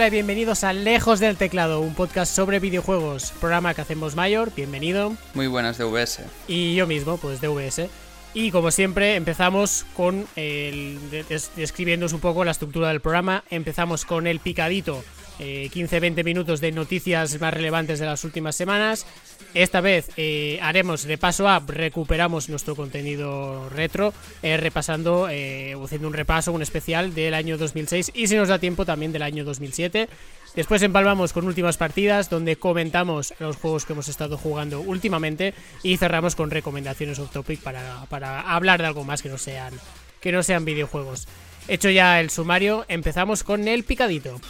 Hola y bienvenidos a Lejos del Teclado, un podcast sobre videojuegos, programa que hacemos Mayor, bienvenido. Muy buenas DVS. Y yo mismo, pues DVS. Y como siempre, empezamos con el, describiéndoos un poco la estructura del programa. Empezamos con el picadito, 15-20 eh, minutos de noticias más relevantes de las últimas semanas. Esta vez eh, haremos repaso a, recuperamos nuestro contenido retro, eh, repasando, haciendo un repaso, un especial del año 2006 y si nos da tiempo también del año 2007. Después empalmamos con últimas partidas donde comentamos los juegos que hemos estado jugando últimamente y cerramos con recomendaciones off topic para, para hablar de algo más que no sean que no sean videojuegos. Hecho ya el sumario, empezamos con el picadito.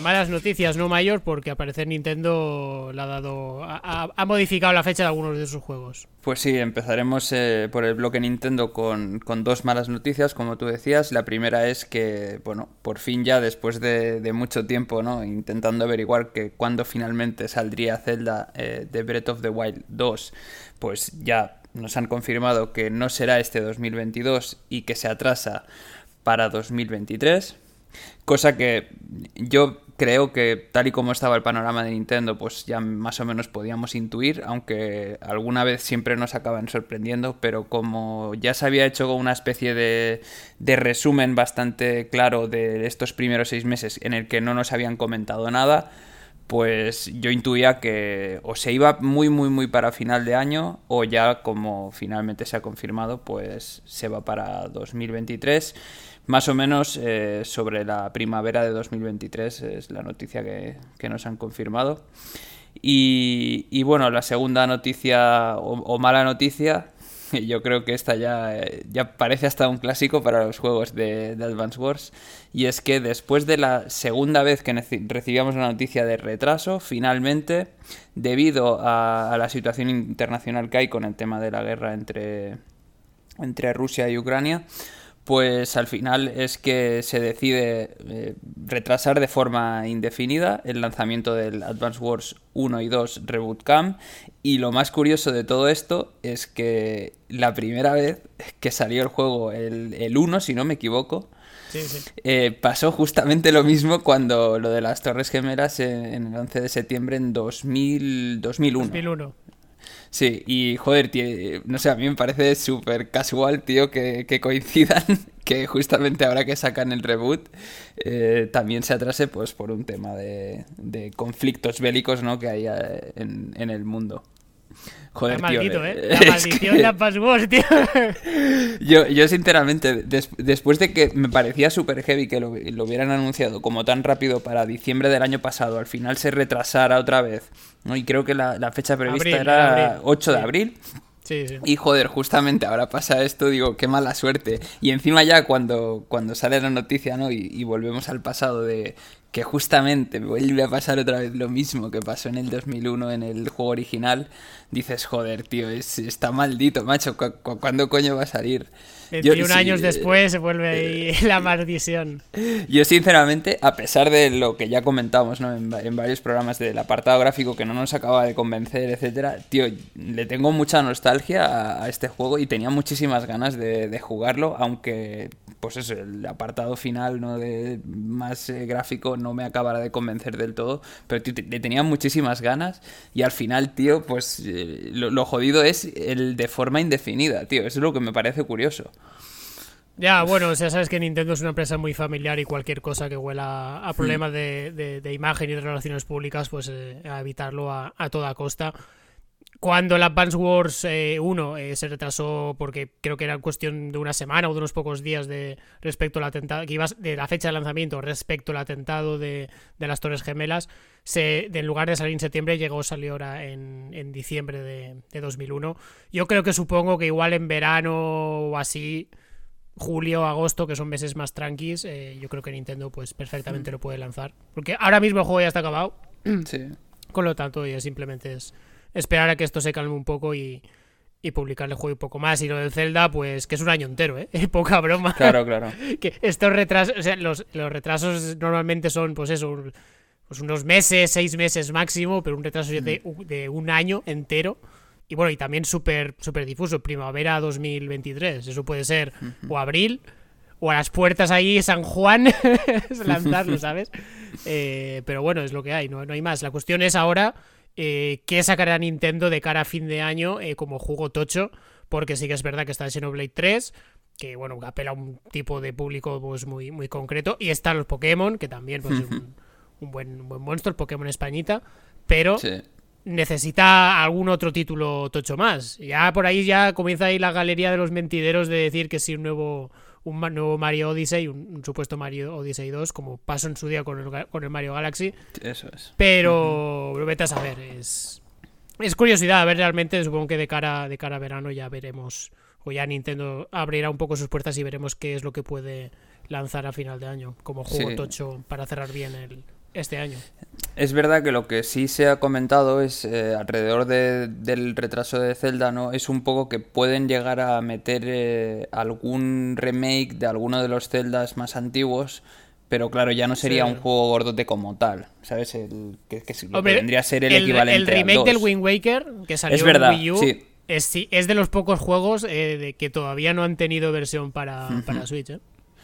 Malas noticias, no mayor, porque aparecer Nintendo le ha dado. Ha, modificado la fecha de algunos de sus juegos. Pues sí, empezaremos eh, por el bloque Nintendo con, con, dos malas noticias, como tú decías. La primera es que, bueno, por fin ya después de, mucho tiempo, ¿no? Intentando averiguar que cuándo finalmente saldría Zelda eh, de Breath of the Wild 2, pues ya nos han confirmado que no será este 2022 y que se atrasa para 2023 Cosa que yo creo que tal y como estaba el panorama de Nintendo, pues ya más o menos podíamos intuir, aunque alguna vez siempre nos acaban sorprendiendo, pero como ya se había hecho una especie de, de resumen bastante claro de estos primeros seis meses en el que no nos habían comentado nada, pues yo intuía que o se iba muy muy muy para final de año o ya como finalmente se ha confirmado pues se va para 2023 más o menos eh, sobre la primavera de 2023 es la noticia que, nos han confirmado. Y, bueno, la segunda noticia o, mala noticia, yo creo que esta ya, eh, ya parece hasta un clásico para los juegos de, Advance Wars, y es que después de la segunda vez que recibíamos una noticia de retraso, finalmente, debido a, a la situación internacional que hay con el tema de la guerra entre, entre Rusia y Ucrania, pues al final es que se decide eh, retrasar de forma indefinida el lanzamiento del Advance Wars 1 y 2 Reboot Camp y lo más curioso de todo esto es que la primera vez que salió el juego, el, 1 si no me equivoco, eh, pasó justamente lo mismo cuando lo de las Torres Gemelas en, el 11 de septiembre en 2000, 2001. 2001. Sí, y joder, tío, no sé, a mí me parece súper casual, tío, que, coincidan, que justamente ahora que sacan el reboot eh, también se atrase pues por un tema de, de conflictos bélicos, ¿no? Que hay eh, en, en el mundo. Joder, tío, maldito, ¿eh? La maldición de Password, tío. Yo, yo sinceramente, después de que me parecía súper heavy que lo, hubieran anunciado como tan rápido para diciembre del año pasado, al final se retrasara otra vez, ¿no? Y creo que la, fecha prevista era 8 de abril. Sí, sí. Y joder, justamente ahora pasa esto, digo, qué mala suerte. Y encima ya cuando, cuando sale la noticia, ¿no? y volvemos al pasado de que justamente vuelve a pasar otra vez lo mismo que pasó en el 2001 en el juego original, dices, joder, tío, es, está maldito, macho, ¿cuándo coño va a salir? 21 años después se vuelve ahí eh, la maldición. Yo, sinceramente, a pesar de lo que ya comentamos ¿no? en, varios programas del apartado gráfico que no nos acaba de convencer, etcétera, tío, le tengo mucha nostalgia a, este juego y tenía muchísimas ganas de, de jugarlo, aunque pues eso, el apartado final no de más eh, gráfico no me acabara de convencer del todo, pero le tenía muchísimas ganas y al final, tío, pues eh, lo, jodido es el de forma indefinida, tío, eso es lo que me parece curioso. Ya, bueno, o sea, sabes que Nintendo es una empresa muy familiar y cualquier cosa que huela a problemas de, de, imagen y de relaciones públicas, pues eh, a evitarlo a, a toda costa. Cuando el Advance Wars 1 eh, eh, se retrasó porque creo que era cuestión de una semana o de unos pocos días de respecto al atentado, que ibas de la fecha de lanzamiento respecto al atentado de, las Torres Gemelas, se, en lugar de salir en septiembre llegó, salió ahora en, en diciembre de, 2001. Yo creo que supongo que igual en verano o así, julio, agosto, que son meses más tranquis, eh, yo creo que Nintendo pues perfectamente mm. lo puede lanzar. Porque ahora mismo el juego ya está acabado. Sí. Con lo tanto, ya simplemente es esperar a que esto se calme un poco y, y publicarle el juego un poco más. Y lo del Zelda, pues que es un año entero, ¿eh? Poca broma. Claro, claro. que estos retrasos, o sea, los, los retrasos normalmente son, pues eso, pues unos meses, seis meses máximo, pero un retraso de, de un año entero. Y bueno, y también súper super difuso, primavera 2023. Eso puede ser o abril o a las puertas ahí San Juan lanzarlo, ¿sabes? Eh, pero bueno, es lo que hay, no, no hay más. La cuestión es ahora eh, qué sacará Nintendo de cara a fin de año eh, como juego tocho, porque sí que es verdad que está Xenoblade 3, que bueno, apela a un tipo de público pues, muy, muy concreto, y están los Pokémon, que también pues, es un, buen, buen monstruo, el Pokémon Españita, pero necesita algún otro título tocho más. Ya por ahí ya comienza ahí la galería de los mentideros de decir que si un nuevo un nuevo Mario Odyssey, un, supuesto Mario Odyssey 2, como pasó en su día con el, con el Mario Galaxy. Eso es. Pero lo vete a saber, es, es curiosidad, a ver realmente, supongo que de cara, de cara a verano ya veremos, o ya Nintendo abrirá un poco sus puertas y veremos qué es lo que puede lanzar a final de año como juego tocho para cerrar bien el, este año. Es verdad que lo que sí se ha comentado es eh, alrededor del retraso de Zelda, ¿no? Es un poco que pueden llegar a meter eh, algún remake de alguno de los Zeldas más antiguos, pero claro, ya no sería un juego gordote como tal, ¿sabes? El, que, vendría a ser el, equivalente El remake del Wind Waker, que salió es verdad, en Wii U, es, es, de los pocos juegos eh, de que todavía no han tenido versión para, para Switch, ¿eh?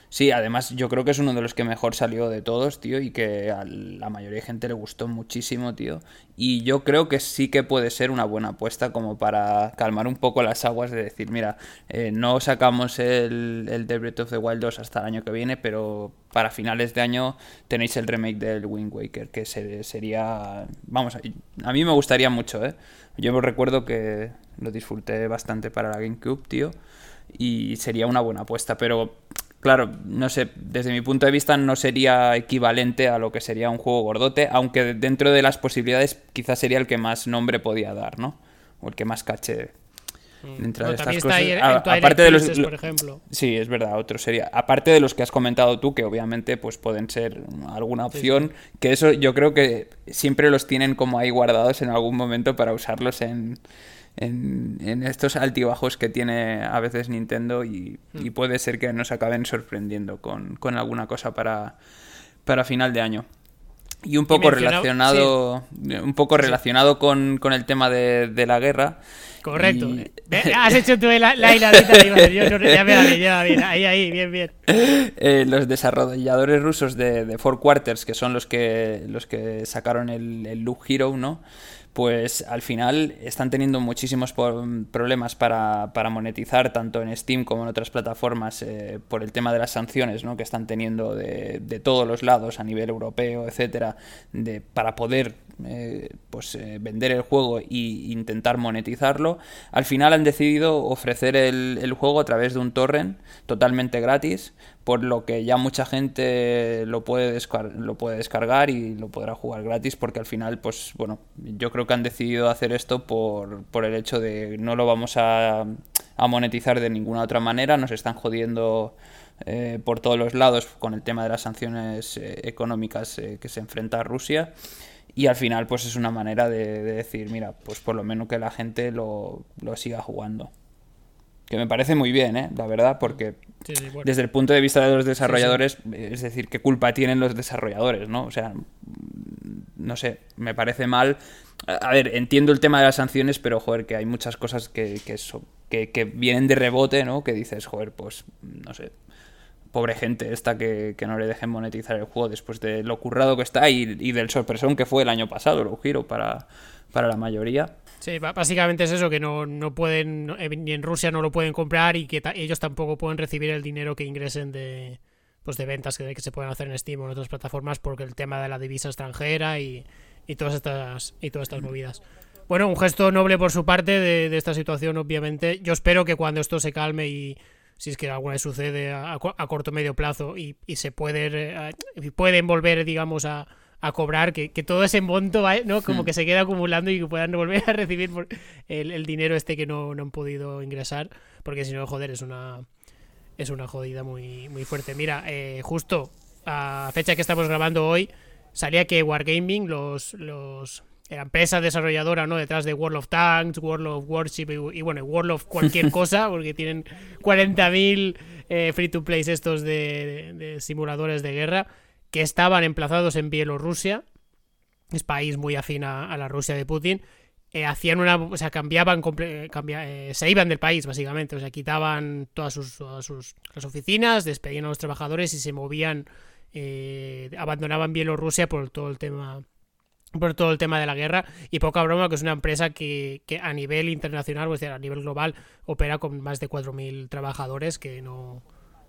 Sí, además yo creo que es uno de los que mejor salió de todos, tío, y que a la mayoría de gente le gustó muchísimo, tío. Y yo creo que sí que puede ser una buena apuesta como para calmar un poco las aguas de decir, mira, eh, no sacamos el, The Breath of the Wild 2 hasta el año que viene, pero para finales de año tenéis el remake del Wind Waker, que sería, vamos, a mí me gustaría mucho, ¿eh? Yo recuerdo que lo disfruté bastante para la GameCube, tío, y sería una buena apuesta, pero claro, no sé, desde mi punto de vista no sería equivalente a lo que sería un juego gordote, aunque dentro de las posibilidades quizás sería el que más nombre podía dar, ¿no? O el que más caché mm. dentro de estas cosas. aparte de los, por ejemplo. Sí, es verdad, otro sería. Aparte de los que has comentado tú, que obviamente pues pueden ser alguna opción, que eso yo creo que siempre los tienen como ahí guardados en algún momento para usarlos en, en, estos altibajos que tiene a veces Nintendo y, mm. puede ser que nos acaben sorprendiendo con, alguna cosa para, para final de año. Y un poco relacionado, un poco relacionado con, el tema de, la guerra. Correcto. Has hecho tú la, la hiladita, ya me ya bien, ahí, ahí, bien, bien. Eh, los desarrolladores rusos de, Four Quarters, que son los que los que sacaron el, el Loop Hero, ¿no? Pues al final están teniendo muchísimos problemas para, monetizar, tanto en Steam como en otras plataformas, eh, por el tema de las sanciones ¿no? que están teniendo de, todos los lados, a nivel europeo, etcétera, de, para poder eh, pues, eh, vender el juego e intentar monetizarlo. Al final han decidido ofrecer el, juego a través de un torrent totalmente gratis por lo que ya mucha gente lo puede, lo puede descargar y lo podrá jugar gratis porque al final, pues bueno, yo creo que han decidido hacer esto por, por el hecho de no lo vamos a, monetizar de ninguna otra manera, nos están jodiendo eh, por todos los lados con el tema de las sanciones económicas que se enfrenta a Rusia. Y al final, pues es una manera de, de, decir, mira, pues por lo menos que la gente lo, lo siga jugando. Que me parece muy bien, ¿eh? la verdad, porque desde el punto de vista de los desarrolladores, es decir, ¿qué culpa tienen los desarrolladores? ¿no? O sea, no sé, me parece mal. A ver, entiendo el tema de las sanciones, pero joder, que hay muchas cosas que, que, que, vienen de rebote, ¿no? Que dices, joder, pues, no sé, pobre gente esta que, no le dejen monetizar el juego después de lo currado que está y, y del sorpresón que fue el año pasado, lo giro para, para la mayoría. Sí, básicamente es eso, que no, no pueden, eh, ni en Rusia no lo pueden comprar y que ellos tampoco pueden recibir el dinero que ingresen de, pues de ventas que, que se pueden hacer en Steam o en otras plataformas porque el tema de la divisa extranjera y, y todas estas y todas estas movidas. Bueno, un gesto noble por su parte de, esta situación, obviamente. Yo espero que cuando esto se calme y si es que alguna vez sucede a, corto o medio plazo y, y se puede, eh, pueden volver, digamos, a, a cobrar, que, todo ese monto ¿no? como hmm. que se queda acumulando y que puedan volver a recibir el, dinero este que no, han podido ingresar, porque si no, joder, es una es una jodida muy, muy fuerte. Mira, eh, justo a fecha que estamos grabando hoy, salía que Wargaming, los, los la empresa desarrolladora no detrás de World of Tanks, World of Warship y, bueno, World of cualquier cosa, porque tienen 40.000 eh, free to play estos de, de, simuladores de guerra, que estaban emplazados en Bielorrusia, es país muy afín a, la Rusia de Putin, eh, hacían una, o sea, cambiaban, eh, se iban del país básicamente, o sea, quitaban todas sus, sus las oficinas, despedían a los trabajadores y se movían, eh, abandonaban Bielorrusia por todo el tema por todo el tema de la guerra y poca broma que es una empresa que, a nivel internacional, sea, a nivel global, opera con más de 4.000 trabajadores que no,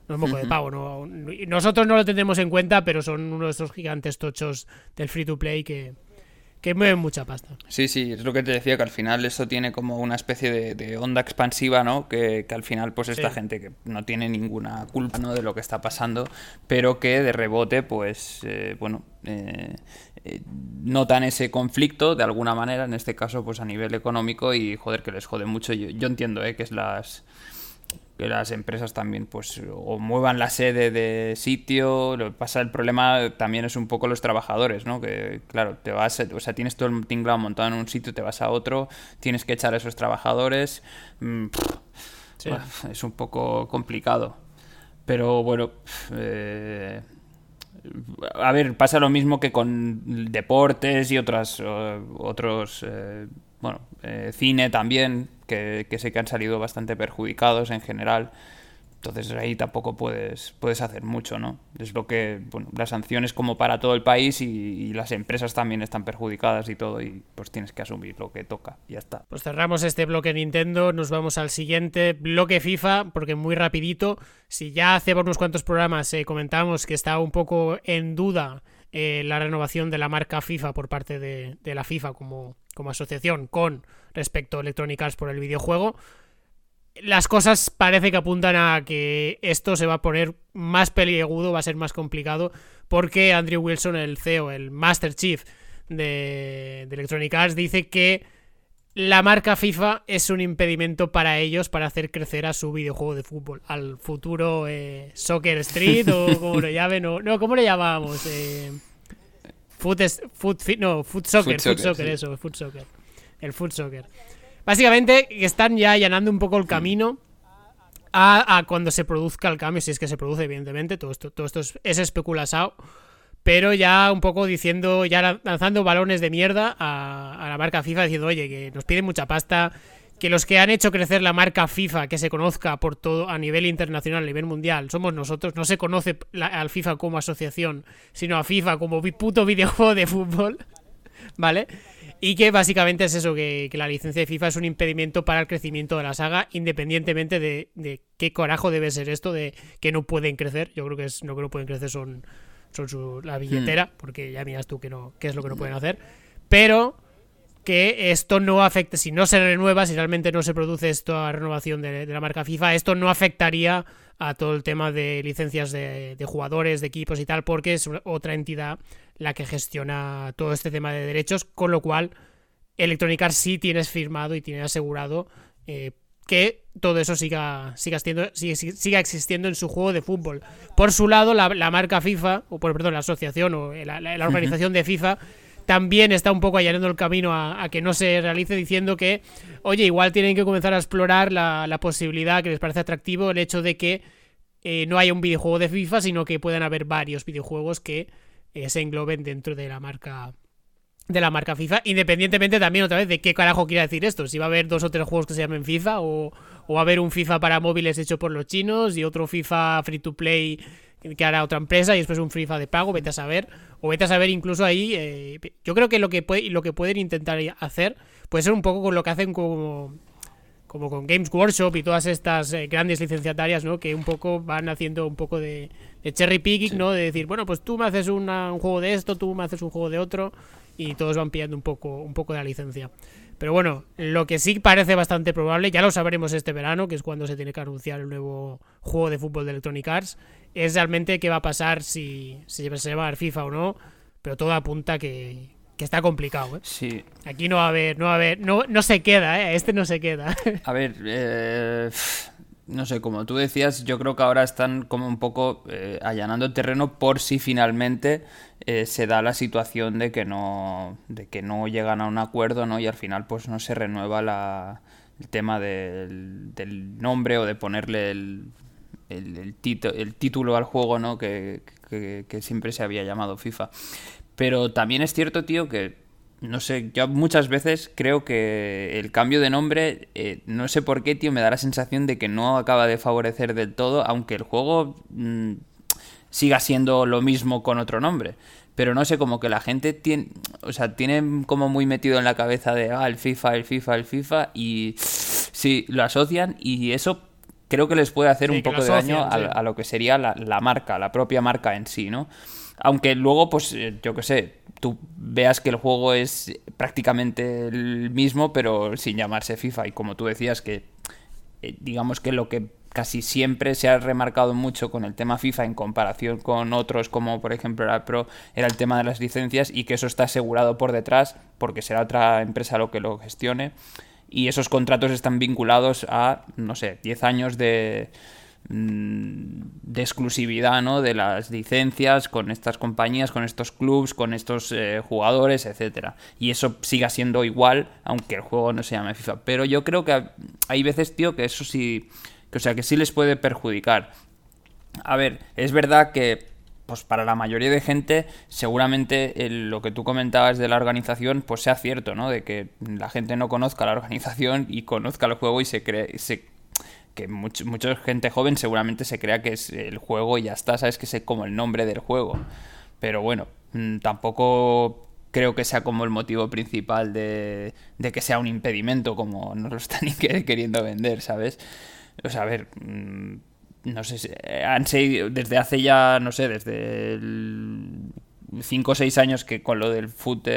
no es moco de pavo. No, nosotros no lo tendremos en cuenta, pero son uno de esos gigantes tochos del free to play que, que mueven mucha pasta. Sí, sí, es lo que te decía, que al final esto tiene como una especie de, onda expansiva, ¿no? Que, al final, pues esta gente que no tiene ninguna culpa, ¿no? De lo que está pasando, pero que de rebote, pues, eh, bueno, eh, notan ese conflicto de alguna manera, en este caso, pues a nivel económico y, joder, que les jode mucho. Yo, yo entiendo, ¿eh? Que es las que las empresas también pues o muevan la sede de sitio, lo que pasa el problema también es un poco los trabajadores, ¿no? Que claro, te vas, o sea, tienes todo el tinglado montado en un sitio, te vas a otro, tienes que echar a esos trabajadores, mm, es un poco complicado. Pero bueno, eh, a ver, pasa lo mismo que con deportes y otras otros eh, bueno, eh, cine también, que, sé que han salido bastante perjudicados en general. Entonces ahí tampoco puedes, puedes hacer mucho, ¿no? Es lo que, bueno, las sanciones como para todo el país y, las empresas también están perjudicadas y todo y pues tienes que asumir lo que toca y ya está. Pues cerramos este bloque Nintendo, nos vamos al siguiente bloque FIFA, porque muy rapidito, si ya hace unos cuantos programas eh, comentamos que está un poco en duda eh, la renovación de la marca FIFA por parte de, de la FIFA como, como asociación con respecto a Electronic Arts por el videojuego, las cosas parece que apuntan a que esto se va a poner más peliagudo, va a ser más complicado, porque Andrew Wilson, el CEO, el Master Chief de, Electronic Arts, dice que la marca FIFA es un impedimento para ellos para hacer crecer a su videojuego de fútbol, al futuro eh, Soccer Street o como lo llamen, o, no, ¿cómo le llamábamos? Eh, foot, no, Foot Soccer, Foot Soccer, eso, Foot Soccer. El Foot Soccer. Básicamente están ya allanando un poco el camino a, cuando se produzca el cambio, si es que se produce, evidentemente, todo esto, todo esto es, especulado, pero ya un poco diciendo, ya lanzando balones de mierda a, la marca FIFA, diciendo, oye, que nos piden mucha pasta, que los que han hecho crecer la marca FIFA, que se conozca por todo a nivel internacional, a nivel mundial, somos nosotros. No se conoce al FIFA como asociación, sino a FIFA como puto videojuego de fútbol, ¿vale? Y que básicamente es eso, que, la licencia de FIFA es un impedimento para el crecimiento de la saga, independientemente de, qué corajo debe ser esto de que no pueden crecer. Yo creo que es, no que no pueden crecer son, son su, la billetera, hmm. porque ya miras tú que no, qué es lo que no pueden hacer. Pero que esto no afecte, si no se renueva, si realmente no se produce esta renovación de, la marca FIFA, esto no afectaría a todo el tema de licencias de, de, jugadores, de equipos y tal, porque es otra entidad la que gestiona todo este tema de derechos, con lo cual Electronic Arts sí tienes firmado y tiene asegurado eh, que todo eso siga, siga, siga, existiendo en su juego de fútbol. Por su lado, la, marca FIFA, o por, perdón, la asociación o la, organización de FIFA, también está un poco allanando el camino a, que no se realice diciendo que, oye, igual tienen que comenzar a explorar la, posibilidad que les parece atractivo el hecho de que eh, no haya un videojuego de FIFA, sino que puedan haber varios videojuegos que eh, se engloben dentro de la marca de la marca FIFA, independientemente también otra vez de qué carajo quiere decir esto, si va a haber dos o tres juegos que se llamen FIFA o, va a haber un FIFA para móviles hecho por los chinos y otro FIFA free to play que hará otra empresa y después un FIFA de pago, vete a saber, o vete a saber incluso ahí, eh, yo creo que lo que, puede, lo que pueden intentar hacer puede ser un poco con lo que hacen como como con Games Workshop y todas estas eh, grandes licenciatarias, ¿no? Que un poco van haciendo un poco de, cherry picking, ¿no? De decir, bueno, pues tú me haces un juego de esto, tú me haces un juego de otro y todos van pillando un poco, un poco de la licencia. Pero bueno, lo que sí parece bastante probable, ya lo sabremos este verano, que es cuando se tiene que anunciar el nuevo juego de fútbol de Electronic Arts, es realmente qué va a pasar si, si se va a FIFA o no, pero todo apunta que, que está complicado, ¿eh? Sí. Aquí no va a haber, no va a haber, no, no se queda, ¿eh? Este no se queda. a ver, eh, no sé, como tú decías, yo creo que ahora están como un poco eh, allanando el terreno por si finalmente eh, se da la situación de que no, de que no llegan a un acuerdo, ¿no? Y al final, pues no se renueva la, el tema del, del nombre o de ponerle el, el, el, título al juego, ¿no? Que, que, que siempre se había llamado FIFA. Pero también es cierto, tío, que no sé, yo muchas veces creo que el cambio de nombre, eh, no sé por qué, tío, me da la sensación de que no acaba de favorecer del todo, aunque el juego mm, siga siendo lo mismo con otro nombre. Pero no sé, como que la gente tiene, o sea, tiene como muy metido en la cabeza de, ah, el FIFA, el FIFA, el FIFA, y sí, lo asocian y eso creo que les puede hacer un poco de daño a, lo que sería la, la marca, la propia marca en sí, ¿no? Aunque luego, pues, eh, yo qué sé, tú veas que el juego es prácticamente el mismo, pero sin llamarse FIFA. Y como tú decías, que eh, digamos que lo que casi siempre se ha remarcado mucho con el tema FIFA en comparación con otros como por ejemplo la Pro era el tema de las licencias y que eso está asegurado por detrás porque será otra empresa lo que lo gestione y esos contratos están vinculados a no sé 10 años de de exclusividad ¿no? de las licencias con estas compañías, con estos clubs, con estos eh, jugadores, etcétera. Y eso siga siendo igual, aunque el juego no se llame FIFA. Pero yo creo que hay veces, tío, que eso sí, que, o sea, que sí les puede perjudicar. A ver, es verdad que pues para la mayoría de gente seguramente lo que tú comentabas de la organización pues sea cierto, ¿no? De que la gente no conozca la organización y conozca el juego y se cree que mucha gente joven seguramente se crea que es el juego y ya está, sabes que es como el nombre del juego. Pero bueno, mm, tampoco creo que sea como el motivo principal de, que sea un impedimento, como nos lo están queriendo vender, ¿sabes? O sea, a ver, mm, no sé, han seguido desde hace ya, no sé, desde 5 o 6 años que con lo del foot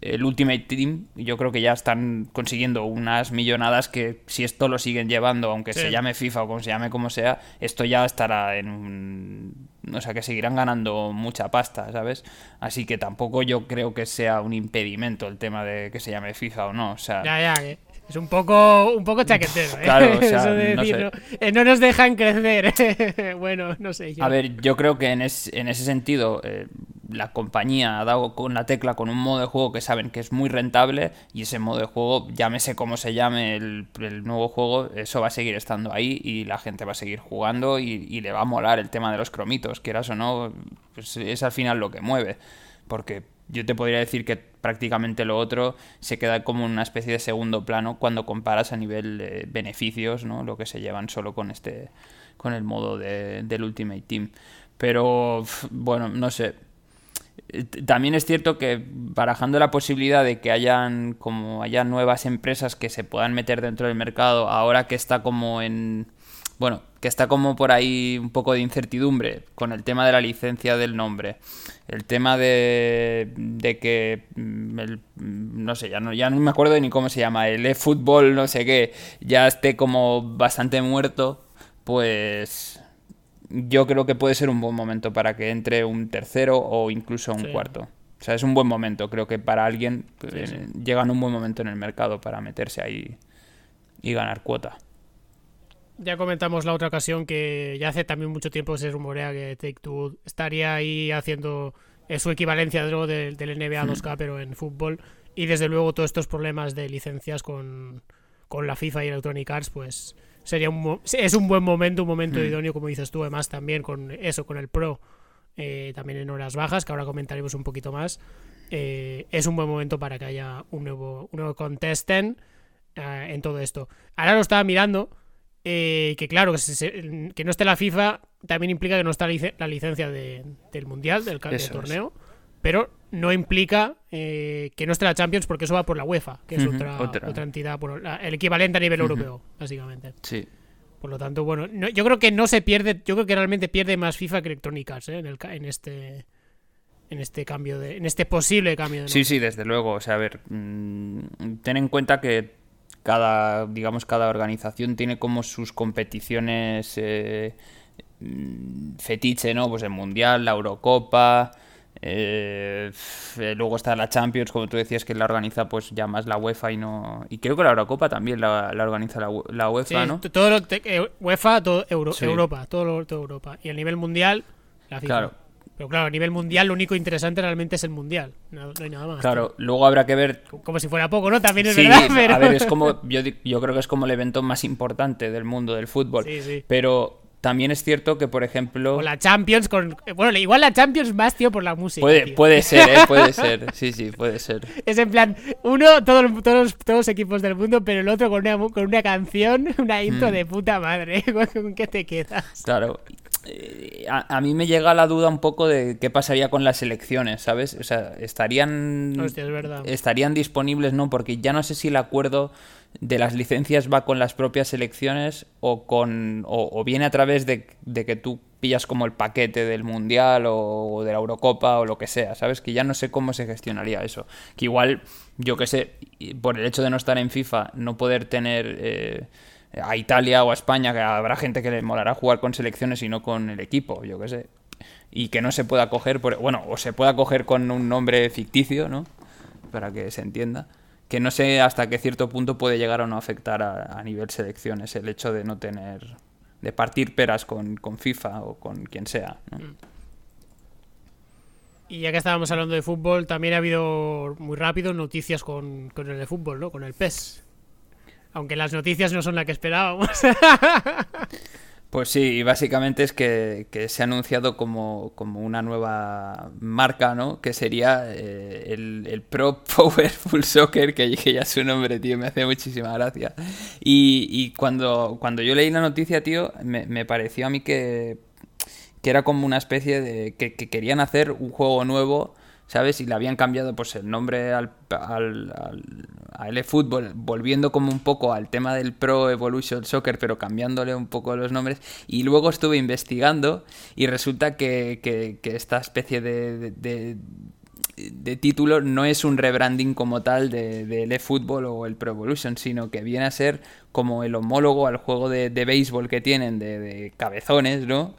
el Ultimate Team, yo creo que ya están consiguiendo unas millonadas que si esto lo siguen llevando, aunque se llame FIFA o como se llame como sea, esto ya estará en un... O sea, que seguirán ganando mucha pasta, ¿sabes? Así que tampoco yo creo que sea un impedimento el tema de que se llame FIFA o no. O sea, ya, ya, es un poco, un poco chaquetero, ¿eh? Claro, o sea, no, eh, no, nos dejan crecer. bueno, no sé. A ver, yo creo que en, en ese sentido eh, la compañía ha dado con la tecla con un modo de juego que saben que es muy rentable y ese modo de juego, llámese como se llame el, nuevo juego, eso va a seguir estando ahí y la gente va a seguir jugando y, le va a molar el tema de los cromitos, quieras o no, pues es al final lo que mueve. Porque yo te podría decir que prácticamente lo otro se queda como una especie de segundo plano cuando comparas a nivel de beneficios, ¿no? Lo que se llevan solo con este con el modo de, del Ultimate Team. Pero bueno, no sé. También es cierto que barajando la posibilidad de que hayan como haya nuevas empresas que se puedan meter dentro del mercado ahora que está como en bueno, que está como por ahí un poco de incertidumbre con el tema de la licencia del nombre, el tema de, de que, mm, el, mm, no sé, ya no, ya no me acuerdo ni cómo se llama, el eFootball, no sé qué, ya esté como bastante muerto, pues yo creo que puede ser un buen momento para que entre un tercero o incluso un cuarto. O sea, es un buen momento, creo que para alguien eh, llega en un buen momento en el mercado para meterse ahí y ganar cuota. Ya comentamos la otra ocasión que ya hace también mucho tiempo se rumorea que Take Two estaría ahí haciendo eh, su equivalencia del, del NBA 2K, hmm. pero en fútbol. Y desde luego todos estos problemas de licencias con, la FIFA y Electronic Arts, pues sería un, es un buen momento, un momento hmm. idóneo, como dices tú, además también con eso, con el Pro, eh, también en horas bajas, que ahora comentaremos un poquito más. Eh, es un buen momento para que haya un nuevo, un nuevo contestant en todo esto. Ahora lo estaba mirando eh, que claro, que, no esté la FIFA también implica que no está la licencia del Mundial, del, torneo, pero no implica eh, que no esté la Champions porque eso va por la UEFA, que es otra, otra. entidad, el equivalente a nivel europeo, básicamente. Sí. Por lo tanto, bueno, yo creo que no se pierde, yo creo que realmente pierde más FIFA que Electronic Arts ¿eh? en, el, en este en este cambio de en este posible cambio de Sí, sí, desde luego, o sea, a ver, mm, ten en cuenta que cada, digamos, cada organización tiene como sus competiciones eh, mm, fetiche, ¿no? Pues el Mundial, la Eurocopa, eh, luego está la Champions, como tú decías, que la organiza pues ya más la UEFA y no... Y creo que la Eurocopa también la, organiza la, UEFA, ¿no? Todo lo, eh, UEFA, todo Europa, todo, todo Europa. Y a nivel mundial, la FIFA. Claro. Pero claro, a nivel mundial lo único interesante realmente es el mundial. No, hay nada más. Claro, luego habrá que ver. Como si fuera poco, ¿no? También es verdad. A ver, es como. Yo, yo, creo que es como el evento más importante del mundo del fútbol. Sí, sí. Pero también es cierto que, por ejemplo... O la Champions con... Bueno, igual la Champions más, tío, por la música. Puede, puede ser, ¿eh? Puede ser. Sí, sí, puede ser. Es en plan, uno, todos, todos, todos los equipos del mundo, pero el otro con una, con una canción, una intro mm. de puta madre. ¿Con qué te quedas? Claro. Eh, a, mí me llega la duda un poco de qué pasaría con las elecciones, ¿sabes? O sea, estarían... Hostia, es verdad. Estarían disponibles, ¿no? Porque ya no sé si el acuerdo de las licencias va con las propias selecciones o con o, viene a través de, que tú pillas como el paquete del mundial o, de la Eurocopa o lo que sea, ¿sabes? Que ya no sé cómo se gestionaría eso. Que igual, yo que sé, por el hecho de no estar en FIFA, no poder tener eh, a Italia o a España, que habrá gente que le molará jugar con selecciones y no con el equipo, yo que sé. Y que no se pueda coger, por, bueno, o se pueda coger con un nombre ficticio, ¿no? Para que se entienda que no sé hasta qué cierto punto puede llegar o no afectar a, nivel selecciones el hecho de no tener, de partir peras con, FIFA o con quien sea. Mm. Y ya que estábamos hablando de fútbol, también ha habido muy rápido noticias con, con el de fútbol, ¿no? Con el PES. Aunque las noticias no son las que esperábamos. Pues sí, básicamente es que, se ha anunciado como, una nueva marca, ¿no? Que sería eh, el, Pro Powerful Soccer, que, que, ya su nombre, tío, me hace muchísima gracia. Y, cuando, cuando yo leí la noticia, tío, me, pareció a mí que, que era como una especie de... que querían hacer un juego nuevo ¿sabes? Y le habían cambiado pues el nombre al, al, al, volviendo como un poco al tema del Pro Evolution Soccer, pero cambiándole un poco los nombres. Y luego estuve investigando y resulta que, que, esta especie de, de, título no es un rebranding como tal del de, eFootball o el Pro Evolution, sino que viene a ser como el homólogo al juego de, béisbol que tienen de, cabezones, ¿no?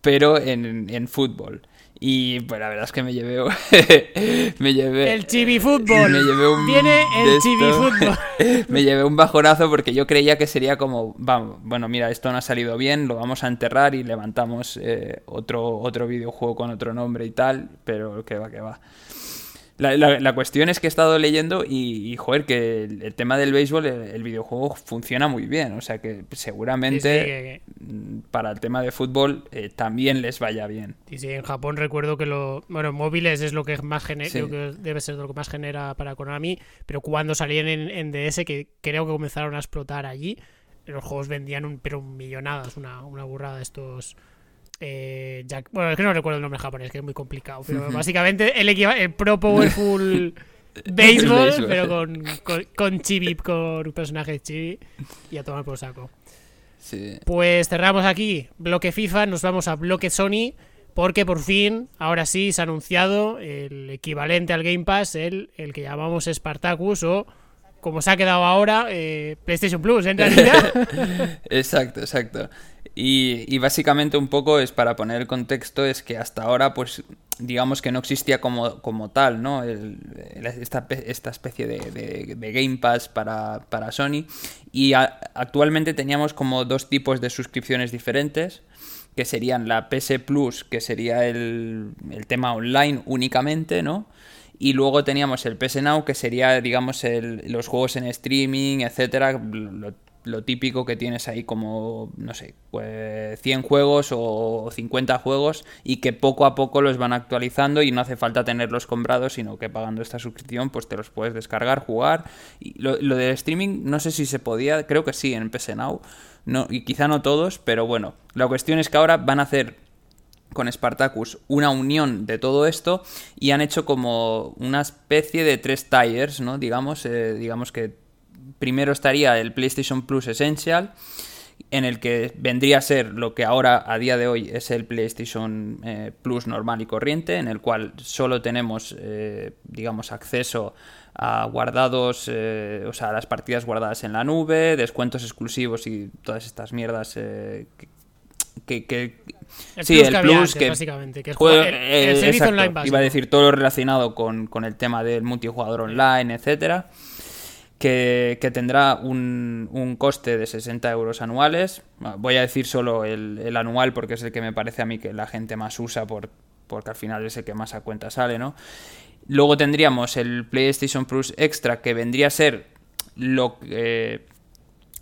Pero en, en fútbol. Y pues la verdad es que me llevé. me llevé. El chibi fútbol. Me llevé un. Viene el chibi fútbol. me llevé un bajonazo porque yo creía que sería como. Vamos, bueno, mira, esto no ha salido bien, lo vamos a enterrar y levantamos eh, otro, otro videojuego con otro nombre y tal. Pero que va, que va. La, cuestión es que he estado leyendo y, joder, que el, tema del béisbol, el, videojuego funciona muy bien. O sea que seguramente mm, para el tema de fútbol eh, también les vaya bien. Sí, sí, en Japón recuerdo que lo. Bueno, móviles es lo que más genera. que debe ser lo que más genera para Konami. Pero cuando salían en, DS, que creo que comenzaron a explotar allí, los juegos vendían un, pero millonadas, una, una burrada estos eh, bueno, es que no recuerdo el nombre japonés, que es muy complicado. Pero básicamente el, el Pro Powerful Baseball, pero con, con, Chibi, con un personaje Chibi. Y a tomar por saco. Pues cerramos aquí bloque FIFA, nos vamos a bloque Sony. Porque por fin, ahora sí, se ha anunciado el equivalente al Game Pass, el, el que llamamos Spartacus o como se ha quedado ahora, eh, PlayStation Plus, en realidad. exacto, exacto. Y, básicamente un poco es para poner el contexto, es que hasta ahora, pues, digamos que no existía como, como tal, ¿no? esta, esta, especie de, de, Game Pass para, para Sony. Y actualmente teníamos como dos tipos de suscripciones diferentes, que serían la PS Plus, que sería el, el tema online únicamente, ¿no? Y luego teníamos el PS Now, que sería, digamos, el, los juegos en streaming, etcétera, típico que tienes ahí como, no sé, pues 100 juegos o 50 juegos y que poco a poco los van actualizando y no hace falta tenerlos comprados, sino que pagando esta suscripción pues te los puedes descargar, jugar. Y lo, lo del streaming no sé si se podía, creo que sí en PS Now, no, y quizá no todos, pero bueno, la cuestión es que ahora van a hacer con Spartacus una unión de todo esto y han hecho como una especie de tres tires, ¿no? Digamos, eh, digamos que primero estaría el PlayStation Plus Essential, en el que vendría a ser lo que ahora a día de hoy es el PlayStation eh, Plus normal y corriente, en el cual solo tenemos, eh, digamos, acceso a guardados, eh, o sea, a las partidas guardadas en la nube, descuentos exclusivos y todas estas mierdas que, que, sí, el plus que básicamente, que es el, servicio online Iba a decir todo lo relacionado con, con el tema del multijugador online, etcétera que, tendrá un, coste de 60 euros anuales. Voy a decir solo el, anual porque es el que me parece a mí que la gente más usa por, porque al final es el que más a cuenta sale, ¿no? Luego tendríamos el PlayStation Plus Extra que vendría a ser lo,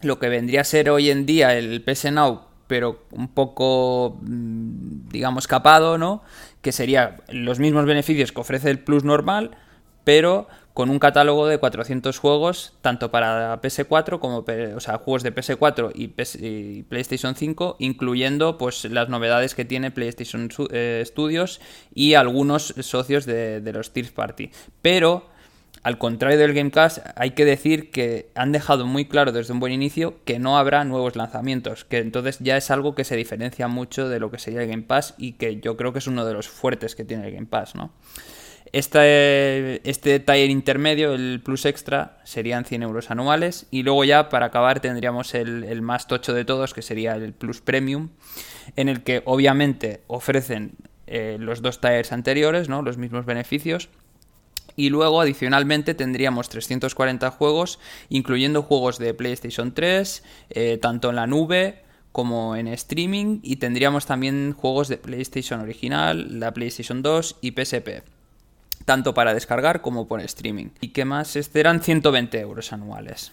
lo que vendría a ser hoy en día el PS Now pero un poco, mm, digamos, capado, ¿no? Que sería los mismos beneficios que ofrece el Plus normal, pero con un catálogo de 400 juegos, tanto para PS4 como, o sea, juegos de PS4 y, PlayStation 5, incluyendo pues las novedades que tiene PlayStation eh, Studios y algunos socios de, los third party. Pero al contrario del Game Pass, hay que decir que han dejado muy claro desde un buen inicio que no habrá nuevos lanzamientos, que entonces ya es algo que se diferencia mucho de lo que sería el Game Pass y que yo creo que es uno de los fuertes que tiene el Game Pass, ¿no? Este, este taller intermedio, el Plus Extra, serían 100 euros anuales. Y luego ya, para acabar, tendríamos el, más tocho de todos, que sería el Plus Premium, en el que obviamente ofrecen eh, los dos tallers anteriores, ¿no? los mismos beneficios. Y luego, adicionalmente, tendríamos 340 juegos, incluyendo juegos de PlayStation 3, eh, tanto en la nube como en streaming, y tendríamos también juegos de PlayStation original, la PlayStation 2 y PSP tanto para descargar como por streaming. ¿Y qué más? Este eran 120 euros anuales.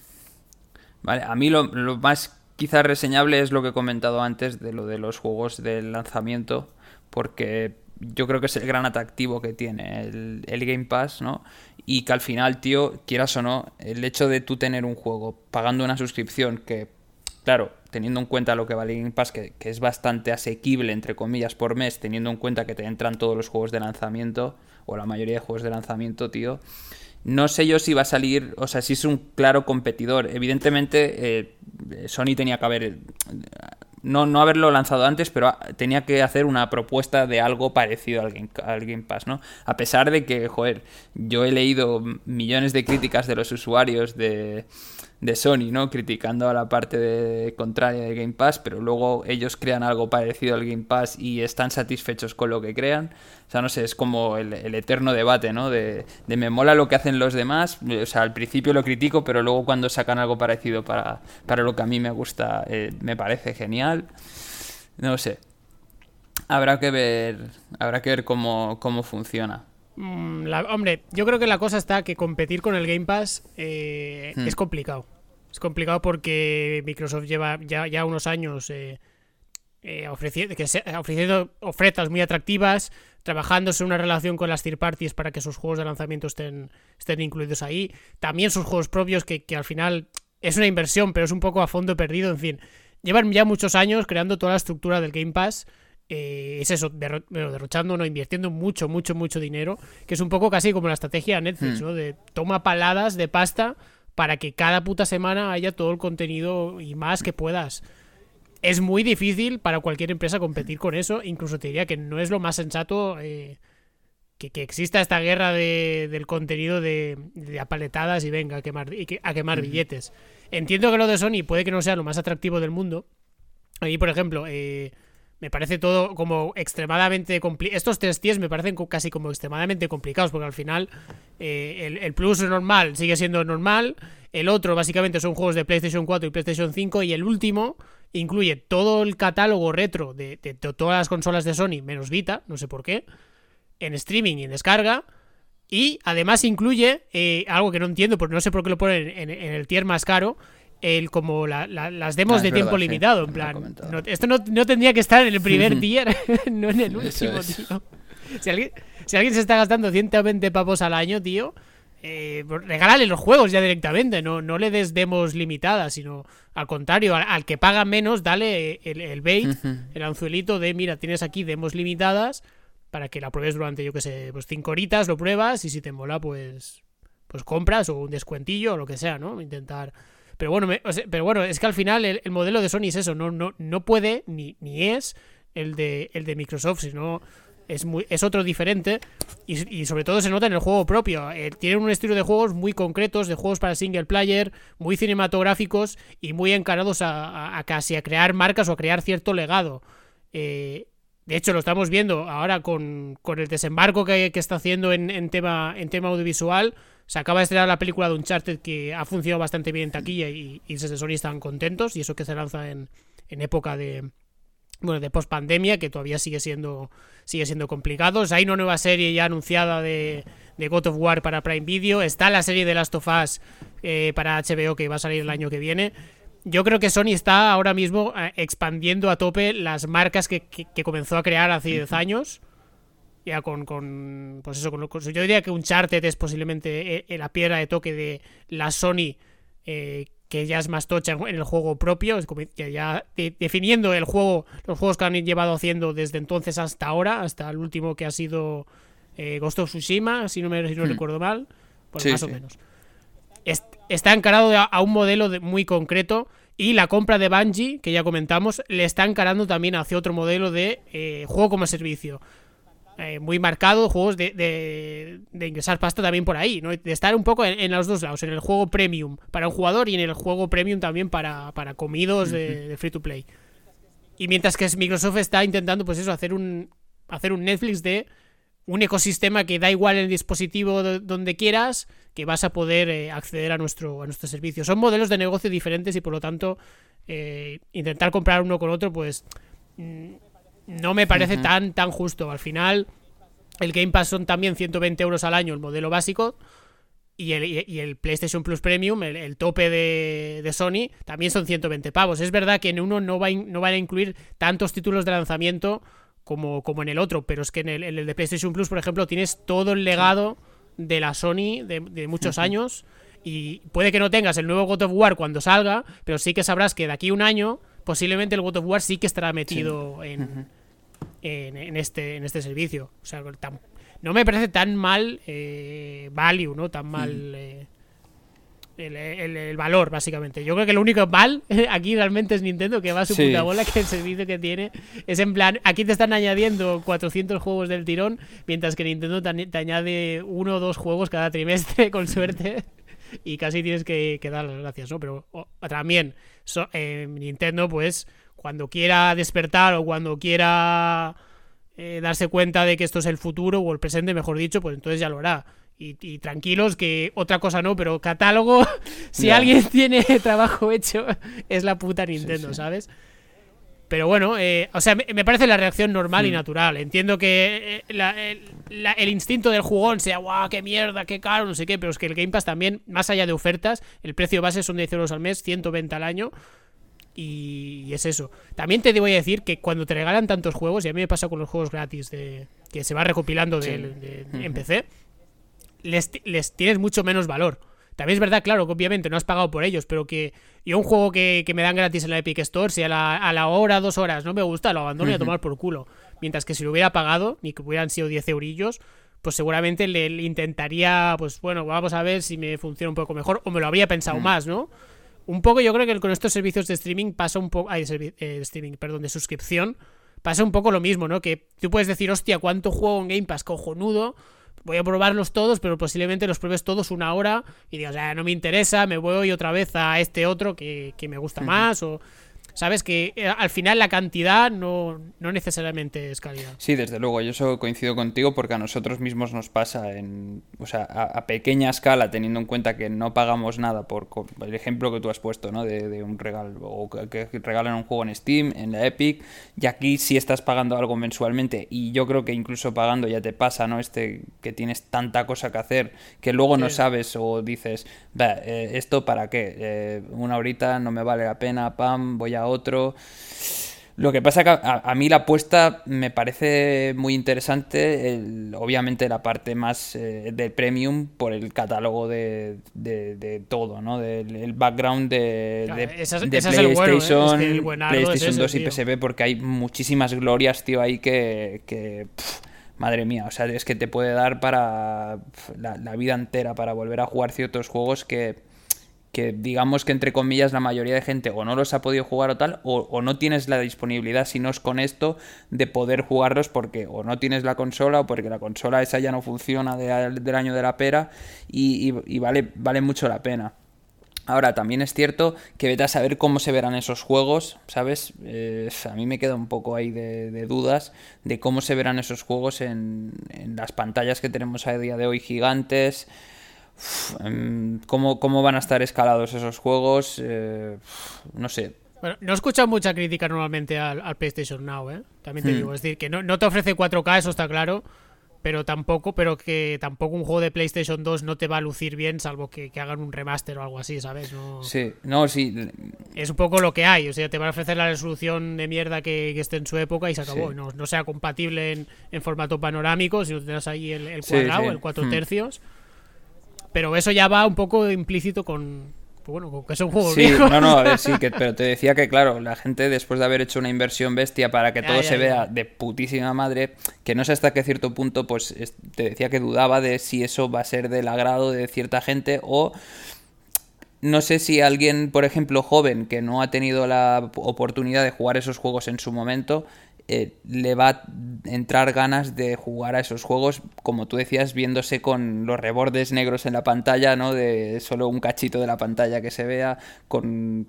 Vale, a mí lo, más quizás reseñable es lo que he comentado antes de lo de los juegos del lanzamiento, porque yo creo que es el gran atractivo que tiene el, el, Game Pass, ¿no? Y que al final, tío, quieras o no, el hecho de tú tener un juego pagando una suscripción que, claro, teniendo en cuenta lo que vale Game Pass, que, que es bastante asequible, entre comillas, por mes, teniendo en cuenta que te entran todos los juegos de lanzamiento, o la mayoría de juegos de lanzamiento, tío. No sé yo si va a salir, o sea, si es un claro competidor. Evidentemente, eh, Sony tenía que haber. No, no haberlo lanzado antes, pero tenía que hacer una propuesta de algo parecido al Game, al Game Pass, ¿no? A pesar de que, joder, yo he leído millones de críticas de los usuarios de, de Sony, ¿no? Criticando a la parte de, contraria de Game Pass, pero luego ellos crean algo parecido al Game Pass y están satisfechos con lo que crean. O sea, no sé, es como el, eterno debate, ¿no? De, me mola lo que hacen los demás. O sea, al principio lo critico, pero luego cuando sacan algo parecido para, para lo que a mí me gusta, eh, me parece genial. No sé. Habrá que ver, habrá que ver cómo, cómo funciona. Mm, hombre, yo creo que la cosa está que competir con el Game Pass eh, hmm. es complicado. Es complicado porque Microsoft lleva ya, ya unos años eh, eh, ofreciendo, que ofreciendo ofertas muy atractivas, trabajándose en una relación con las third parties para que sus juegos de lanzamiento estén, estén incluidos ahí. También sus juegos propios, que, que al final es una inversión, pero es un poco a fondo perdido. En fin, llevan ya muchos años creando toda la estructura del Game Pass eh, es eso, derrochando, no invirtiendo mucho, mucho, mucho dinero, que es un poco casi como la estrategia de Netflix, hmm. ¿no? De toma paladas de pasta para que cada puta semana haya todo el contenido y más que puedas. Es muy difícil para cualquier empresa competir con eso, incluso te diría que no es lo más sensato eh, que, exista esta guerra de, del contenido de, apaletadas y venga a quemar, a quemar billetes. Entiendo que lo de Sony puede que no sea lo más atractivo del mundo. Ahí, por ejemplo, eh, me parece todo como extremadamente complicado. Estos tres tíos me parecen casi como extremadamente complicados, porque al final eh, el, Plus normal sigue siendo normal, el otro básicamente son juegos de PlayStation 4 y PlayStation 5, y el último incluye todo el catálogo retro de, todas las consolas de Sony, menos Vita, no sé por qué, en streaming y en descarga. Y además incluye eh, algo que no entiendo, porque no sé por qué lo ponen en el tier más caro, el como las demos ah, de tiempo limitado, en plan. esto no, tendría que estar en el primer tier, no en el último, tío. Si alguien, si alguien se está gastando 120 pavos al año, tío, eh, pues regálale los juegos ya directamente, no, no le des demos limitadas, sino al contrario, al, que paga menos, dale el, el bait, el anzuelito de, mira, tienes aquí demos limitadas para que la pruebes durante, yo que sé, pues 5 horitas, lo pruebas y si te mola, pues, pues compras o un descuentillo o lo que sea, ¿no? Intentar pero bueno, pero bueno, es que al final el, modelo de Sony es eso, no, no, no puede ni, ni es el de, el de Microsoft, sino es, muy, es otro diferente y, sobre todo se nota en el juego propio. Eh, tienen un estilo de juegos muy concretos, de juegos para single player, muy cinematográficos y muy encarados a, casi a crear marcas o a crear cierto legado. Eh, de hecho, lo estamos viendo ahora con, con el desembarco que, está haciendo en, en, tema, en tema audiovisual. Se acaba de estrenar la película de Uncharted que ha funcionado bastante bien en taquilla y, y desde Sony están contentos. Y eso que se lanza en, época de, bueno, de post pandemia, que todavía sigue siendo, sigue siendo complicado. hay una nueva serie ya anunciada de, de, God of War para Prime Video. Está la serie de Last of Us eh, para HBO que va a salir el año que viene. yo creo que Sony está ahora mismo eh, expandiendo a tope las marcas que, comenzó a crear hace 10 años. Ya con, con, pues eso, con, yo diría que Uncharted es posiblemente eh, la piedra de toque de la Sony eh, que ya es más tocha en el juego propio, ya definiendo el juego, los juegos que han llevado haciendo desde entonces hasta ahora, hasta el último que ha sido Ghost of Tsushima, si no me no hmm. recuerdo mal, pues más o menos está encarado a, un modelo muy concreto y la compra de Bungie, que ya comentamos, le está encarando también hacia otro modelo de eh, juego como servicio. Eh, muy marcado, juegos de, ingresar pasta también por ahí, ¿no? De estar un poco en, los dos lados, en el juego premium para un jugador y en el juego premium también para, para comidos de, free to play. Y mientras que Microsoft está intentando, pues eso, hacer un, hacer un Netflix de un ecosistema que da igual el dispositivo donde quieras, que vas a poder eh, acceder a nuestro, a nuestro servicio. Son modelos de negocio diferentes y por lo tanto eh, intentar comprar uno con otro, pues mm, no me parece tan, tan justo. Al final, el Game Pass son también 120 euros al año, el modelo básico. Y el, y el PlayStation Plus Premium, el, tope de, Sony, también son 120 pavos. Es verdad que en uno no, va no van a incluir tantos títulos de lanzamiento como, como en el otro, pero es que en el, de PlayStation Plus, por ejemplo, tienes todo el legado de la Sony de, muchos años y puede que no tengas el nuevo God of War cuando salga, pero sí que sabrás que de aquí a un año posiblemente el God of War sí que estará metido en, en, este, en este servicio. O sea, no me parece tan mal eh, value, ¿no? Tan mal... Eh, el, valor, básicamente. Yo creo que lo único mal aquí realmente es Nintendo, que va a su puta bola, que el servicio que tiene es en plan, aquí te están añadiendo 400 juegos del tirón, mientras que Nintendo te, añade uno o dos juegos cada trimestre, con suerte, y casi tienes que, dar las gracias, ¿no? Pero también, eh, Nintendo, pues, cuando quiera despertar o cuando quiera... Eh, darse cuenta de que esto es el futuro o el presente, mejor dicho, pues entonces ya lo hará. Y, tranquilos que otra cosa no, pero catálogo, si alguien tiene trabajo hecho, es la puta Nintendo, ¿sabes? Pero bueno, eh, o sea, me, parece la reacción normal y natural. Entiendo que eh, el, instinto del jugón sea, guau, qué mierda, qué caro, no sé qué, pero es que el Game Pass también, más allá de ofertas, el precio base son 10 euros al mes, 120 al año. Y, es eso. También te voy a decir que cuando te regalan tantos juegos, y a mí me pasa con los juegos gratis de, que se va recopilando de, en PC, les, tienes mucho menos valor. También es verdad, claro, que obviamente no has pagado por ellos, pero que yo un juego que, me dan gratis en la Epic Store, si a la, hora, dos horas no me gusta, lo abandono y a tomar por culo. Mientras que si lo hubiera pagado, ni que hubieran sido 10 eurillos, pues seguramente le, intentaría, pues bueno, vamos a ver si me funciona un poco mejor, o me lo habría pensado más, ¿no? Un poco yo creo que con estos servicios de streaming pasa un poco, ay, eh, streaming, perdón, de suscripción, pasa un poco lo mismo, ¿no? Que tú puedes decir, hostia, cuánto juego en Game Pass cojonudo, voy a probarlos todos, pero posiblemente los pruebes todos una hora y digas, ah, no me interesa, me voy otra vez a este otro que, que me gusta más o sabes que eh, al final la cantidad no, no, necesariamente es calidad. Sí, desde luego, yo eso coincido contigo porque a nosotros mismos nos pasa en, o sea, a, pequeña escala, teniendo en cuenta que no pagamos nada por el ejemplo que tú has puesto, ¿no? De, un regalo, o que, regalan un juego en Steam, en la Epic, y aquí sí estás pagando algo mensualmente, y yo creo que incluso pagando ya te pasa, ¿no? Este que tienes tanta cosa que hacer que luego no sabes o dices, eh, ¿esto para qué? Eh, una horita no me vale la pena, pam, voy a otro. Lo que pasa que a, mí la apuesta me parece muy interesante, obviamente la parte más eh, de premium por el catálogo de, todo, ¿no? Del background de, PlayStation, PlayStation 2 y PSP, porque hay muchísimas glorias, tío, ahí que... madre mía, o sea, es que te puede dar para la vida entera, para volver a jugar ciertos juegos que que digamos que entre comillas la mayoría de gente o no los ha podido jugar o tal, o, no tienes la disponibilidad, si no es con esto, de poder jugarlos porque o no tienes la consola o porque la consola esa ya no funciona del año de la pera y, vale, vale mucho la pena. Ahora, también es cierto que vete a saber cómo se verán esos juegos, ¿sabes? A mí me queda un poco ahí de, dudas de cómo se verán esos juegos en, en las pantallas que tenemos a día de hoy gigantes. Em, ¿Cómo, ¿Cómo, van a estar escalados esos juegos? Eh, no sé. Bueno, no he escuchado mucha crítica normalmente al, PlayStation Now, ¿eh? También te hmm. digo. Es decir, que no, te ofrece 4K, eso está claro. pero tampoco, pero que tampoco un juego de PlayStation 2 no te va a lucir bien, salvo que, hagan un remaster o algo así, ¿sabes? No... Sí, no, sí. Es un poco lo que hay, o sea, te van a ofrecer la resolución de mierda que, esté en su época y se acabó. No, no, sea compatible en, formato panorámico, si no tienes ahí el, cuadrado, el 4 hmm. Pero eso ya va un poco implícito con, pues bueno, que es un juego sí, No, no, a ver, sí, que, pero te decía que, claro, la gente después de haber hecho una inversión bestia para que todo se vea de putísima madre, que no sé hasta qué cierto punto, pues te decía que dudaba de si eso va a ser del agrado de cierta gente o no sé si alguien, por ejemplo, joven que no ha tenido la oportunidad de jugar esos juegos en su momento, eh, le va a entrar ganas de jugar a esos juegos, como tú decías, viéndose con los rebordes negros en la pantalla, ¿no? De solo un cachito de la pantalla que se vea, con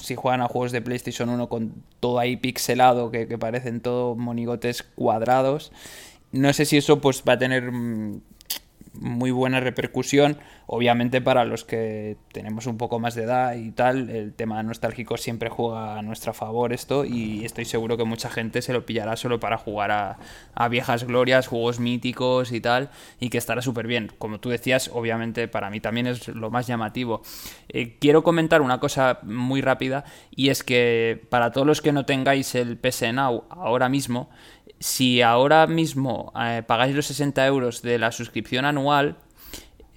si juegan a juegos de PlayStation 1 con todo ahí pixelado, que, que parecen todo monigotes cuadrados. No sé si eso pues va a tener mm, muy buena repercusión. Obviamente para los que tenemos un poco más de edad y tal, el tema nostálgico siempre juega a nuestro favor esto y estoy seguro que mucha gente se lo pillará solo para jugar a, viejas glorias, juegos míticos y tal, y que estará súper bien. Como tú decías, obviamente para mí también es lo más llamativo. Eh, quiero comentar una cosa muy rápida y es que para todos los que no tengáis el PS Now ahora mismo, si ahora mismo eh, pagáis los 60 euros de la suscripción anual,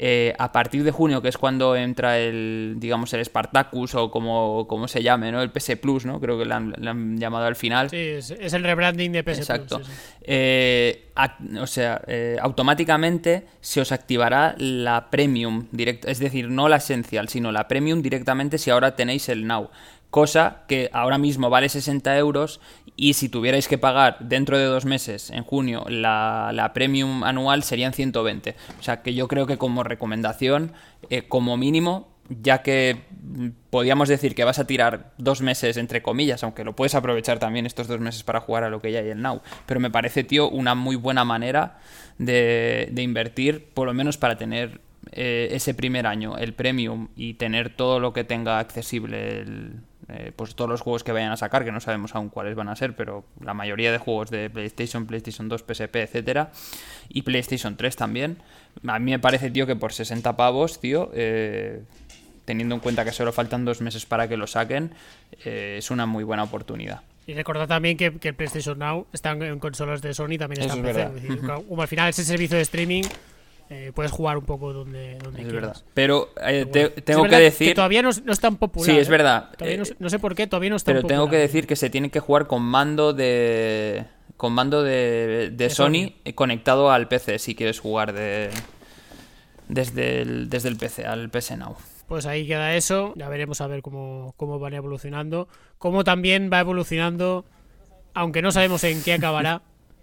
eh, a partir de junio, que es cuando entra el, digamos, el Spartacus o como, como se llame, ¿no? El PS Plus, ¿no? Creo que le han, llamado al final. Sí, es, el rebranding de PS Exacto. Plus. Eh, o sea, automáticamente se os activará la Premium directa, es decir, no la esencial, sino la Premium directamente si ahora tenéis el Now cosa que ahora mismo vale 60 euros y si tuvierais que pagar dentro de dos meses, en junio, la, premium anual serían 120. O sea que yo creo que como recomendación, eh, como mínimo, ya que podíamos decir que vas a tirar dos meses entre comillas, aunque lo puedes aprovechar también estos dos meses para jugar a lo que ya hay el Now, pero me parece, tío, una muy buena manera de, de invertir, por lo menos para tener eh, ese primer año el premium y tener todo lo que tenga accesible el, eh, pues todos los juegos que vayan a sacar, que no sabemos aún cuáles van a ser, pero la mayoría de juegos de PlayStation, PlayStation 2, PSP, etcétera, y PlayStation 3 también. A mí me parece, tío, que por 60 pavos, tío, eh, teniendo en cuenta que solo faltan dos meses para que lo saquen, eh, es una muy buena oportunidad. Y recordad también que, el PlayStation Now está en, consolas de Sony, también está en PC. como al final ese servicio de streaming eh, puedes jugar un poco donde, donde es quieras. Verdad. Pero eh, tengo que decir. Que todavía no, es tan popular. Sí, es ¿eh? verdad. no, sé por qué, todavía no es tan Pero tengo que decir que se tiene que jugar con mando de. Con mando de, de, Sony, conectado al PC si quieres jugar de. Desde el, desde el PC, al PC Now. Pues ahí queda eso. Ya veremos a ver cómo, cómo van evolucionando. Cómo también va evolucionando, aunque no sabemos en qué acabará,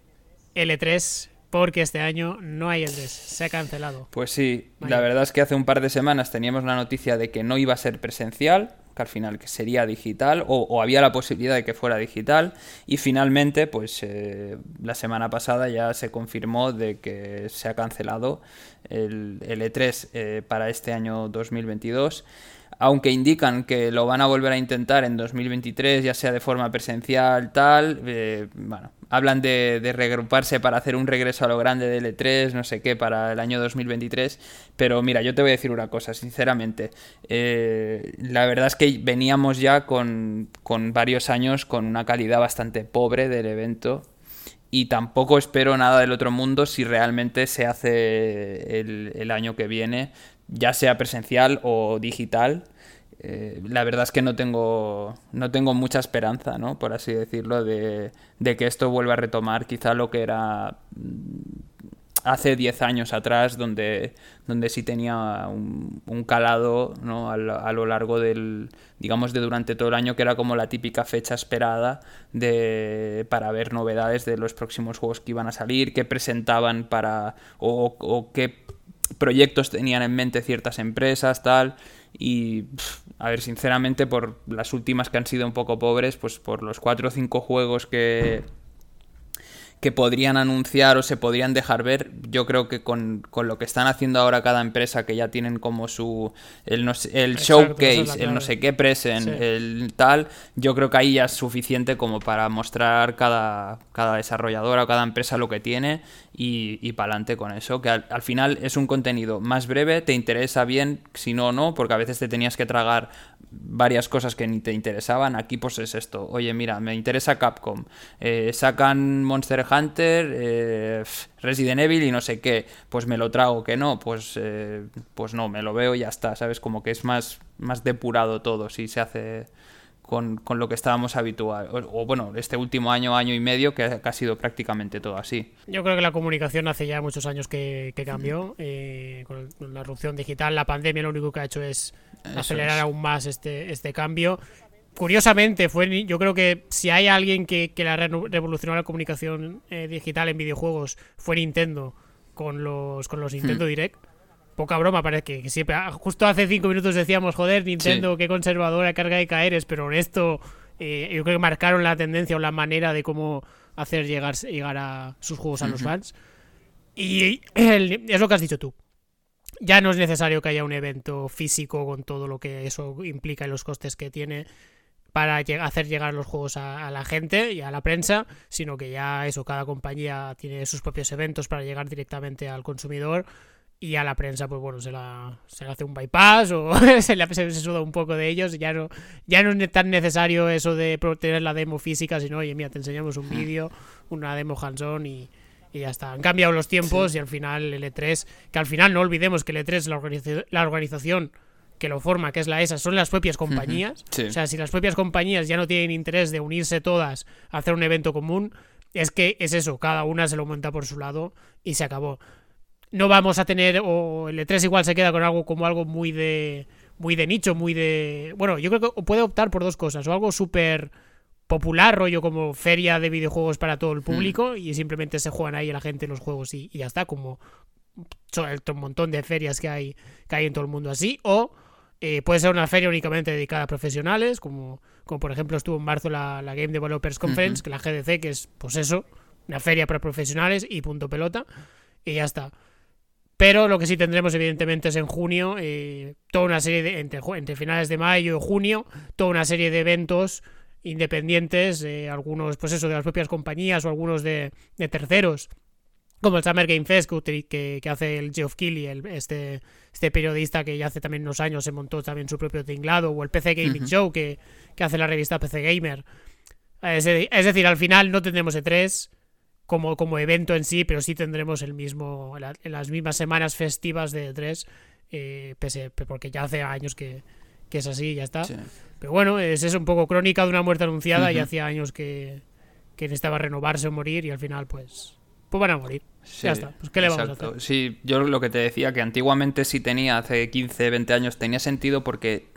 L3 porque este año no hay el DES, se ha cancelado. Pues sí, la verdad es que hace un par de semanas teníamos la noticia de que no iba a ser presencial, que al final que sería digital, o, había la posibilidad de que fuera digital, y finalmente, pues eh, la semana pasada ya se confirmó de que se ha cancelado el, E3 eh, para este año 2022 aunque indican que lo van a volver a intentar en 2023, ya sea de forma presencial, tal, eh, bueno, hablan de, regruparse para hacer un regreso a lo grande de L3, no sé qué, para el año 2023. Pero mira, yo te voy a decir una cosa, sinceramente. Eh, la verdad es que veníamos ya con, con varios años con una calidad bastante pobre del evento. Y tampoco espero nada del otro mundo si realmente se hace el año que viene, ya sea presencial o digital. Eh, la verdad es que no tengo, no tengo mucha esperanza, ¿no? Por así decirlo, de, que esto vuelva a retomar quizá lo que era mm, hace 10 años atrás, donde, donde sí tenía un, calado ¿no? a, lo, largo del, digamos, de durante todo el año, que era como la típica fecha esperada de, para ver novedades de los próximos juegos que iban a salir, que presentaban para, o qué proyectos tenían en mente ciertas empresas, tal. Y, a ver, sinceramente, por las últimas que han sido un poco pobres, pues por los cuatro o cinco juegos que, que podrían anunciar o se podrían dejar ver. Yo creo que con, lo que están haciendo ahora cada empresa, que ya tienen como su el, el showcase, el no sé qué present, el tal, yo creo que ahí ya es suficiente como para mostrar cada, cada desarrolladora o cada empresa lo que tiene y, y para adelante con eso. Que al, final es un contenido más breve, te interesa bien, si no, no, porque a veces te tenías que tragar varias cosas que ni te interesaban. Aquí pues es esto, oye mira, me interesa Capcom, eh, sacan Monster Hunter, eh, Resident Evil y no sé qué, pues me lo trago, que no, pues, eh, pues no, me lo veo y ya está, ¿sabes? Como que es más, más depurado todo si se hace con, lo que estábamos habituados. O, bueno, este último año, año y medio, que ha, sido prácticamente todo así. Yo creo que la comunicación hace ya muchos años que, cambió. con la erupción digital, la pandemia lo único que ha hecho es acelerar aún más este, este cambio curiosamente, fue yo creo que si hay alguien que, que la revolucionó la comunicación eh, digital en videojuegos fue Nintendo con los, con los Nintendo hmm. Direct. Poca broma, parece que, siempre. Ah, justo hace cinco minutos decíamos, joder, Nintendo, qué conservadora, carga de caeres, pero en esto eh, yo creo que marcaron la tendencia o la manera de cómo hacer llegar, llegar a sus juegos a los fans. Y es lo que has dicho tú. Ya no es necesario que haya un evento físico con todo lo que eso implica y los costes que tiene para hacer llegar los juegos a, la gente y a la prensa, sino que ya eso, cada compañía tiene sus propios eventos para llegar directamente al consumidor y a la prensa, pues bueno, se la, se le hace un bypass o se le se, suda un poco de ellos. Ya no, ya no es tan necesario eso de tener la demo física, sino, oye, mira, te enseñamos un vídeo, una demo hands-on y, y ya está. Han cambiado los tiempos y al final el E3, que al final no olvidemos que el E3 la, la organización que lo forma, que es la ESA, son las propias compañías. O sea, si las propias compañías ya no tienen interés de unirse todas a hacer un evento común, es que es eso, cada una se lo monta por su lado y se acabó. No vamos a tener, o el E3 igual se queda con algo como algo muy de, muy de nicho, muy de... Bueno, yo creo que puede optar por dos cosas, o algo súper popular, rollo como feria de videojuegos para todo el público, y simplemente se juegan ahí a la gente los juegos y, y ya está, como el montón de ferias que hay, que hay en todo el mundo así, o eh, puede ser una feria únicamente dedicada a profesionales, como, como por ejemplo estuvo en marzo la, Game Developers Conference, que la GDC, que es pues eso, una feria para profesionales y punto pelota, y ya está. Pero lo que sí tendremos, evidentemente, es en junio, eh, toda una serie de, entre, entre, finales de mayo y junio, toda una serie de eventos independientes, eh, algunos, pues eso, de las propias compañías o algunos de, de terceros, como el Summer Game Fest que, que, hace el Geoff Keighley, el, este, este periodista que ya hace también unos años se montó también su propio tinglado, o el PC Gaming Show que, hace la revista PC Gamer. Es, decir, al final no tendremos E3 como, como evento en sí, pero sí tendremos el mismo en las mismas semanas festivas de E3, eh, porque ya hace años que, es así y ya está. Pero bueno, es, es un poco crónica de una muerte anunciada y hacía años que, que necesitaba renovarse o morir y al final pues pues van a morir. ya está. Pues ¿qué le vamos a hacer? Sí, yo lo que te decía, que antiguamente sí tenía, hace 15, 20 años, tenía sentido porque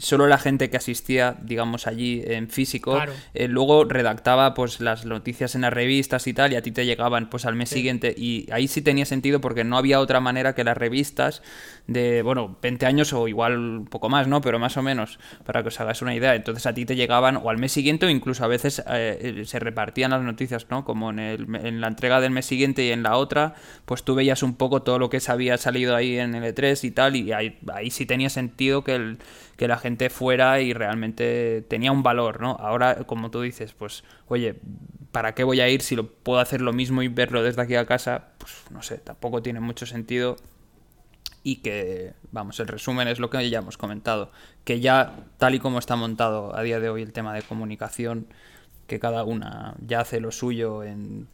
solo la gente que asistía, digamos, allí en físico, eh, luego redactaba pues las noticias en las revistas y tal, y a ti te llegaban pues al mes siguiente, y ahí sí tenía sentido porque no había otra manera que las revistas de, bueno, 20 años o igual un poco más, ¿no? Pero más o menos, para que os hagáis una idea. Entonces a ti te llegaban o al mes siguiente o incluso a veces eh, se repartían las noticias, ¿no? Como en, el, en la entrega del mes siguiente y en la otra, pues tú veías un poco todo lo que se había salido ahí en el E3 y tal, y ahí, ahí sí tenía sentido que el que la gente fuera y realmente tenía un valor, ¿no? Ahora, como tú dices, pues, oye, ¿para qué voy a ir si lo puedo hacer lo mismo y verlo desde aquí a casa? Pues no sé, tampoco tiene mucho sentido. Y que, vamos, el resumen es lo que ya hemos comentado, que ya tal y como está montado a día de hoy el tema de comunicación, que cada una ya hace lo suyo en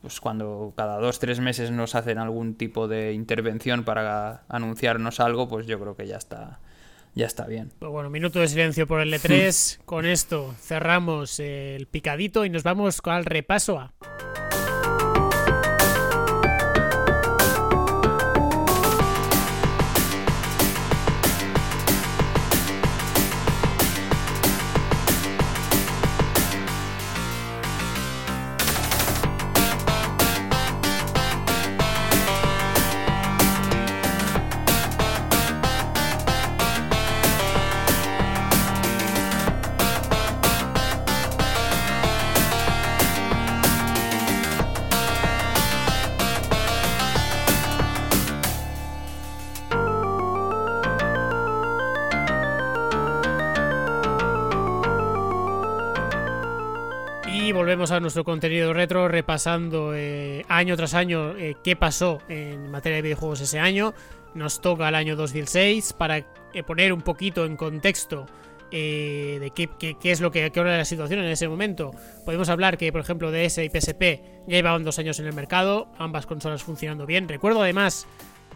pues cuando cada dos tres meses nos hacen algún tipo de intervención para anunciarnos algo, pues yo creo que ya está ya está bien. Pues bueno, minuto de silencio por el E3. Con esto cerramos el picadito y nos vamos al repaso a... nuestro contenido retro repasando eh, año tras año eh, qué pasó en materia de videojuegos ese año. Nos toca el año 2006 para eh, poner un poquito en contexto de qué, qué, es lo que qué era la situación en ese momento. Podemos hablar que, por ejemplo, DS y PSP ya llevaban dos años en el mercado, ambas consolas funcionando bien. Recuerdo además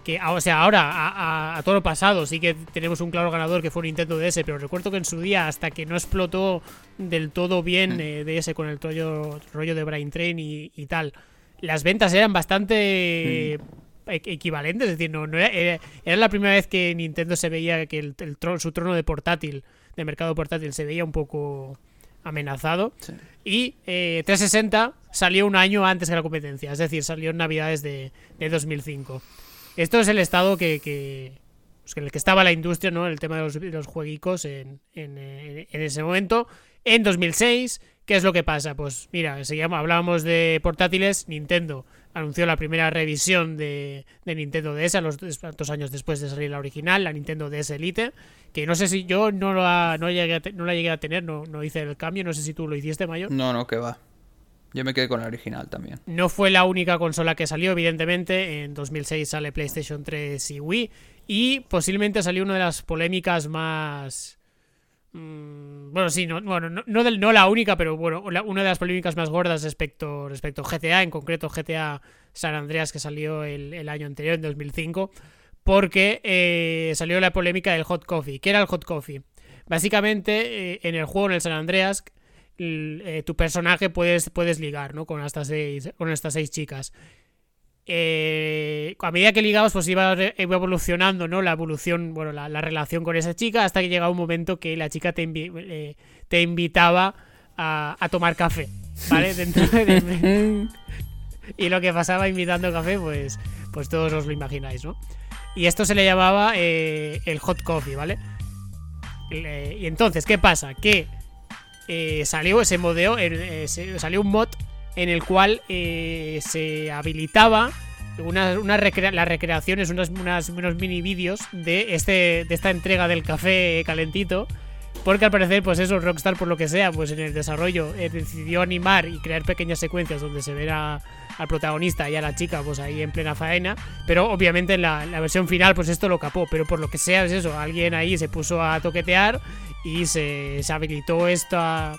que, o sea, ahora, a, todo lo pasado, sí que tenemos un claro ganador que fue Nintendo DS, pero recuerdo que en su día, hasta que no explotó del todo bien mm. eh, DS con el rollo, rollo de Brain Train y, tal, las ventas eran bastante mm. e, equivalentes, es decir, no, era, la primera vez que Nintendo se veía que el, su trono de portátil, de mercado portátil, se veía un poco amenazado. Y 360 eh, salió un año antes que la competencia, es decir, salió en Navidades de, de 2005. Esto es el estado que, que pues, en el que estaba la industria, ¿no? El tema de los, los jueguicos en, ese momento. En 2006, ¿qué es lo que pasa? Pues mira, llama hablábamos de portátiles, Nintendo anunció la primera revisión de, Nintendo DS a los dos años después de salir la original, la Nintendo DS Elite, que no sé si yo no, la, no, llegué a no la llegué a tener, no, no hice el cambio, no sé si tú lo hiciste, Mayor. No, no, que va. Yo me quedé con la original también. No fue la única consola que salió, evidentemente. En 2006 sale PlayStation 3 y Wii. Y posiblemente salió una de las polémicas más. Mm, bueno, sí, no, bueno, no, la única, pero bueno, una de las polémicas más gordas respecto, respecto a GTA, en concreto GTA San Andreas, que salió el, año anterior, en 2005. Porque eh, salió la polémica del hot coffee. ¿Qué era el hot coffee? Básicamente, eh, en el juego, en el San Andreas, eh, tu personaje puedes, puedes ligar, ¿no? Con estas seis, con estas seis chicas. Eh, a medida que ligabas, pues iba, evolucionando, ¿no? La evolución, bueno, la, relación con esa chica, hasta que llegaba un momento que la chica te, eh, te invitaba a, tomar café, ¿vale? Dentro y lo que pasaba invitando café, pues, pues todos os lo imagináis, ¿no? Y esto se le llamaba el hot coffee, ¿vale? y entonces, ¿qué pasa? Que eh, salió ese modeo, eh, salió un mod en el cual eh, se habilitaba una, las recreaciones, unos, unos mini vídeos de, este, de esta entrega del café calentito. Porque al parecer, pues eso, Rockstar, por lo que sea, pues en el desarrollo decidió animar y crear pequeñas secuencias donde se verá al protagonista y a la chica, pues ahí en plena faena. Pero obviamente en la, la, versión final, pues esto lo capó. Pero por lo que sea, es eso, alguien ahí se puso a toquetear y se, habilitó esta,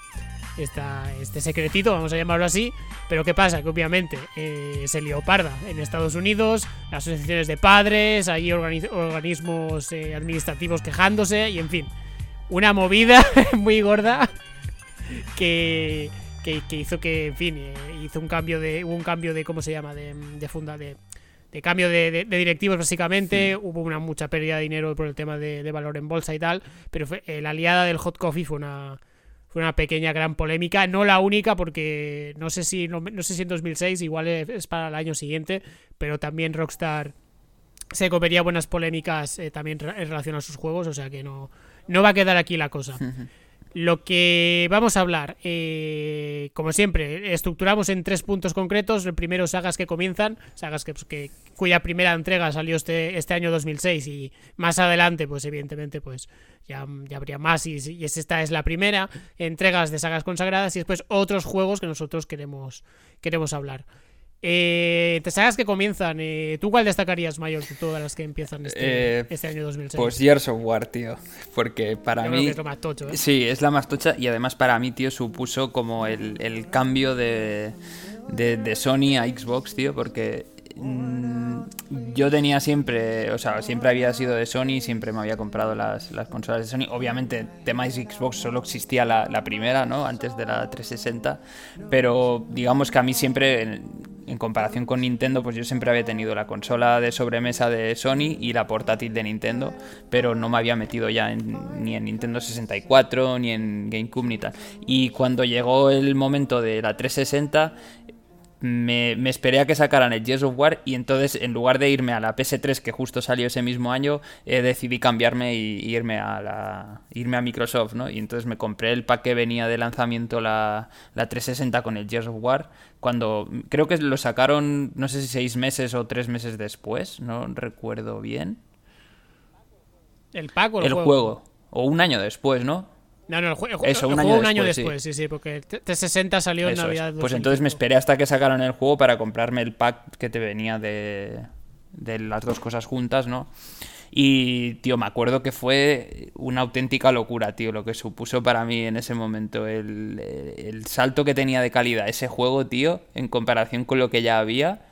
esta, este secretito, vamos a llamarlo así. Pero ¿qué pasa? Que obviamente eh, se lió parda en Estados Unidos, asociaciones de padres, hay organismos eh, administrativos quejándose y en fin, una movida muy gorda que, que, hizo que, en fin, eh, hizo un cambio de, un cambio de, ¿cómo se llama? De, de funda, de, de cambio de, directivos básicamente, hubo una mucha pérdida de dinero por el tema de, valor en bolsa y tal, pero eh, la aliada del hot coffee fue una fue una pequeña gran polémica, no la única porque no sé si no, sé si en 2006 igual es para el año siguiente, pero también Rockstar se comería buenas polémicas eh, también en relación a sus juegos, o sea que no no va a quedar aquí la cosa. Lo que vamos a hablar, eh, como siempre, estructuramos en tres puntos concretos. El primero, sagas que comienzan, sagas que, pues, cuya primera entrega salió este, este año 2006 y más adelante, pues evidentemente, pues ya, ya habría más y, y, esta es la primera. Entregas de sagas consagradas y después otros juegos que nosotros queremos, queremos hablar. Eh, te sagas que comienzan, eh, ¿tú cuál destacarías mayor de todas las que empiezan este, eh, este año 2006? Pues Gears of War, tío. Porque para mí. es lo más tocho, ¿eh? Sí, es la más tocha y además para mí, tío, supuso como el, cambio de, de, Sony a Xbox, tío, porque mm, yo tenía siempre, o sea, siempre había sido de Sony, siempre me había comprado las, las consolas de Sony. Obviamente, temáis Xbox solo existía la, primera, ¿no? Antes de la 360. Pero digamos que a mí siempre, en comparación con Nintendo, pues yo siempre había tenido la consola de sobremesa de Sony y la portátil de Nintendo, pero no me había metido ya ni en Nintendo 64, ni en GameCube, ni tal. Y cuando llegó el momento de la 360, me, esperé a que sacaran el Gears of War y entonces en lugar de irme a la PS3 que justo salió ese mismo año eh, decidí cambiarme y, irme a la irme a Microsoft ¿no? y entonces me compré el pack que venía de lanzamiento la, la 360 con el Gears of War cuando creo que lo sacaron no sé si seis meses o tres meses después no recuerdo bien el pack o el, juego? o un año después no No, no, el, juego, Eso, un, año, un año después, sí. sí, porque 360 salió en Navidad. Pues entonces me esperé hasta que sacaron el juego para comprarme el pack que te venía de, de las dos cosas juntas, ¿no? Y, tío, me acuerdo que fue una auténtica locura, tío, lo que supuso para mí en ese momento. El, el salto que tenía de calidad ese juego, tío, en comparación con lo que ya había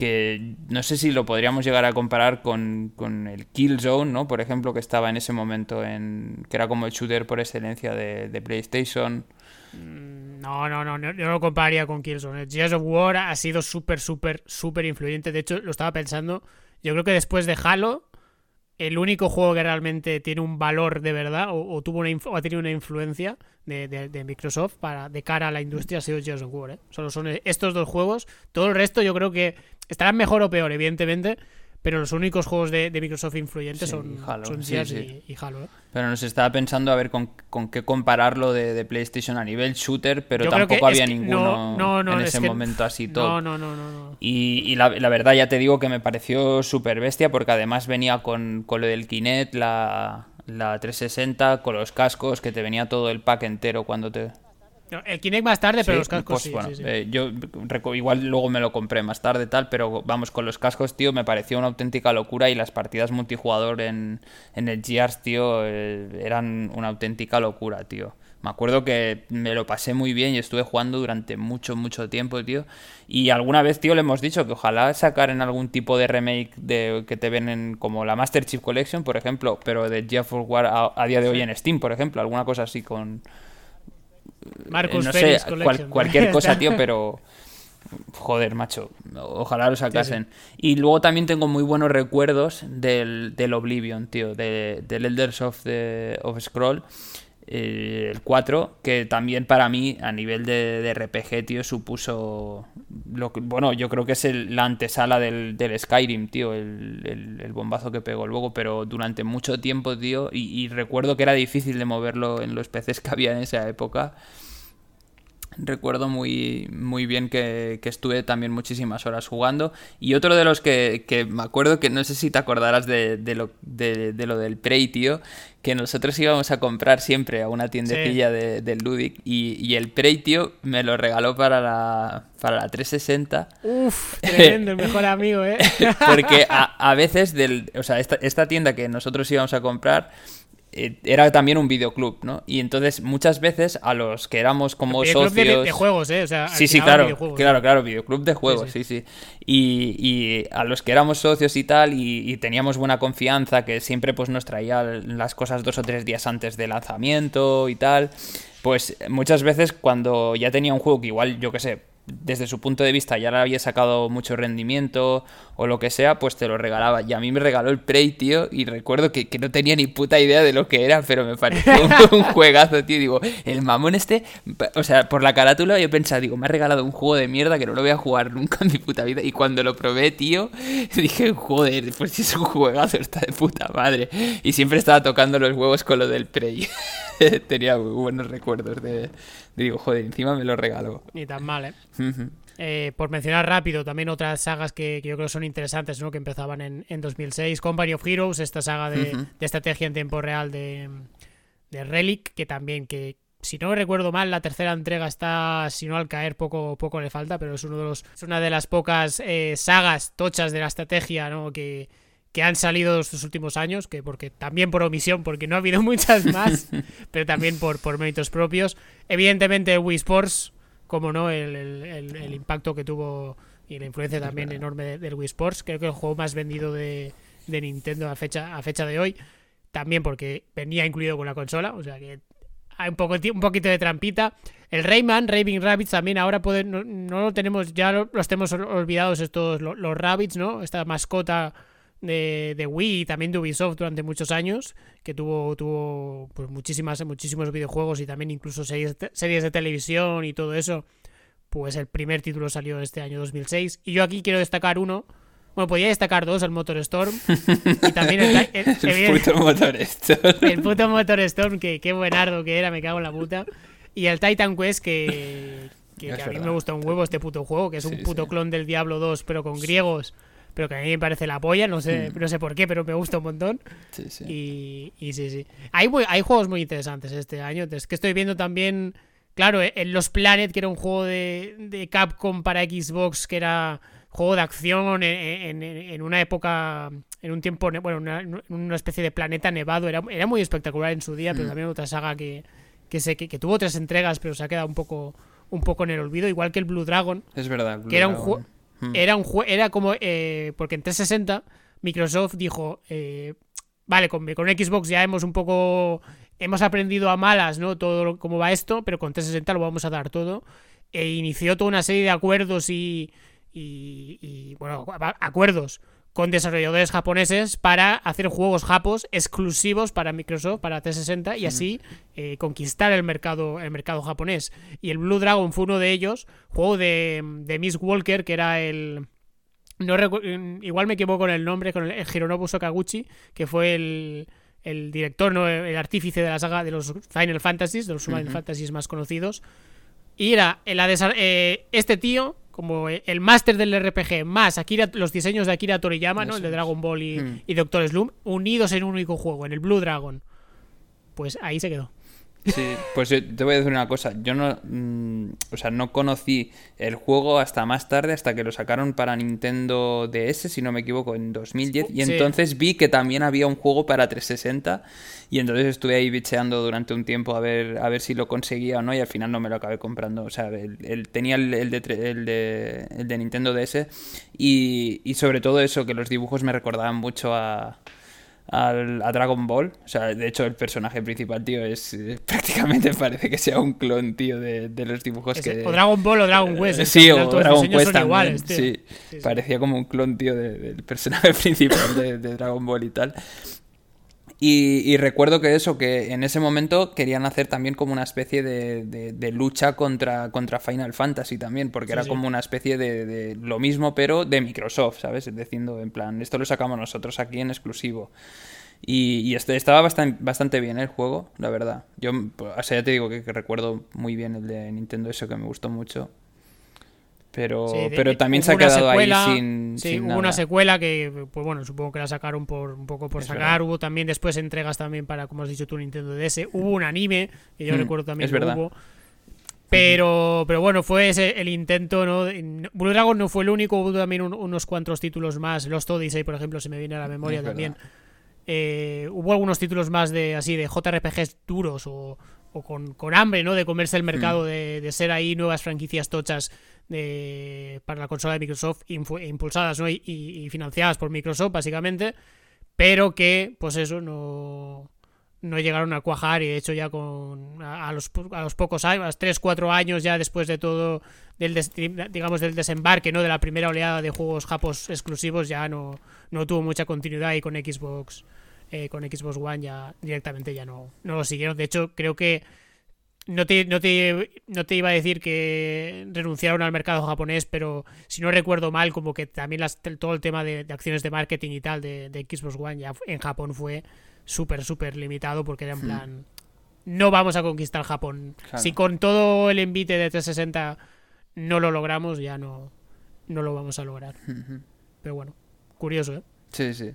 que no sé si lo podríamos llegar a comparar con, con, el Killzone, ¿no? Por ejemplo, que estaba en ese momento en... que era como el shooter por excelencia de, PlayStation. Mm, no, no, no, yo no lo compararía con Killzone. Gears of War ha sido súper, súper, súper influyente. De hecho, lo estaba pensando. Yo creo que después de Halo, el único juego que realmente tiene un valor de verdad o, tuvo una o ha tenido una influencia de, Microsoft para de cara a la industria ha sido Gears of. ¿eh? Solo son estos dos juegos. Todo el resto yo creo que estarán mejor o peor, evidentemente. Pero los únicos juegos de, Microsoft influyentes son, Halo, Gears Y, Halo. ¿eh? Pero nos estaba pensando a ver con, qué compararlo de, PlayStation a nivel shooter, pero tampoco había ninguno en ese momento así todo. No, no, no, no. Y, la, verdad ya te digo que me pareció súper bestia porque además venía con, con lo del Kinect, la, la 360, con los cascos, que te venía todo el pack entero cuando te el Kinect más tarde, pero los cascos pues, sí, eh, yo igual luego me lo compré más tarde tal, pero vamos, con los cascos, tío, me pareció una auténtica locura y las partidas multijugador en, en el Gears, tío, eh, eran una auténtica locura, tío. Me acuerdo que me lo pasé muy bien y estuve jugando durante mucho, mucho tiempo, tío. Y alguna vez, tío, le hemos dicho que ojalá sacar en algún tipo de remake de que te ven como la Master Chief Collection, por ejemplo, pero de Gears of War a día de hoy en Steam, por ejemplo, alguna cosa así con Marcus no sé, cualquier cosa, tío, pero joder, macho, ojalá lo sacasen. Y luego también tengo muy buenos recuerdos del, del Oblivion, tío, del Elders of, the, of Scroll. Eh, el 4, que también para mí, a nivel de, RPG, tío, supuso. Lo bueno, yo creo que es la antesala del, Skyrim, tío, el, bombazo que pegó luego, pero durante mucho tiempo, tío, y, y recuerdo que era difícil de moverlo en los PCs que había en esa época recuerdo muy, muy bien que, estuve también muchísimas horas jugando. Y otro de los que, me acuerdo que no sé si te acordarás de, lo, de, lo del Prey, tío, que nosotros íbamos a comprar siempre a una tiendecilla de, del Ludic y, el Prey, tío, me lo regaló para la, para la 360. Uf, tremendo, el mejor amigo, ¿eh? Porque a, veces, del, o sea, esta, esta tienda que nosotros íbamos a comprar era también un videoclub, ¿no? Y entonces muchas veces a los que éramos como socios... De, juegos, ¿eh? sí, sí, claro, claro, claro, videoclub de juegos, sí, sí. Y, a los que éramos socios y tal, y, teníamos buena confianza, que siempre pues nos traía las cosas dos o tres días antes del lanzamiento y tal, pues muchas veces cuando ya tenía un juego que igual, yo qué sé, desde su punto de vista ya le había sacado mucho rendimiento o lo que sea, pues te lo regalaba. Y a mí me regaló el Prey, tío, y recuerdo que, no tenía ni puta idea de lo que era, pero me pareció un, juegazo, tío. Digo, el mamón este, o sea, por la carátula yo pensaba, digo, me ha regalado un juego de mierda que no lo voy a jugar nunca en mi puta vida. Y cuando lo probé, tío, dije, joder, pues si es un juegazo, está de puta madre. Y siempre estaba tocando los huevos con lo del Prey. tenía muy buenos recuerdos de, digo, joder, encima me lo regaló. Ni tan mal, ¿eh? Eh por mencionar rápido, también otras sagas que, yo creo son interesantes, ¿no? Que empezaban en, en 2006. Company of Heroes, esta saga de, estrategia en tiempo real de, de, Relic, que también, que si no recuerdo mal, la tercera entrega está, si no al caer, poco, poco le falta, pero es, uno de los, es una de las pocas eh, sagas tochas de la estrategia, ¿no? Que, que han salido estos últimos años, que porque también por omisión, porque no ha habido muchas más, pero también por, por méritos propios. Evidentemente Wii Sports, como no, el, el, impacto que tuvo y la influencia también enorme del Wii Sports, creo que el juego más vendido de, de Nintendo a fecha, a fecha de hoy, también porque venía incluido con la consola, o sea que hay un, poco, un poquito de trampita. El Rayman, Raving Rabbits también ahora puede, no, lo tenemos, ya los tenemos olvidados estos, los, los Rabbits, ¿no? Esta mascota de, de, Wii y también de Ubisoft durante muchos años, que tuvo, tuvo pues muchísimas, muchísimos videojuegos y también incluso series, series de televisión y todo eso, pues el primer título salió este año 2006. Y yo aquí quiero destacar uno. Bueno, podía destacar dos, el Motor Storm. Y también el, el, puto Motor Storm. El puto Motor Storm, que qué buenardo que era, me cago en la puta. Y el Titan Quest, que, que, a mí me gusta un huevo este puto juego, que es un puto clon del Diablo 2, pero con griegos pero que a mí me parece la polla, no sé, Mm. no sé por qué, pero me gusta un montón. Sí, sí. Y, y sí, sí. Hay, muy- hay juegos muy interesantes este año. Es que estoy viendo también, claro, en Los Planet, que era un juego de, de Capcom para Xbox, que era juego de acción en, en- en una época, en un tiempo, bueno, una, una especie de planeta nevado. Era, era muy espectacular en su día, pero Mm. también otra saga que, que, sé, que, que tuvo tres entregas, pero se ha quedado un poco, un poco en el olvido, igual que el Blue Dragon. Es verdad. Blue que era un Dragon. juego- Mm. Era un era como eh, porque en 360 Microsoft dijo eh, vale con, con Xbox ya hemos un poco hemos aprendido a malas no todo cómo va esto pero con 360 lo vamos a dar todo. E inició toda una serie de acuerdos y, y, bueno acuerdos con desarrolladores japoneses para hacer juegos japos exclusivos para Microsoft para 360 y así eh, conquistar el mercado el mercado japonés. Y el Blue Dragon fue uno de ellos juego de, de Miss Walker que era el no mm, igual me equivoco con el nombre con el, el Hironobu Sakaguchi que fue el, el director no el artífice de la saga de los Final Fantasies de los Final. Fantasies más conocidos. Y era la eh, este tío como el máster del RPG más Akira, los diseños de Akira Toriyama, ¿no? El de. Dragon Ball y, Mm. y Doctor Slump, unidos en un único juego, en el Blue Dragon. Pues ahí se quedó. Sí, pues yo te voy a decir una cosa. Yo no, mm, o sea, no conocí el juego hasta más tarde, hasta que lo sacaron para Nintendo DS, si no me equivoco, en 2010. Y Sí. entonces vi que también había un juego para 360. Y entonces estuve ahí bicheando durante un tiempo a ver, a ver si lo conseguía o no. Y al final no me lo acabé comprando. O sea, el, el- tenía el, el de, el, de, el de Nintendo DS. Y, y sobre todo eso, que los dibujos me recordaban mucho a al- a Dragon Ball. O sea, de hecho, el personaje principal, tío, es eh, prácticamente parece que sea un clon, tío, de, de los dibujos Ese- que. o Dragon Ball o Dragon Quest. Eh, es sí, o Dragon Quest también. iguales, tío. sí. Sí, sí. parecía como un clon, tío, de- del personaje principal de, de Dragon Ball y tal. Y, y recuerdo que eso, que en ese momento querían hacer también como una especie de, de- de lucha contra, contra Final Fantasy también, porque Sí, era sí. como una especie de, de lo mismo, pero de Microsoft, ¿sabes? Diciendo, en plan, esto lo sacamos nosotros aquí en exclusivo. Y, y este, estaba bastante, bastante bien el juego, la verdad. Yo, o sea, ya te digo que, que recuerdo muy bien el de Nintendo, eso que me gustó mucho. Pero, Sí, de- pero también se ha quedado secuela, ahí sin, Sí, sin hubo nada. una secuela que, pues bueno, supongo que la sacaron por un poco por Es sacar. verdad. Hubo también después entregas también para, como has dicho tú, Nintendo DS. Hubo un anime, que yo Mm, recuerdo también es que verdad. hubo. Pero, pero bueno, fue ese el intento, ¿no? Blue Dragon no fue el único, hubo también un- unos cuantos títulos más. Lost Odyssey, por ejemplo, se me viene a la memoria Es también. Eh, hubo algunos títulos más de así de JRPGs duros o, o con, con hambre, ¿no? De comerse el Hmm. mercado, de, de ser ahí nuevas franquicias tochas de, para la consola de Microsoft, impulsadas ¿no? y, y- financiadas por Microsoft, básicamente, pero que, pues eso, no, no llegaron a cuajar y de hecho ya con a, a los, a los pocos años, a los 3, 4 años ya después de todo, del des- digamos del desembarque, ¿no? De la primera oleada de juegos japos exclusivos ya no, no tuvo mucha continuidad y con Xbox eh, con Xbox One ya directamente ya no, no lo siguieron. De hecho, creo que no te, no, te, no te iba a decir que renunciaron al mercado japonés, pero si no recuerdo mal, como que también las- todo el tema de, de acciones de marketing y tal de, de Xbox One ya en Japón fue súper, súper limitado porque era en Hmm. plan, no vamos a conquistar Japón. Claro. Si con todo el envite de 360 no lo logramos, ya no, no lo vamos a lograr. Ujú. Pero bueno, curioso, ¿eh? Sí, sí.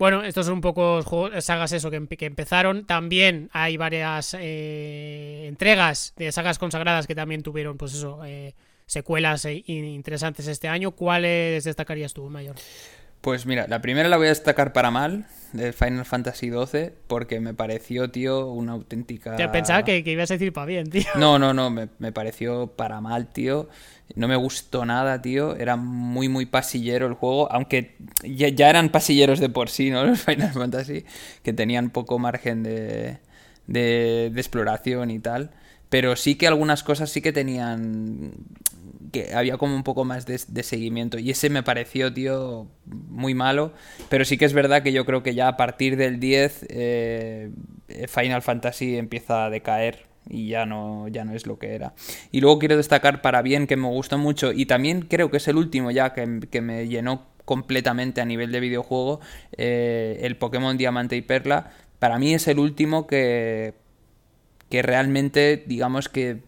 Bueno, estos son un poco juegos, sagas eso que, empe- que empezaron. También hay varias eh, entregas de sagas consagradas que también tuvieron, pues eso, eh, secuelas eh, in- interesantes este año. ¿Cuáles destacarías tú, Mayor? Pues mira, la primera la voy a destacar para mal, de Final Fantasy XII, porque me pareció, tío, una auténtica... Te pensaba que, que ibas a decir para bien, tío. No, no, no, me, me pareció para mal, tío. No me gustó nada, tío. Era muy, muy pasillero el juego, aunque ya, ya eran pasilleros de por sí, ¿no? Los Final Fantasy, que tenían poco margen de, de, de exploración y tal. Pero sí que algunas cosas sí que tenían... que había como un poco más de, de seguimiento. Y ese me pareció, tío, muy malo. Pero sí que es verdad que yo creo que ya a partir del 10 eh, Final Fantasy empieza a decaer y ya no, ya no es lo que era. Y luego quiero destacar para bien que me gustó mucho y también creo que es el último ya que, que me llenó completamente a nivel de videojuego eh, el Pokémon Diamante y Perla. Para mí es el último que, que realmente digamos que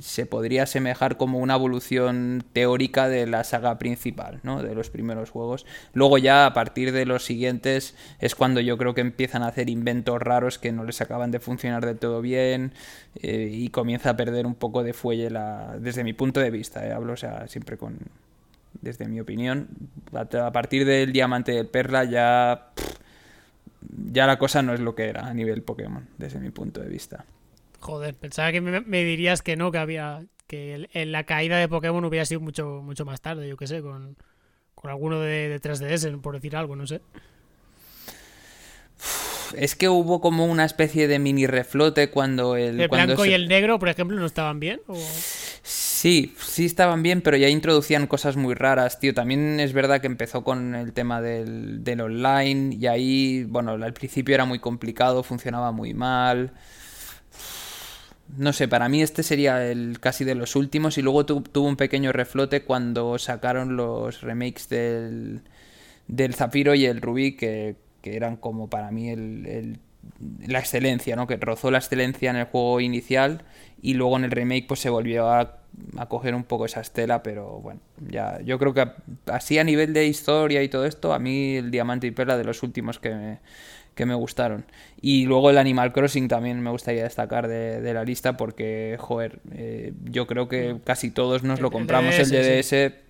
se podría asemejar como una evolución teórica de la saga principal, ¿no? De los primeros juegos. Luego ya a partir de los siguientes es cuando yo creo que empiezan a hacer inventos raros que no les acaban de funcionar del todo bien eh, y comienza a perder un poco de fuelle desde mi punto de vista, ¿eh? hablo o sea, siempre con desde mi opinión. A, partir del diamante del perla ya ya la cosa no es lo que era a nivel Pokémon, desde mi punto de vista. Joder, pensaba que me, dirías que no, que había. que en la caída de Pokémon hubiera sido mucho, mucho más tarde, yo qué sé, con, con alguno de, de 3DS, por decir algo, no sé. Es que hubo como una especie de mini reflote cuando el. ¿El blanco y el negro, por ejemplo, no estaban bien? Sí, sí estaban bien, pero ya introducían cosas muy raras, tío. También es verdad que empezó con el tema del, del online y ahí, bueno, al principio era muy complicado, funcionaba muy mal no sé, para mí este sería el casi de los últimos y luego tuvo un pequeño reflote cuando sacaron los remakes del, del Zafiro y el Rubí que, eran como para mí el, la excelencia, ¿no? Que rozó la excelencia en el juego inicial y luego en el remake pues se volvió a, a coger un poco esa estela, pero bueno, ya yo creo que así a nivel de historia y todo esto, a mí el Diamante y Perla de los últimos que me, que me gustaron. Y luego el Animal Crossing también me gustaría destacar de, la lista porque, joder, eh, yo creo que mm. casi todos nos lo compramos el DDS. Eh,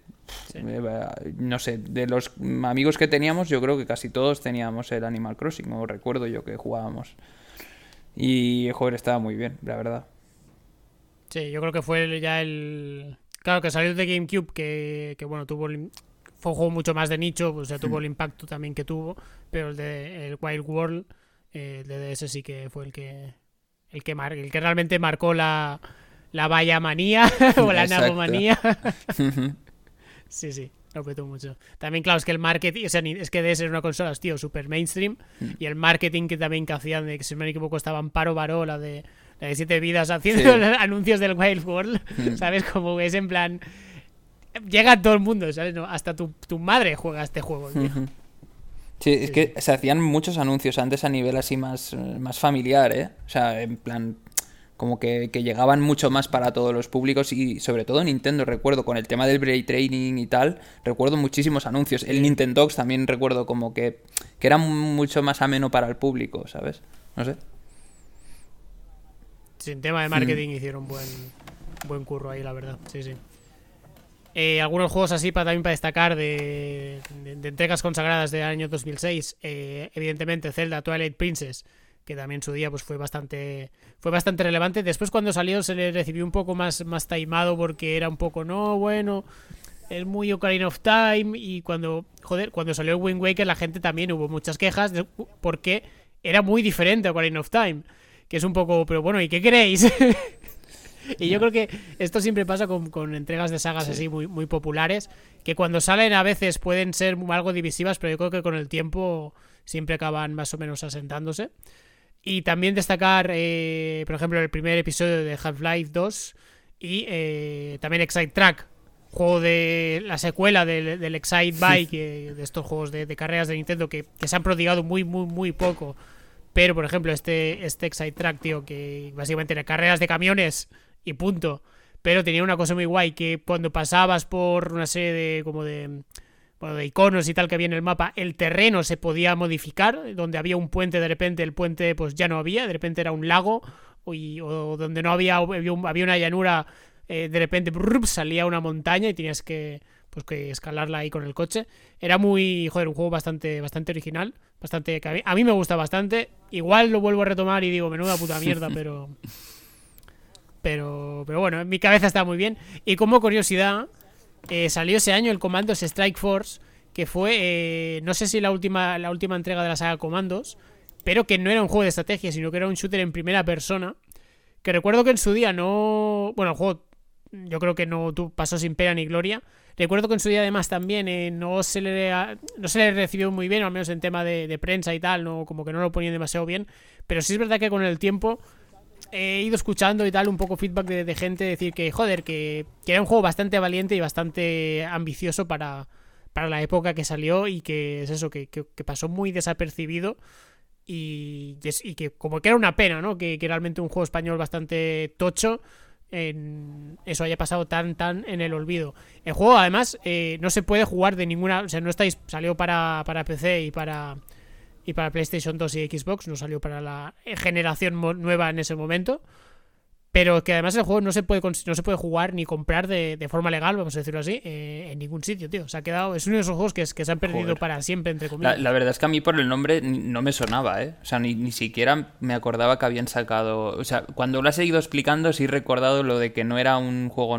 no sé, de los amigos que teníamos, yo creo que casi todos teníamos el Animal Crossing, o recuerdo yo que jugábamos. Y, joder, estaba muy bien, la verdad. Sí, yo creo que fue ya el... Claro, que salió de GameCube, que, que bueno, tuvo fue un juego mucho más de nicho, pues ya tuvo el impacto también que tuvo, pero el de el Wild World, eh, el de DS sí que fue el que el que, mar, el que realmente marcó la, la valla manía o la nagomanía. sí, sí, lo petó mucho. También, claro, es que el marketing, o sea, es que DS era una consola, tío, super mainstream, hmm. y el marketing que también que hacían, de que si no me equivoco, estaban Paro Baró, la de, la de Siete Vidas, haciendo anuncios del Wild World, hmm. ¿sabes? Como es en plan llega a todo el mundo, ¿sabes? hasta tu, madre juega este juego. Sí, es que se hacían muchos anuncios antes a nivel así más, más familiar, ¿eh? O sea, en plan, como que, llegaban mucho más para todos los públicos y sobre todo Nintendo, recuerdo, con el tema del Brain Training y tal, recuerdo muchísimos anuncios. El Nintendox también recuerdo como que, que era mucho más ameno para el público, ¿sabes? No sé. Sin tema de marketing hicieron buen, buen curro ahí, la verdad. Sí, sí. Eh, algunos juegos así para, también para destacar de, entregas consagradas del año 2006. Eh, evidentemente Zelda Twilight Princess, que también su día pues fue bastante fue bastante relevante. Después cuando salió se le recibió un poco más, más taimado porque era un poco, no, bueno, es muy Ocarina of Time. Y cuando, joder, cuando salió Wind Waker la gente también hubo muchas quejas porque era muy diferente a Ocarina of Time. Que es un poco, pero bueno, ¿y qué queréis? Y yo creo que esto siempre pasa con, entregas de sagas así muy, muy populares, que cuando salen a veces pueden ser algo divisivas, pero yo creo que con el tiempo siempre acaban más o menos asentándose. Y también destacar, eh, por ejemplo, el primer episodio de Half-Life 2 y eh, también Excite Track, juego de la secuela del, Excite Bike, eh, de estos juegos de, carreras de Nintendo que, que, se han prodigado muy, muy, muy poco. Pero, por ejemplo, este, este Excite Track, tío, que básicamente era carreras de camiones y punto. Pero tenía una cosa muy guay, que cuando pasabas por una serie de como de, bueno, de iconos y tal que había en el mapa, el terreno se podía modificar, donde había un puente de repente el puente pues ya no había, de repente era un lago, o, donde no había, había, una llanura, eh, de repente salía una montaña y tenías que pues que escalarla ahí con el coche. Era muy, joder, un juego bastante, bastante original, bastante a mí me gusta bastante. Igual lo vuelvo a retomar y digo, menuda puta mierda, pero pero, pero bueno, en mi cabeza está muy bien. Y como curiosidad, eh, salió ese año el Commandos Strike Force, que fue, eh, no sé si la última, la última entrega de la saga Commandos, pero que no era un juego de estrategia, sino que era un shooter en primera persona. Que recuerdo que en su día no. Bueno, el juego yo creo que no pasó sin pena ni gloria. Recuerdo que en su día además también eh, no, se le, no se le recibió muy bien, al menos en tema de, de, prensa y tal, no como que no lo ponían demasiado bien. Pero sí es verdad que con el tiempo he ido escuchando y tal un poco feedback de, gente decir que, joder, que, era un juego bastante valiente y bastante ambicioso para, para la época que salió y que es eso, que, pasó muy desapercibido y, y, que como que era una pena, ¿no? Que, que, realmente un juego español bastante tocho, eso haya pasado tan tan en el olvido. El juego además eh, no se puede jugar de ninguna, o sea, no estáis salió para, para PC y para y para PlayStation 2 y Xbox, no salió para la generación nueva en ese momento. Pero que además el juego no se puede, no se puede jugar ni comprar de, forma legal, vamos a decirlo así, eh, en ningún sitio, tío. Se ha quedado, es uno de esos juegos que, que se han perdido para siempre, entre comillas. La, verdad es que a mí por el nombre no me sonaba, ¿eh? O sea, ni, ni siquiera me acordaba que habían sacado. O sea, cuando lo has seguido explicando, sí he recordado lo de que no era un juego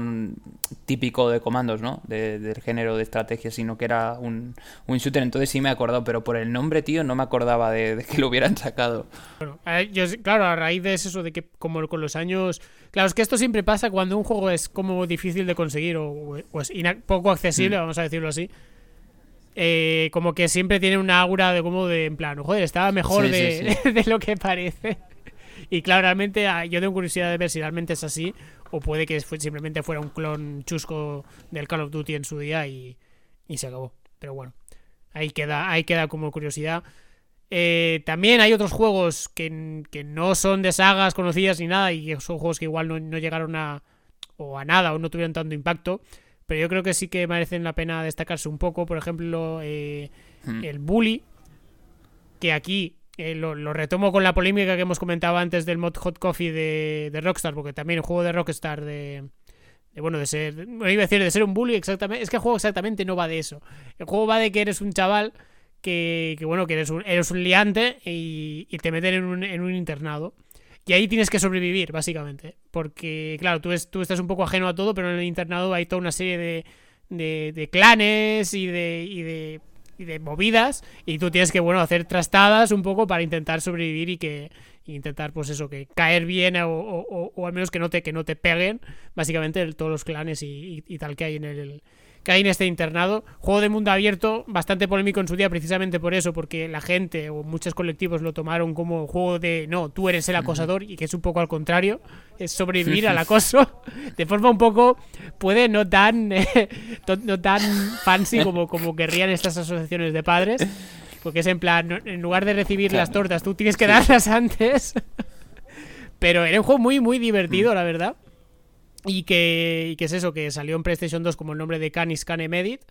típico de comandos, ¿no? del género de estrategia, sino que era un, un, shooter. Entonces sí me he acordado, pero por el nombre, tío, no me acordaba de, que lo hubieran sacado. Bueno, yo, claro, a raíz de eso, de que como con los años Claro, es que esto siempre pasa cuando un juego es como difícil de conseguir o, es poco accesible, mm. vamos a decirlo así. Eh, como que siempre tiene una aura de como de, en plan, joder, estaba mejor de, lo que parece. Y claro, realmente ah, yo tengo curiosidad de ver si realmente es así o puede que simplemente fuera un clon chusco del Call of Duty en su día y, y se acabó. Pero bueno, ahí queda, ahí queda como curiosidad. Eh, también hay otros juegos que, no son de sagas conocidas ni nada y son juegos que igual no, llegaron a, o a nada o no tuvieron tanto impacto. Pero yo creo que sí que merecen la pena destacarse un poco. Por ejemplo, eh, hmm. el Bully, que aquí eh, lo, retomo con la polémica que hemos comentado antes del mod Hot Coffee de, Rockstar, porque también el juego de Rockstar de, bueno, de ser, iba a decir de ser un bully exactamente, es que el juego exactamente no va de eso. El juego va de que eres un chaval que, bueno, que eres un, eres un liante y, te meten en un, en un, internado. Y ahí tienes que sobrevivir, básicamente. Porque, claro, tú, tú estás un poco ajeno a todo, pero en el internado hay toda una serie de, de, clanes y de, y de, y de movidas. Y tú tienes que, bueno, hacer trastadas un poco para intentar sobrevivir y que intentar, pues eso, que caer bien o, o, al menos que no te, que no te peguen, básicamente, todos los clanes y, y tal que hay en el, que hay en este internado. Juego de mundo abierto, bastante polémico en su día precisamente por eso, porque la gente o muchos colectivos lo tomaron como juego de no, tú eres el acosador y que es un poco al contrario, es sobrevivir al acoso de forma un poco, puede no tan, no tan fancy como, como querrían estas asociaciones de padres. Porque es en plan, en lugar de recibir las tortas, tú tienes que darlas antes. Pero era un juego muy, muy divertido, mm. la verdad. Y que, es eso, que salió en PlayStation 2 como el nombre de Canis Cane Medit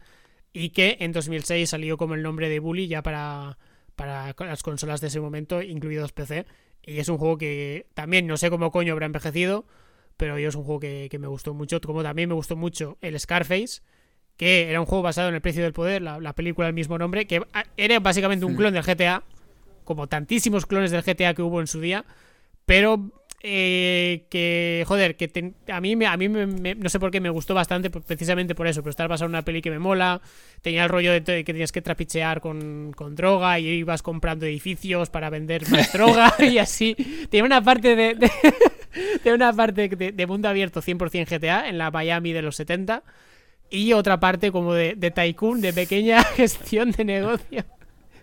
y que en 2006 salió como el nombre de Bully ya para, para las consolas de ese momento, incluidos PC. Y es un juego que también no sé cómo coño habrá envejecido, pero yo es un juego que, me gustó mucho. Como también me gustó mucho el Scarface, que era un juego basado en El Precio del Poder, la, película del mismo nombre, que era básicamente un clon del GTA, como tantísimos clones del GTA que hubo en su día, pero eh, que, joder, que a mí, a mí no sé por qué me gustó bastante, precisamente por eso, pero estar basado en una peli que me mola. Tenía el rollo de que tenías que trapichear con, droga y ibas comprando edificios para vender más droga y así. Tiene una parte de, de, una parte de, mundo abierto 100% GTA en la Miami de los 70 y otra parte como de, de tycoon, de pequeña gestión de negocio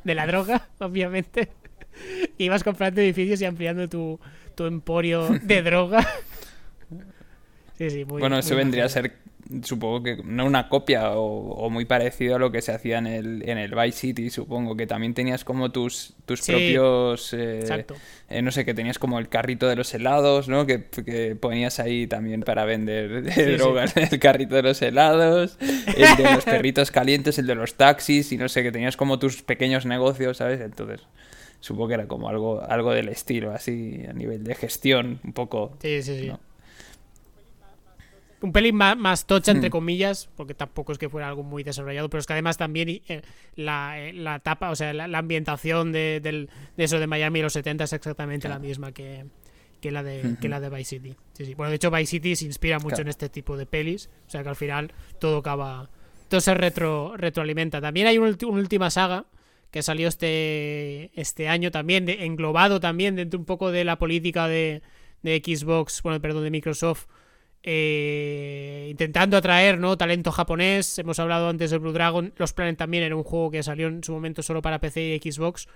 de la droga, obviamente. Ibas comprando edificios y ampliando tu, tu emporio de droga. Sí, sí, muy, bueno, eso vendría a ser, supongo que no una copia o, muy parecido a lo que se hacía en el, en el Vice City, supongo, que también tenías como tus, tus propios... Eh, Exacto. Eh, no sé, que tenías como el carrito de los helados, ¿no? Que, ponías ahí también para vender drogas el carrito de los helados, el de los perritos calientes, el de los taxis y no sé, que tenías como tus pequeños negocios, ¿sabes? Entonces supongo que era como algo, algo del estilo, así a nivel de gestión, un poco. Sí, sí, sí. Un pelín más, tocha, entre mm. comillas, porque tampoco es que fuera algo muy desarrollado, pero es que además también eh, la, eh, la, etapa, o sea, la, ambientación de, del, de, eso de Miami los 70 es exactamente la misma que, que la de, que la de Vice City. Sí, sí. Bueno, de hecho, Vice City se inspira mucho en este tipo de pelis, o sea que al final todo acaba. Todo se retro, retroalimenta. También hay una última saga que salió este, este año también, englobado también dentro un poco de la política de, de Xbox, bueno, perdón, de Microsoft, eh, intentando atraer ¿no? talento japonés. Hemos hablado antes de Blue Dragon. Los Planet también era un juego que salió en su momento solo para PC y Xbox.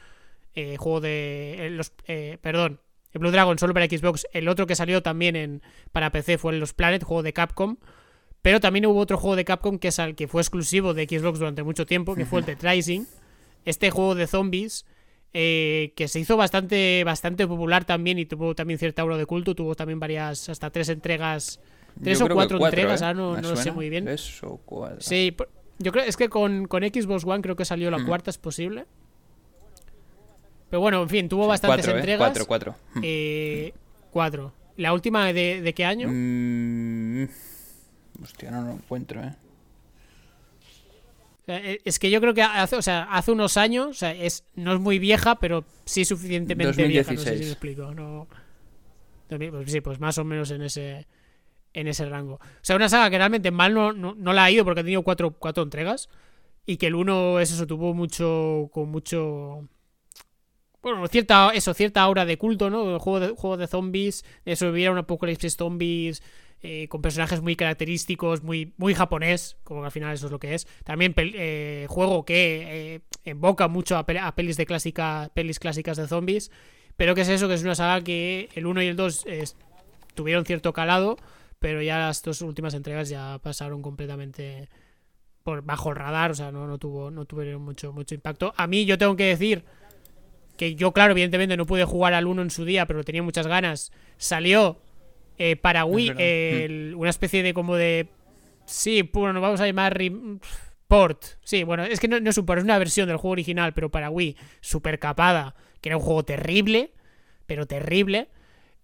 Eh, juego de. Eh, los, perdón, el Blue Dragon solo para Xbox. El otro que salió también en, para PC fue Los Planet, juego de Capcom. Pero también hubo otro juego de Capcom que, que fue exclusivo de Xbox durante mucho tiempo, que fue el de Tracing este juego de zombies eh, que se hizo bastante, bastante popular también y tuvo también cierta aura de culto. Tuvo también varias, hasta tres entregas, tres o cuatro, entregas, ¿eh? no, lo sé muy bien. Tres o cuatro. Sí, yo creo, es que con, con Xbox One creo que salió la mm. cuarta, es posible. Pero bueno, en fin, tuvo bastantes cuatro, entregas. Cuatro, cuatro. Mm. Eh, cuatro. ¿La última de, de qué año? Mm, hostia, no lo encuentro, eh. Eh. Es que yo creo que hace, o sea, hace unos años, o sea, es, no es muy vieja, pero sí suficientemente vieja, no sé si me explico. No, pues sí, pues más o menos en ese en ese rango. O sea, una saga que realmente mal no, no, la ha ido porque ha tenido cuatro, cuatro entregas y que el uno es eso, tuvo mucho, con mucho bueno, cierta, eso, cierta aura de culto, ¿no? Juego de, juego de zombies, eso hubiera un apocalipsis zombies eh, con personajes muy característicos, muy, muy japonés, como que al final eso es lo que es. También eh, juego que eh, invoca mucho a, pelis de clásica, pelis clásicas de zombies, pero que es eso, que es una saga que el 1 y el 2 tuvieron cierto calado, pero ya las dos últimas entregas ya pasaron completamente por bajo el radar, o sea, no, no tuvo no tuvieron mucho mucho impacto. A mí yo tengo que decir que yo, claro, evidentemente no pude jugar al 1 en su día, pero tenía muchas ganas. Salió eh, para Wii mm. una especie de como de... Sí, bueno, nos vamos a llamar... Port. Sí, bueno, es que no, es un port, es una versión del juego original, pero para Wii, super capada, que era un juego terrible, pero terrible.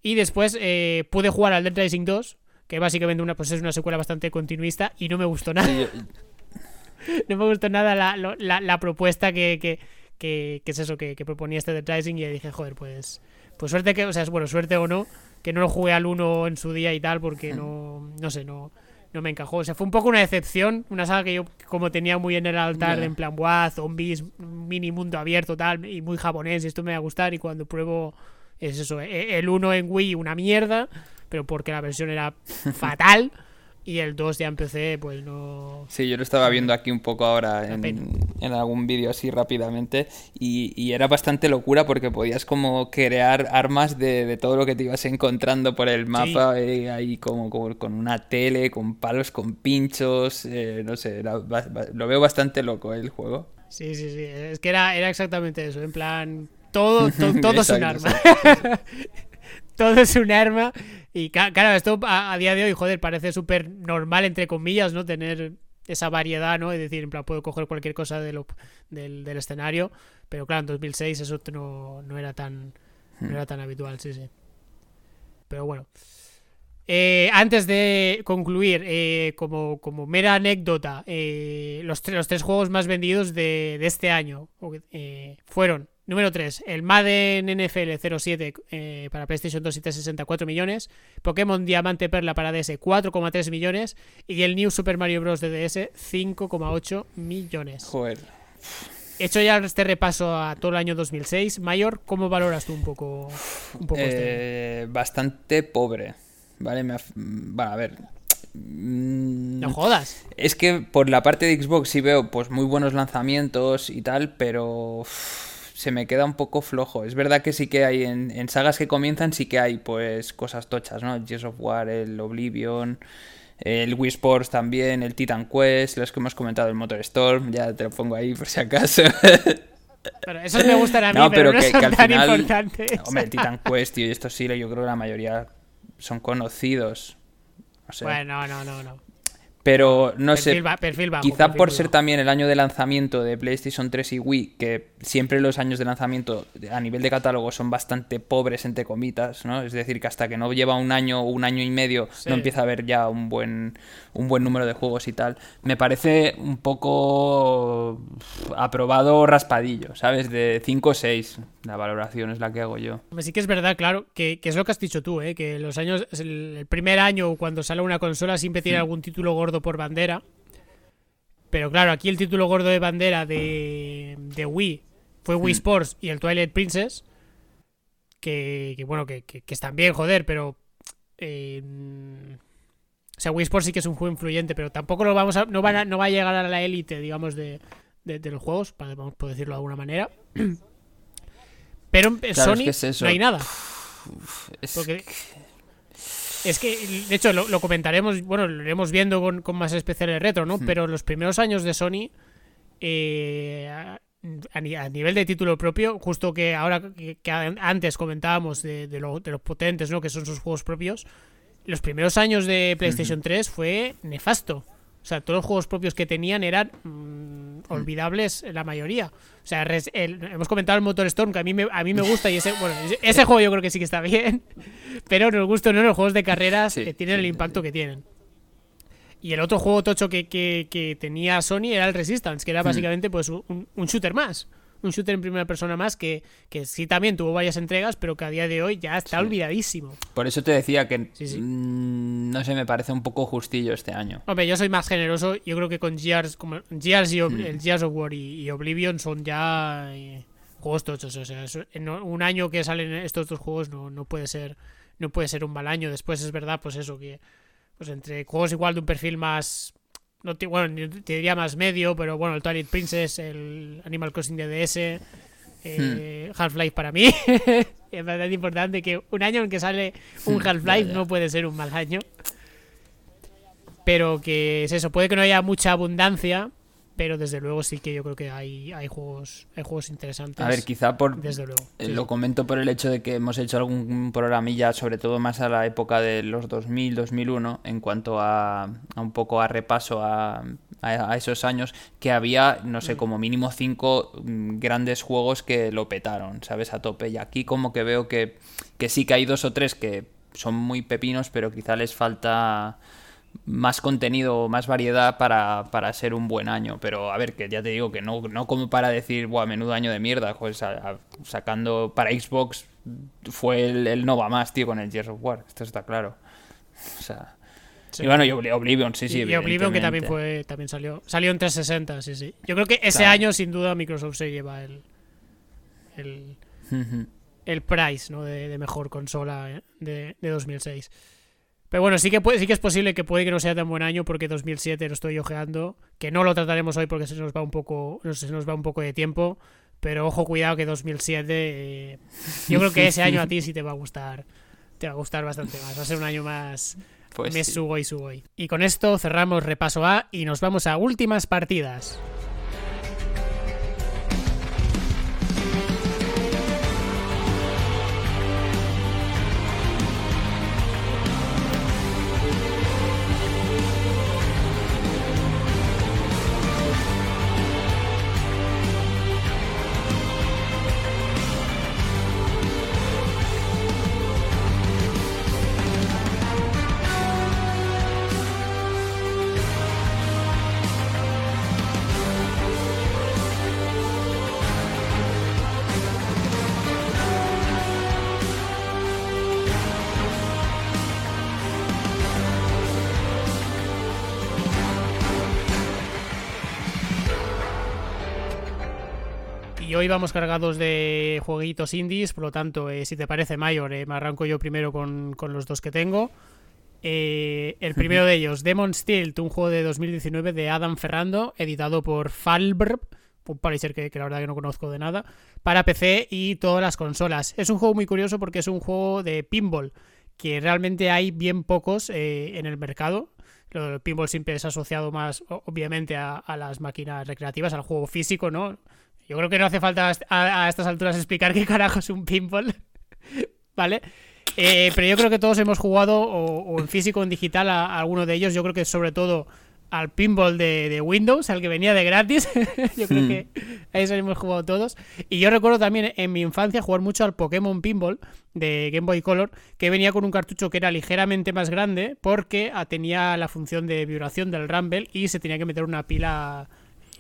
Y después eh, pude jugar al Dead Rising 2, que básicamente una, pues es una secuela bastante continuista, y no me gustó nada. no me gustó nada la, propuesta que, que, es eso que, proponía este Dead Rising y dije, joder, pues, pues suerte que, o sea, es bueno, suerte o no, que no lo jugué al 1 en su día y tal, porque no, no sé, no, no me encajó. O sea, fue un poco una decepción, una saga que yo como tenía muy en el altar, en plan, guau, zombies, mini mundo abierto, tal, y muy japonés, esto me va a gustar, y cuando pruebo, es eso, e, el 1 en Wii, una mierda, pero porque la versión era fatal. Y el 2 ya empecé, pues no. Sí, yo lo estaba viendo aquí un poco ahora en, algún vídeo así rápidamente. Y, era bastante locura porque podías como crear armas de, todo lo que te ibas encontrando por el mapa. Eh, ahí como, con una tele, con palos, con pinchos. Eh, no sé, lo veo bastante loco eh, el juego. Sí, sí, sí. Es que era, era exactamente eso. En plan, todo, todo, es un arma. todo es un arma. Y claro, esto a, día de hoy, joder, parece súper normal, entre comillas, ¿no? Tener esa variedad, ¿no? Es decir, en plan, puedo coger cualquier cosa de del, del, escenario. Pero claro, en 2006 eso no, no era tan no era tan habitual, sí, sí. Pero bueno. Eh, antes de concluir, eh, como, como mera anécdota, eh, los, los, tres juegos más vendidos de, de este año fueron Número 3, el Madden NFL 07 eh, para PlayStation 2 y 364 millones. Pokémon Diamante Perla para DS 4,3 millones. Y el New Super Mario Bros. de DS 5,8 millones. Joder. Hecho ya este repaso a todo el año 2006, Mayor, ¿cómo valoras tú un poco, un poco este eh, Bastante pobre. Vale, me bueno, a ver, mm, no jodas. Es que por la parte de Xbox sí veo pues muy buenos lanzamientos y tal, pero se me queda un poco flojo. Es verdad que sí que hay en, sagas que comienzan, sí que hay pues cosas tochas, ¿no? Gears of War, el Oblivion, el Wii Sports también, el Titan Quest, los que hemos comentado, el Motor Storm, ya te lo pongo ahí por si acaso. Pero esos me gustan a mí, no, pero, que, al final, Hombre, el Titan Quest, y esto sí, yo creo que la mayoría son conocidos. Bueno, no, no, no. Pero no sé, quizá por ser también el año de lanzamiento de PlayStation 3 y Wii, que siempre los años de lanzamiento a nivel de catálogo son bastante pobres, entre comitas, ¿no? Es decir, que hasta que no lleva un año o un año y medio no empieza a haber ya un buen, un buen número de juegos y tal. Me parece un poco aprobado raspadillo, ¿sabes? De 5 o 6. La valoración es la que hago yo. Sí que es verdad, claro, que, es lo que has dicho tú, ¿eh? Que los años, el, primer año cuando sale una consola siempre tiene algún título gordo por bandera. Pero claro, aquí el título gordo de bandera de, de Wii fue Wii. Sports y el Twilight Princess. Que, bueno, que, están bien, joder, pero. Eh, o sea, Wii Sports sí que es un juego influyente, pero tampoco lo vamos a, no, van no va a llegar a la élite, digamos, de, de, los juegos, para, por decirlo de alguna manera. Pero en Sony no hay nada. Es que, de hecho, lo, comentaremos, bueno, lo iremos viendo con, más especiales retro, ¿no? Hmm. Pero los primeros años de Sony, eh, a, nivel de título propio, justo que ahora que, antes comentábamos de, de, los potentes, ¿no? Que son sus juegos propios, los primeros años de PlayStation 3 fue nefasto. O sea, todos los juegos propios que tenían eran mm, olvidables la mayoría. O sea, hemos comentado el Motor Storm, que a mí me, a mí me gusta y ese, bueno, ese juego yo creo que sí que está bien. Pero nos gusta no, los juegos de carreras que tienen el impacto que tienen. Y el otro juego tocho que, que, tenía Sony era el Resistance, que era hmm. básicamente pues un, un shooter más un shooter en primera persona más que, que sí también tuvo varias entregas, pero que a día de hoy ya está olvidadísimo. Por eso te decía que mm, no sé, me parece un poco justillo este año. Hombre, yo soy más generoso. Yo creo que con Gears, como Gears y el Gears of War y, Oblivion son ya eh, juegos tochos. O sea, en un año que salen estos dos juegos no, no puede ser no puede ser un mal año. Después es verdad, pues eso, que pues entre juegos igual de un perfil más no te, bueno, te diría más medio, pero bueno, el Twilight Princess, el Animal Crossing DDS, eh, hmm. Half-Life para mí. es bastante importante que un año en que sale un hmm, Half-Life no puede ser un mal año. Pero que es eso, puede que no haya mucha abundancia, pero desde luego sí que yo creo que hay, hay juegos hay juegos interesantes. A ver, quizá por desde luego. Eh, lo comento por el hecho de que hemos hecho algún programilla, sobre todo más a la época de los 2000, 2001, en cuanto a, a un poco a repaso a, a, esos años, que había, no sé, mm. como mínimo cinco mm, grandes juegos que lo petaron, ¿sabes? A tope. Y aquí como que veo que, que sí que hay dos o tres que son muy pepinos, pero quizá les falta más contenido, más variedad para, para, ser un buen año. Pero a ver, que ya te digo que no, no como para decir, buah, menudo año de mierda. Pues sacando para Xbox fue el, el, no va más, tío, con el Gears of War. Esto está claro. O sea. Y bueno, y Oblivion, sí, sí. Y, Oblivion que también fue, también salió. Salió en 360, sí, sí. Yo creo que ese año, sin duda, Microsoft se lleva el. el, el price, ¿no? De, de mejor consola eh, de, de 2006. Pero bueno, sí que, puede, sí que es posible que puede que no sea tan buen año porque 2007 lo estoy ojeando, que no lo trataremos hoy porque se nos va un poco, se nos va un poco de tiempo, pero ojo, cuidado que 2007, eh, yo creo que ese año a ti sí te va a gustar, te va a gustar bastante más, va a ser un año más pues me sugo y sugo. Y con esto cerramos repaso A y nos vamos a últimas partidas. Hoy vamos cargados de jueguitos indies, por lo tanto, eh, si te parece, Mayor, eh, me arranco yo primero con, los dos que tengo. Eh, el primero de ellos, Demon Steel, un juego de 2019 de Adam Ferrando, editado por Falbr, un parecer que, que, la verdad que no conozco de nada, para PC y todas las consolas. Es un juego muy curioso porque es un juego de pinball, que realmente hay bien pocos en el mercado. El pinball siempre es asociado más, obviamente, a, a, las máquinas recreativas, al juego físico, ¿no? Yo creo que no hace falta a, estas alturas explicar qué carajo es un pinball. ¿Vale? Eh, pero yo creo que todos hemos jugado o, en físico o en digital a, alguno de ellos. Yo creo que sobre todo al pinball de, Windows, al que venía de gratis. yo creo hmm. que a eso hemos jugado todos. Y yo recuerdo también en mi infancia jugar mucho al Pokémon Pinball de Game Boy Color, que venía con un cartucho que era ligeramente más grande porque tenía la función de vibración del Rumble y se tenía que meter una pila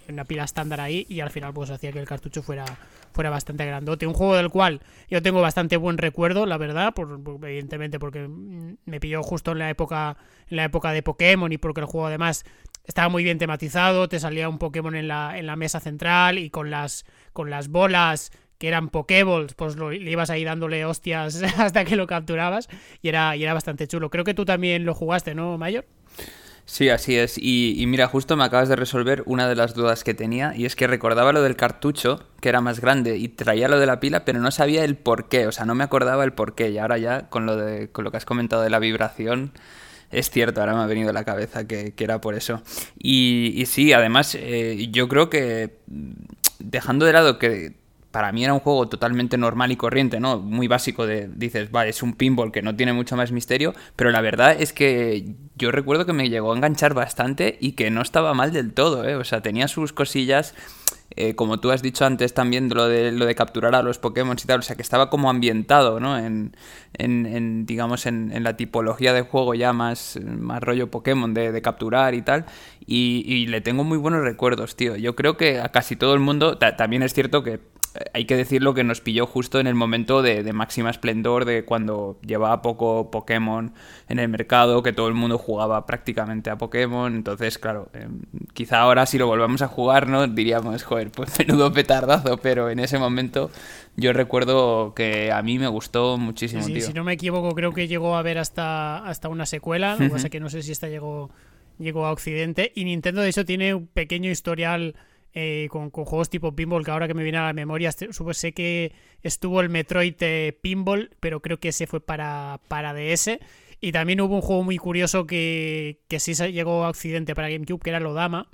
una pila estándar ahí y al final pues hacía que el cartucho fuera, fuera bastante grandote. Un juego del cual yo tengo bastante buen recuerdo, la verdad, por, evidentemente porque me pilló justo en la época en la época de Pokémon y porque el juego además estaba muy bien tematizado, te salía un Pokémon en la, en la mesa central y con las, con las bolas que eran Pokéballs, pues lo, le ibas ahí dándole hostias hasta que lo capturabas y era, y era bastante chulo. Creo que tú también lo jugaste, ¿no, Mayor? Sí, así es. Y, mira, justo me acabas de resolver una de las dudas que tenía, y es que recordaba lo del cartucho, que era más grande, y traía lo de la pila, pero no sabía el por qué, o sea, no me acordaba el por qué. Y ahora ya, con lo, de, con lo que has comentado de la vibración, es cierto, ahora me ha venido a la cabeza que, era por eso. Y, sí, además, eh, yo creo que dejando de lado que para mí era un juego totalmente normal y corriente, ¿no? Muy básico de, dices, vale, es un pinball que no tiene mucho más misterio, pero la verdad es que yo recuerdo que me llegó a enganchar bastante y que no estaba mal del todo, ¿eh? O sea, tenía sus cosillas eh, como tú has dicho antes también, lo de, lo de capturar a los Pokémon y tal, o sea, que estaba como ambientado, ¿no? En, en, digamos, en, la tipología de juego ya más, más rollo Pokémon, de, capturar y tal, y, le tengo muy buenos recuerdos, tío. Yo creo que a casi todo el mundo, también es cierto que hay que decirlo que nos pilló justo en el momento de, máxima esplendor de cuando llevaba poco Pokémon en el mercado, que todo el mundo jugaba prácticamente a Pokémon. Entonces, claro, em, quizá ahora si lo volvamos a jugar, ¿no? Diríamos, joder, pues menudo petardazo, pero en ese momento yo recuerdo que a mí me gustó muchísimo, sí, Si no me equivoco, creo que llegó a ver hasta, hasta una secuela, lo que pasa que no sé si esta llegó, llegó a Occidente. Y Nintendo, de hecho, tiene un pequeño historial eh, con, juegos tipo Pinball, que ahora que me viene a la memoria, este, sé que estuvo el Metroid eh, Pinball, pero creo que ese fue para, para DS. Y también hubo un juego muy curioso que, que sí llegó a para GameCube, que era Lodama,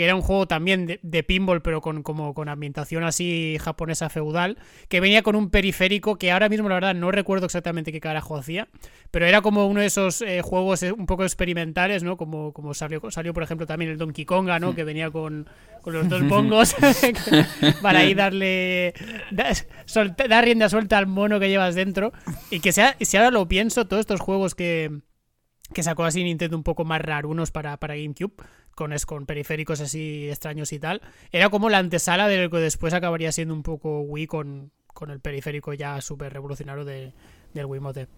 que era un juego también de, pinball, pero con, como, con ambientación así japonesa feudal, que venía con un periférico que ahora mismo la verdad no recuerdo exactamente qué carajo hacía, pero era como uno de esos eh, juegos eh, un poco experimentales, ¿no? Como, como salió, salió, por ejemplo, también el Donkey Konga, ¿no? Que venía con, con los dos bongos para ahí darle... dar rienda suelta al mono que llevas dentro. Y que sea, si ahora lo pienso, todos estos juegos que que sacó así Nintendo un poco más rarunos para, para GameCube, con, con periféricos así extraños y tal. Era como la antesala de lo que después acabaría siendo un poco Wii con, con el periférico ya súper revolucionario de, del Wiimote.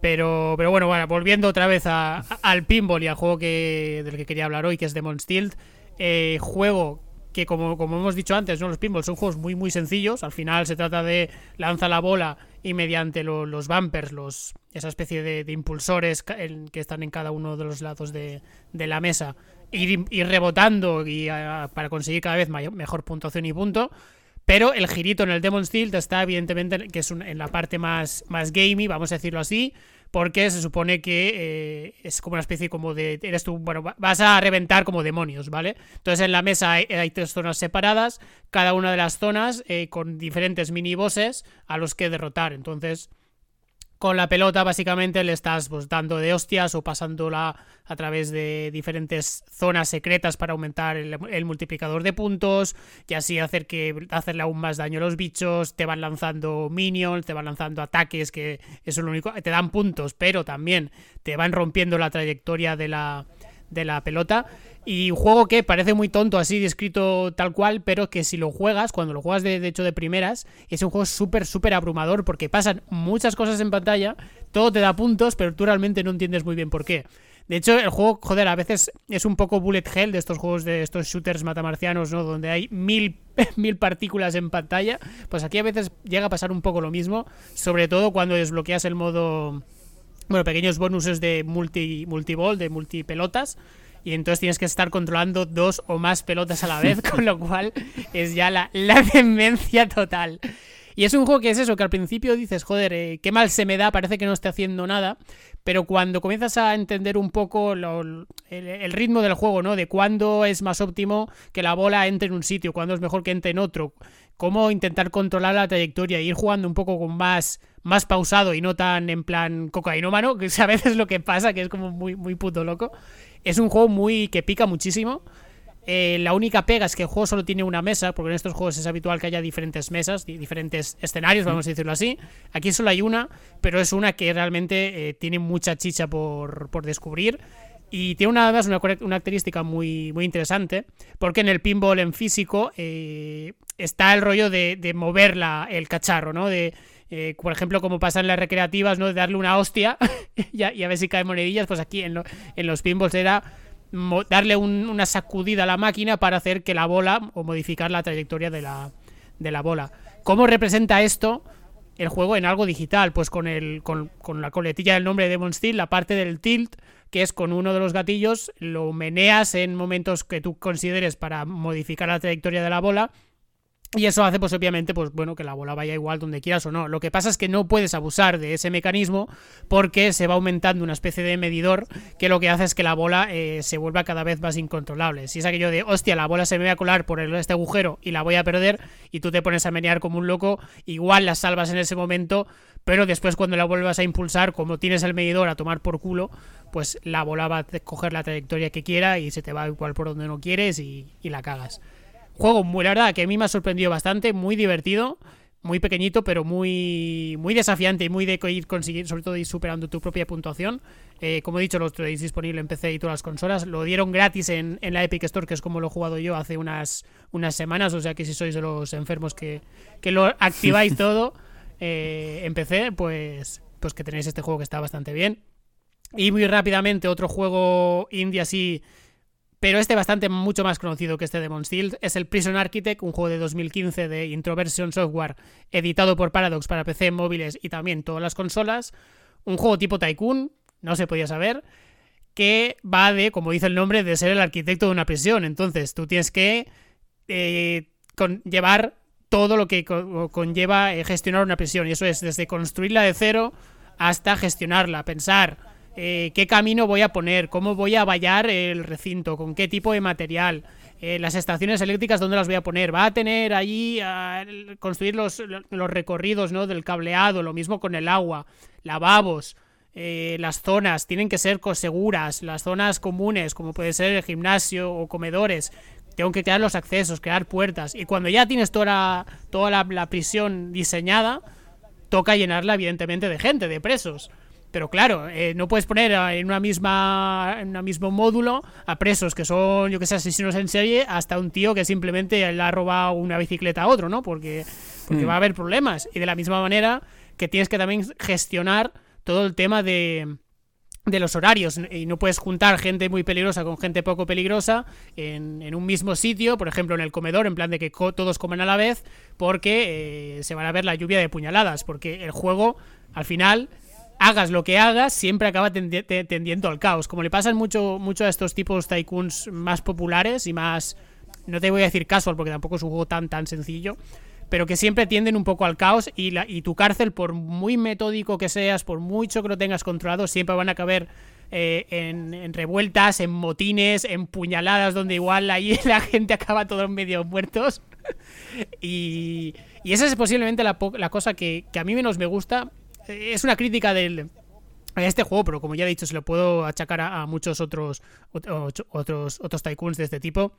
Pero, pero bueno, volviendo otra vez al pinball y al juego que, del que quería hablar hoy, que es Demon Steel. Eh, juego que como, como hemos dicho antes, ¿no? los pinballs son juegos muy muy sencillos. Al final se trata de lanza la bola y mediante los bumpers, los, esa especie de, impulsores que están en cada uno de los lados de, de la mesa, ir, rebotando y para conseguir cada vez mejor puntuación y punto. Pero el girito en el Demon Steel está evidentemente que es en la parte más, más gamey, vamos a decirlo así, porque se supone que eh, es como una especie como de eres tú bueno vas a reventar como demonios vale entonces en la mesa hay, tres zonas separadas cada una de las zonas eh, con diferentes mini bosses a los que derrotar. Entonces con la pelota básicamente le estás pues, dando de hostias o pasándola a través de diferentes zonas secretas para aumentar el, multiplicador de puntos y así hacer que hacerle aún más daño a los bichos, te van lanzando minions, te van lanzando ataques que es lo único, te dan puntos, pero también te van rompiendo la trayectoria de la, de la pelota y un juego que parece muy tonto así descrito tal cual, pero que si lo juegas, cuando lo juegas de, hecho de primeras, es un juego súper, súper abrumador porque pasan muchas cosas en pantalla, todo te da puntos, pero tú realmente no entiendes muy bien por qué. De hecho, el juego, joder, a veces es un poco bullet hell de estos juegos de estos shooters matamarcianos, ¿no? Donde hay mil, mil partículas en pantalla. Pues aquí a veces llega a pasar un poco lo mismo, sobre todo cuando desbloqueas el modo bueno, pequeños bonuses de multi multiball, de multipelotas, y entonces tienes que estar controlando dos o más pelotas a la vez, con lo cual es ya la, la demencia total. Y es un juego que es eso, que al principio dices, joder, eh, qué mal se me da, parece que no esté haciendo nada, pero cuando comienzas a entender un poco el, ritmo del juego, ¿no? De cuándo es más óptimo que la bola entre en un sitio, cuándo es mejor que entre en otro, cómo intentar controlar la trayectoria e ir jugando un poco con más, más pausado y no tan en plan cocainómano, que a veces lo que pasa, que es como muy, muy puto loco. Es un juego muy que pica muchísimo. Eh, la única pega es que el juego solo tiene una mesa, porque en estos juegos es habitual que haya diferentes mesas, diferentes escenarios, vamos a decirlo así. Aquí solo hay una, pero es una que realmente eh, tiene mucha chicha por, por descubrir. Y tiene una, además una, una, característica muy, muy interesante, porque en el pinball en físico eh, está el rollo de, de mover el cacharro, ¿no? De, por ejemplo, como pasa en las recreativas, ¿no? De darle una hostia y, a, ver si caen monedillas, pues aquí en, en los pinballs era darle una sacudida a la máquina para hacer que la bola o modificar la trayectoria de la, de la bola. ¿Cómo representa esto el juego en algo digital? Pues con, el, con, la coletilla del nombre de Demon Steel, la parte del tilt, que es con uno de los gatillos, lo meneas en momentos que tú consideres para modificar la trayectoria de la bola Y eso hace, pues obviamente, pues bueno, que la bola vaya igual donde quieras o no. Lo que pasa es que no puedes abusar de ese mecanismo porque se va aumentando una especie de medidor que lo que hace es que la bola eh, se vuelva cada vez más incontrolable. Si es aquello de, hostia, la bola se me va a colar por este agujero y la voy a perder y tú te pones a menear como un loco, igual la salvas en ese momento, pero después cuando la vuelvas a impulsar, como tienes el medidor a tomar por culo, pues la bola va a coger la trayectoria que quiera y se te va igual por donde no quieres y la cagas. Juego muy, la verdad, que a mí me ha sorprendido bastante, muy divertido, muy pequeñito, pero muy, muy desafiante y muy de ir conseguir, sobre todo ir superando tu propia puntuación. Eh, como he dicho, lo tenéis disponible en PC y todas las consolas. Lo dieron gratis en, la Epic Store, que es como lo he jugado yo hace unas, unas semanas. O sea que si sois de los enfermos que, lo activáis todo eh, en PC, pues, pues que tenéis este juego que está bastante bien. Y muy rápidamente, otro juego indie así pero este bastante mucho más conocido que este de Steel es el Prison Architect, un juego de 2015 de Introversion Software editado por Paradox para PC, móviles y también todas las consolas. Un juego tipo Tycoon, no se podía saber, que va de, como dice el nombre, de ser el arquitecto de una prisión. Entonces tú tienes que eh, llevar todo lo que conlleva eh, gestionar una prisión. Y eso es desde construirla de cero hasta gestionarla, pensar eh, qué camino voy a poner, cómo voy a vallar el recinto, con qué tipo de material, eh, las estaciones eléctricas, dónde las voy a poner. Va a tener allí a construir los, los, recorridos ¿no? del cableado, lo mismo con el agua, lavabos. Eh, las zonas tienen que ser seguras, las zonas comunes, como puede ser el gimnasio o comedores, tengo que crear los accesos, crear puertas. Y cuando ya tienes toda toda la prisión diseñada, toca llenarla, evidentemente, de gente, de presos. Pero claro, eh, no puedes poner en una misma en un mismo módulo a presos que son, yo que sé, asesinos en serie, hasta un tío que simplemente le ha robado una bicicleta a otro, ¿no? Porque, porque mm. va a haber problemas. Y de la misma manera que tienes que también gestionar todo el tema de, de los horarios y no puedes juntar gente muy peligrosa con gente poco peligrosa en, en, un mismo sitio, por ejemplo en el comedor, en plan de que todos comen a la vez, porque eh, se van a ver la lluvia de puñaladas, porque el juego al final hagas lo que hagas, siempre acaba tendiendo al caos. Como le pasan mucho, mucho a estos tipos tycoons más populares y más. No te voy a decir casual porque tampoco es un juego tan, tan sencillo. Pero que siempre tienden un poco al caos y, la, y tu cárcel, por muy metódico que seas, por mucho que lo tengas controlado, siempre van a caber eh, en, revueltas, en motines, en puñaladas, donde igual ahí la gente acaba todos medio muertos. y, y esa es posiblemente la, la cosa que, que, a mí menos me gusta, es una crítica del a este juego, pero como ya he dicho, se lo puedo achacar a, muchos otros, otros otros tycoons de este tipo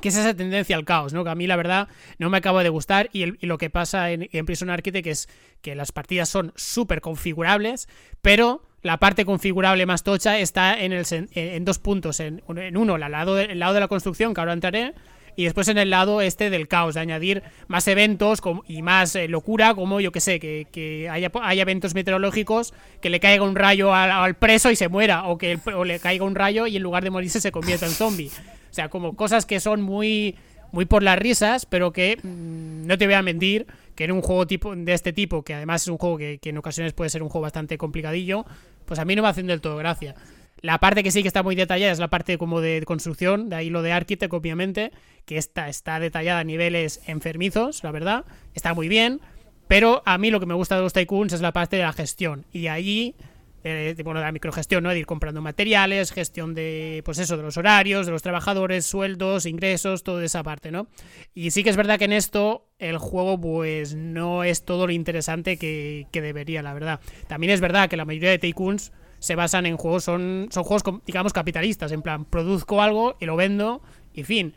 que es esa tendencia al caos, ¿no? Que a mí la verdad no me acaba de gustar y, lo que pasa en, Prison Architect es que las partidas son súper configurables, pero la parte configurable más tocha está en, el, en, dos puntos, en, uno, el lado, el lado de la construcción, que ahora entraré, y después en el lado este del caos, de añadir más eventos y más eh, locura, como yo que sé, que, haya, eventos meteorológicos, que le caiga un rayo al, preso y se muera, o que le caiga un rayo y en lugar de morirse se convierta en zombie. O sea, como cosas que son muy, muy por las risas, pero que mm, no te voy a mentir, que en un juego tipo de este tipo, que además es un juego que, que en ocasiones puede ser un juego bastante complicadillo, pues a mí no me hacen del todo gracia. La parte que sí que está muy detallada es la parte como de construcción, de ahí lo de Architect, obviamente, que está, está detallada a niveles enfermizos, la verdad, está muy bien, pero a mí lo que me gusta de los Tycoons es la parte de la gestión, y allí, eh, bueno, de la microgestión, ¿no? De ir comprando materiales, gestión de, pues eso, de los horarios, de los trabajadores, sueldos, ingresos, toda esa parte, ¿no? Y sí que es verdad que en esto el juego, pues, no es todo lo interesante que, que debería, la verdad. También es verdad que la mayoría de Tycoons se basan en juegos, son, son juegos, digamos, capitalistas, en plan, produzco algo y lo vendo y fin.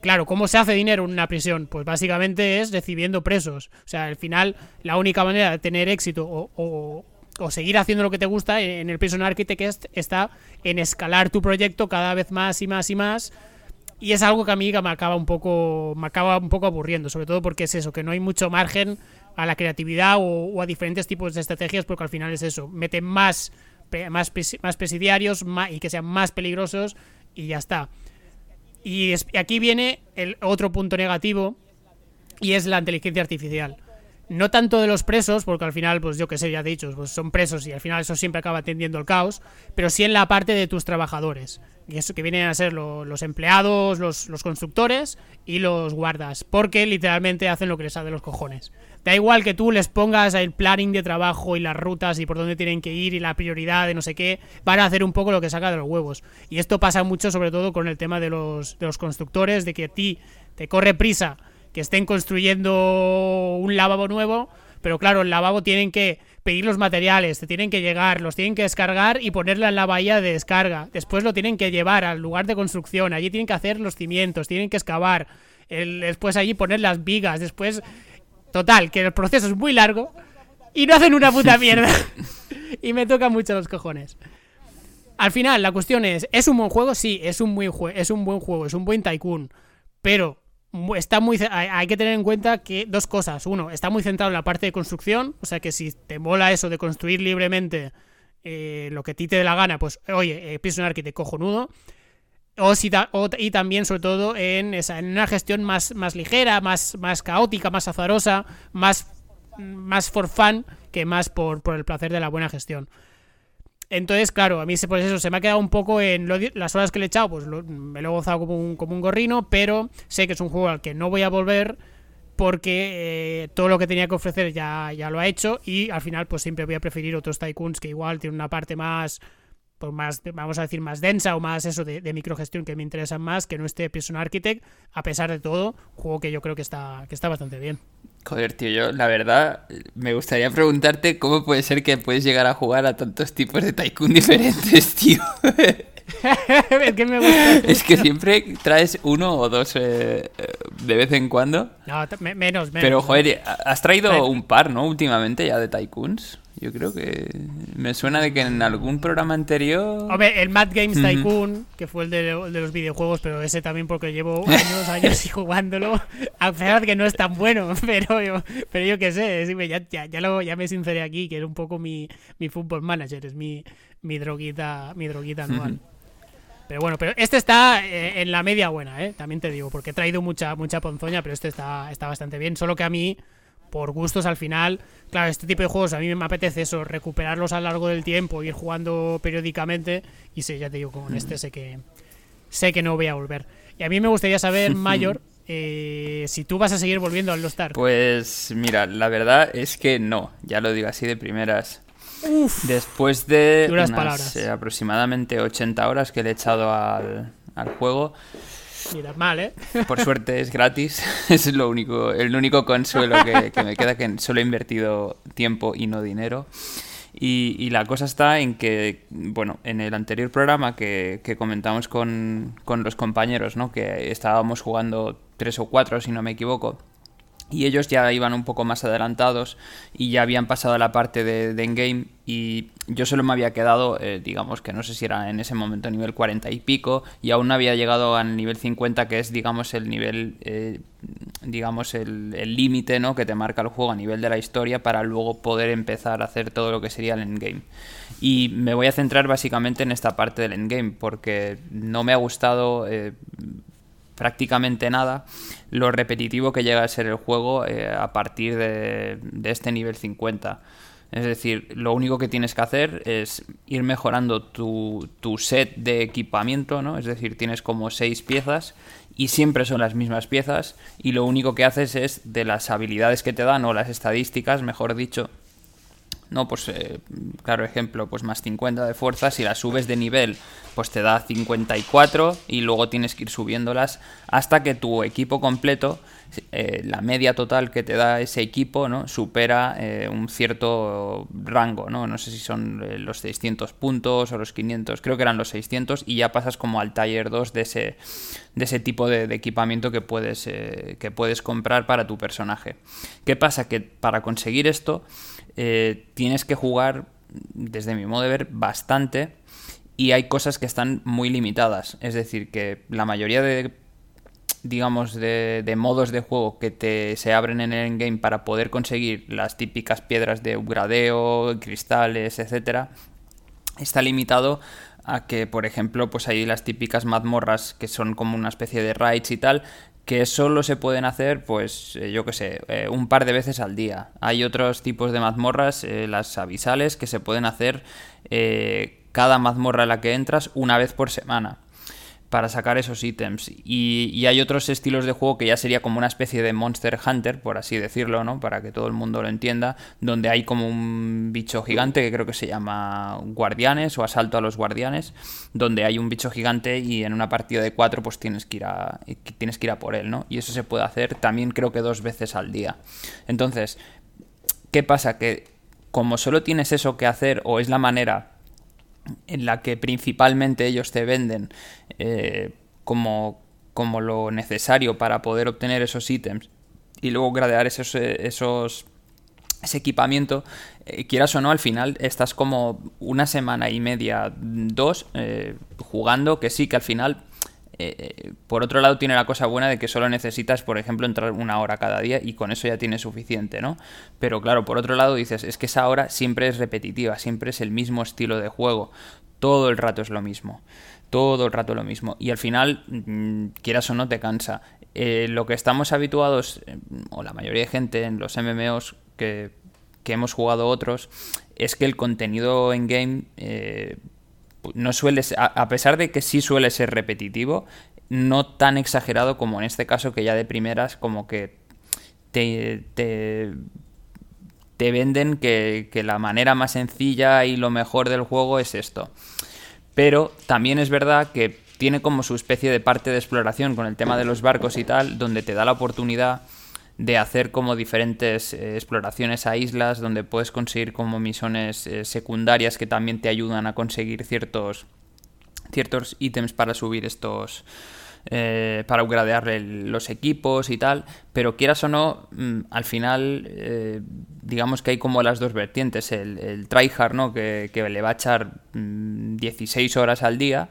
Claro, ¿cómo se hace dinero en una prisión? Pues básicamente es recibiendo presos. O sea, al final, la única manera de tener éxito o, o, seguir haciendo lo que te gusta en el Prison Architect está en escalar tu proyecto cada vez más y más y más. Y es algo que a mí me acaba un poco, me acaba un poco aburriendo, sobre todo porque es eso, que no hay mucho margen a la creatividad o, a diferentes tipos de estrategias, porque al final es eso, meten más más, más presidiarios y que sean más peligrosos y ya está. Y aquí viene el otro punto negativo y es la inteligencia artificial. No tanto de los presos, porque al final, pues yo que sé, ya he dicho, pues son presos y al final eso siempre acaba tendiendo el caos, pero sí en la parte de tus trabajadores, y eso que vienen a ser los empleados, los, los, constructores y los guardas, porque literalmente hacen lo que les sale los cojones. Da igual que tú les pongas el planning de trabajo y las rutas y por dónde tienen que ir y la prioridad de no sé qué, van a hacer un poco lo que saca de los huevos. Y esto pasa mucho sobre todo con el tema de los, de los constructores, de que a ti te corre prisa que estén construyendo un lavabo nuevo, pero claro, el lavabo tienen que pedir los materiales, te tienen que llegar, los tienen que descargar y ponerla en la bahía de descarga. Después lo tienen que llevar al lugar de construcción, allí tienen que hacer los cimientos, tienen que excavar, después allí poner las vigas, después Total, que el proceso es muy largo y no hacen una puta mierda. y me toca mucho los cojones. Al final, la cuestión es, ¿es un buen juego? Sí, es un, muy es un buen juego, es un buen tycoon. Pero está muy hay que tener en cuenta que dos cosas. Uno, está muy centrado en la parte de construcción, o sea que si te mola eso de construir libremente eh, lo que a ti te dé la gana, pues oye, eh, Prison Architect cojonudo. O, y también, sobre todo, en, esa, en una gestión más, más ligera, más, más caótica, más azarosa, más, más for fun que más por, por el placer de la buena gestión. Entonces, claro, a mí pues eso, se me ha quedado un poco en las horas que le he echado, pues me lo he gozado como un, gorrino, pero sé que es un juego al que no voy a volver porque eh, todo lo que tenía que ofrecer ya, ya lo ha hecho y al final pues siempre voy a preferir otros tycoons que igual tienen una parte más pues más, vamos a decir, más densa o más eso de, microgestión que me interesan más que no esté Prison Architect, a pesar de todo, juego que yo creo que está, que está bastante bien. Joder, tío, yo la verdad me gustaría preguntarte cómo puede ser que puedes llegar a jugar a tantos tipos de Tycoon diferentes, tío. es, que me gusta. es que siempre traes uno o dos eh, de vez en cuando. No, menos, menos. Pero, joder, has traído un par, ¿no? Últimamente ya de Tycoons. Yo creo que me suena de que en algún programa anterior. Hombre, el Mad Games Tycoon, que fue el de, los videojuegos, pero ese también porque llevo años, años jugándolo. A pesar de que no es tan bueno, pero yo, pero yo qué sé, ya, ya, ya, lo, ya me sinceré aquí, que es un poco mi, mi football manager, es mi, mi droguita, mi droguita anual. Pero bueno, pero este está eh, en la media buena, ¿eh? También te digo, porque he traído mucha, mucha ponzoña, pero este está, está bastante bien. Solo que a mí por gustos al final, claro, este tipo de juegos a mí me apetece eso, recuperarlos a lo largo del tiempo, ir jugando periódicamente y sé, ya te digo, con este sé que sé que no voy a volver. Y a mí me gustaría saber, Mayor, eh, si tú vas a seguir volviendo al Lost Ark. Pues mira, la verdad es que no, ya lo digo así de primeras. Después de unas, eh, aproximadamente 80 horas que le he echado al, al juego, Mira, mal, ¿eh? Por suerte es gratis. Es lo único, el único consuelo que, me queda, que solo he invertido tiempo y no dinero. Y, la cosa está en que, bueno, en el anterior programa que, comentamos con, con, los compañeros, ¿no? Que estábamos jugando tres o cuatro, si no me equivoco y ellos ya iban un poco más adelantados y ya habían pasado a la parte de, endgame y yo solo me había quedado, eh, digamos que no sé si era en ese momento nivel 40 y pico y aún no había llegado al nivel 50 que es digamos el nivel, eh, digamos el límite ¿no? que te marca el juego a nivel de la historia para luego poder empezar a hacer todo lo que sería el endgame. Y me voy a centrar básicamente en esta parte del endgame porque no me ha gustado... Eh, prácticamente nada lo repetitivo que llega a ser el juego eh, a partir de, este nivel 50. Es decir, lo único que tienes que hacer es ir mejorando tu, tu, set de equipamiento, ¿no? Es decir, tienes como seis piezas y siempre son las mismas piezas y lo único que haces es de las habilidades que te dan o las estadísticas, mejor dicho, no, pues eh, claro ejemplo, pues más 50 de fuerza, si las subes de nivel, pues te da 54 y luego tienes que ir subiéndolas hasta que tu equipo completo, eh, la media total que te da ese equipo, ¿no? Supera eh, un cierto rango, ¿no? No sé si son los 600 puntos o los 500, creo que eran los 600 y ya pasas como al taller 2 de ese, de ese tipo de, de equipamiento que puedes, que puedes comprar para tu personaje. ¿Qué pasa? Que para conseguir esto eh, tienes que jugar, desde mi modo de ver, bastante y hay cosas que están muy limitadas. Es decir, que la mayoría de digamos, de, modos de juego que te, se abren en el endgame para poder conseguir las típicas piedras de upgradeo, cristales, etcétera, está limitado a que, por ejemplo, pues hay las típicas mazmorras que son como una especie de raids y tal, que solo se pueden hacer, pues eh, yo qué sé, eh, un par de veces al día. Hay otros tipos de mazmorras, eh, las avisales, que se pueden hacer cada mazmorra en la que entras una vez por semana para sacar esos ítems. Y, hay otros estilos de juego que ya sería como una especie de Monster Hunter, por así decirlo, ¿no? Para que todo el mundo lo entienda, donde hay como un bicho gigante que creo que se llama Guardianes o Asalto a los Guardianes, donde hay un bicho gigante y en una partida de cuatro pues tienes que ir a, tienes que ir a por él, ¿no? Y eso se puede hacer también creo que dos veces al día. Entonces, ¿qué pasa? Que como solo tienes eso que hacer o es la manera en la que principalmente ellos te venden eh, como, como lo necesario para poder obtener esos ítems y luego gradear esos, eh, esos ese equipamiento, eh, quieras o no, al final estás como una semana y media, dos, jugando, que sí, que al final eh, eh, por otro lado tiene la cosa buena de que solo necesitas, por ejemplo, entrar una hora cada día y con eso ya tienes suficiente, ¿no? Pero claro, por otro lado dices, es que esa hora siempre es repetitiva, siempre es el mismo estilo de juego, todo el rato es lo mismo, todo el rato lo mismo y al final, mm, quieras o no, te cansa. Eh, lo que estamos habituados, o la mayoría de gente en los MMOs que, que hemos jugado otros, es que el contenido en game no suele a, pesar de que sí suele ser repetitivo, no tan exagerado como en este caso que ya de primeras como que te, te, venden que, que, la manera más sencilla y lo mejor del juego es esto. Pero también es verdad que tiene como su especie de parte de exploración con el tema de los barcos y tal, donde te da la oportunidad de hacer como diferentes eh, exploraciones a islas donde puedes conseguir como misiones eh, secundarias que también te ayudan a conseguir ciertos ciertos ítems para subir estos eh, para upgradear los equipos y tal pero quieras o no mm, al final digamos que hay como las dos vertientes el, el tryhard ¿no? que, que, le va a echar 16 mm, horas al día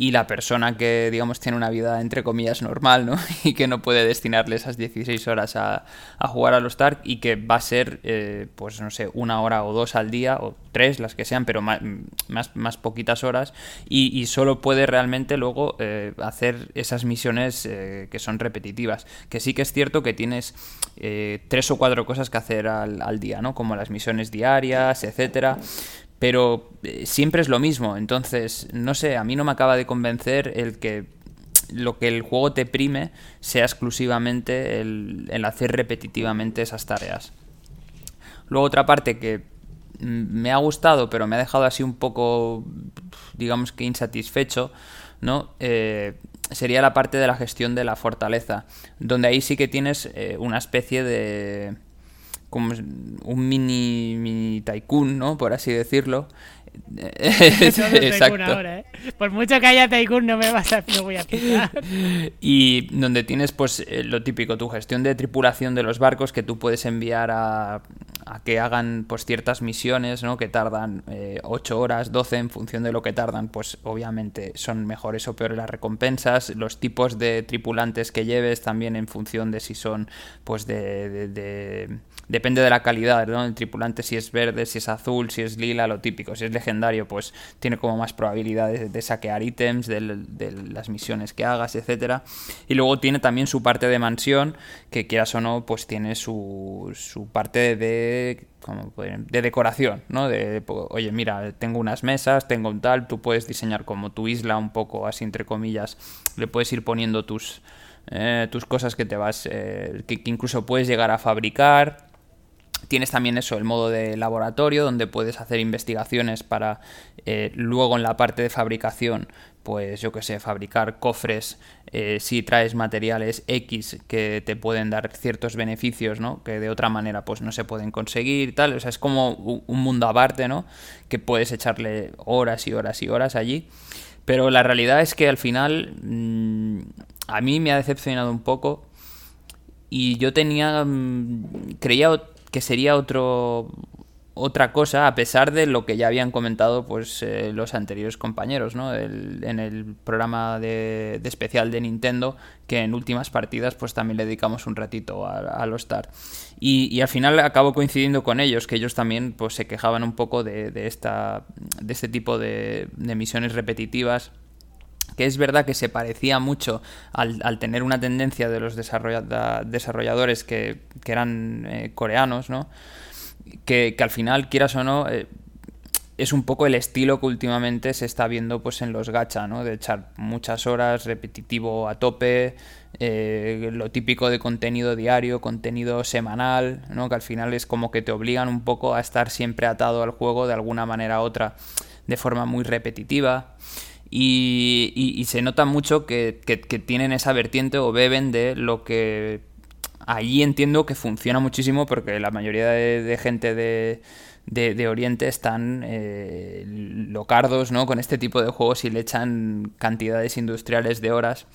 y la persona que, digamos, tiene una vida entre comillas normal, ¿no? Y que no puede destinarle esas 16 horas a, jugar a los Tark y que va a ser, eh, pues no sé, una hora o dos al día, o tres, las que sean, pero más, más, poquitas horas, y, solo puede realmente luego eh, hacer esas misiones eh, que son repetitivas. Que sí que es cierto que tienes tres o cuatro cosas que hacer al, al día, ¿no? Como las misiones diarias, etcétera pero eh, siempre es lo mismo. Entonces, no sé, a mí no me acaba de convencer el que lo que el juego te prime sea exclusivamente el, hacer repetitivamente esas tareas. Luego otra parte que me ha gustado, pero me ha dejado así un poco, digamos que insatisfecho, ¿no? Eh, sería la parte de la gestión de la fortaleza, donde ahí sí que tienes eh, una especie de como un mini, mini tycoon, ¿no? Por así decirlo. Exacto. Ahora, ¿eh? Por mucho que haya tycoon no me vas a, no voy a picar. Y donde tienes pues eh, lo típico, tu gestión de tripulación de los barcos que tú puedes enviar a, a que hagan pues ciertas misiones, ¿no? Que tardan eh, 8 horas, 12 en función de lo que tardan, pues obviamente son mejores o peores las recompensas, los tipos de tripulantes que lleves también en función de si son pues de depende de la calidad, ¿no? El tripulante si es verde, si es azul, si es lila, lo típico. Si es legendario, pues tiene como más probabilidades de, saquear ítems, de, las misiones que hagas, etcétera. Y luego tiene también su parte de mansión, que quieras o no, pues tiene su, su parte de como de decoración, ¿no? De, oye, mira, tengo unas mesas, tengo un tal, tú puedes diseñar como tu isla un poco así entre comillas, le puedes ir poniendo tus, eh, tus cosas que te vas, eh, que, incluso puedes llegar a fabricar, Tienes también eso, el modo de laboratorio, donde puedes hacer investigaciones para eh, luego en la parte de fabricación, pues yo que sé, fabricar cofres eh, si traes materiales X que te pueden dar ciertos beneficios, ¿no? Que de otra manera pues no se pueden conseguir y tal. O sea, es como un mundo aparte, ¿no? Que puedes echarle horas y horas y horas allí. Pero la realidad es que al final mm, a mí me ha decepcionado un poco y yo tenía, mm, creía que sería otro otra cosa a pesar de lo que ya habían comentado pues eh, los anteriores compañeros ¿no? en el programa de, especial de Nintendo que en últimas partidas pues también le dedicamos un ratito a, los TAR y, al final acabo coincidiendo con ellos que ellos también pues se quejaban un poco de, esta de este tipo de, de misiones repetitivas que es verdad que se parecía mucho al, tener una tendencia de los desarrolladores que, eran eh, coreanos, ¿no? Que, al final, quieras o no, eh, es un poco el estilo que últimamente se está viendo pues en los gacha, ¿no? De echar muchas horas, repetitivo a tope, eh, lo típico de contenido diario, contenido semanal, ¿no? Que al final es como que te obligan un poco a estar siempre atado al juego de alguna manera u otra, de forma muy repetitiva. Y, se nota mucho que, tienen esa vertiente o beben de lo que allí entiendo que funciona muchísimo porque la mayoría de, gente de, de, Oriente están eh, locardos ¿no? con este tipo de juegos y le echan cantidades industriales de horas.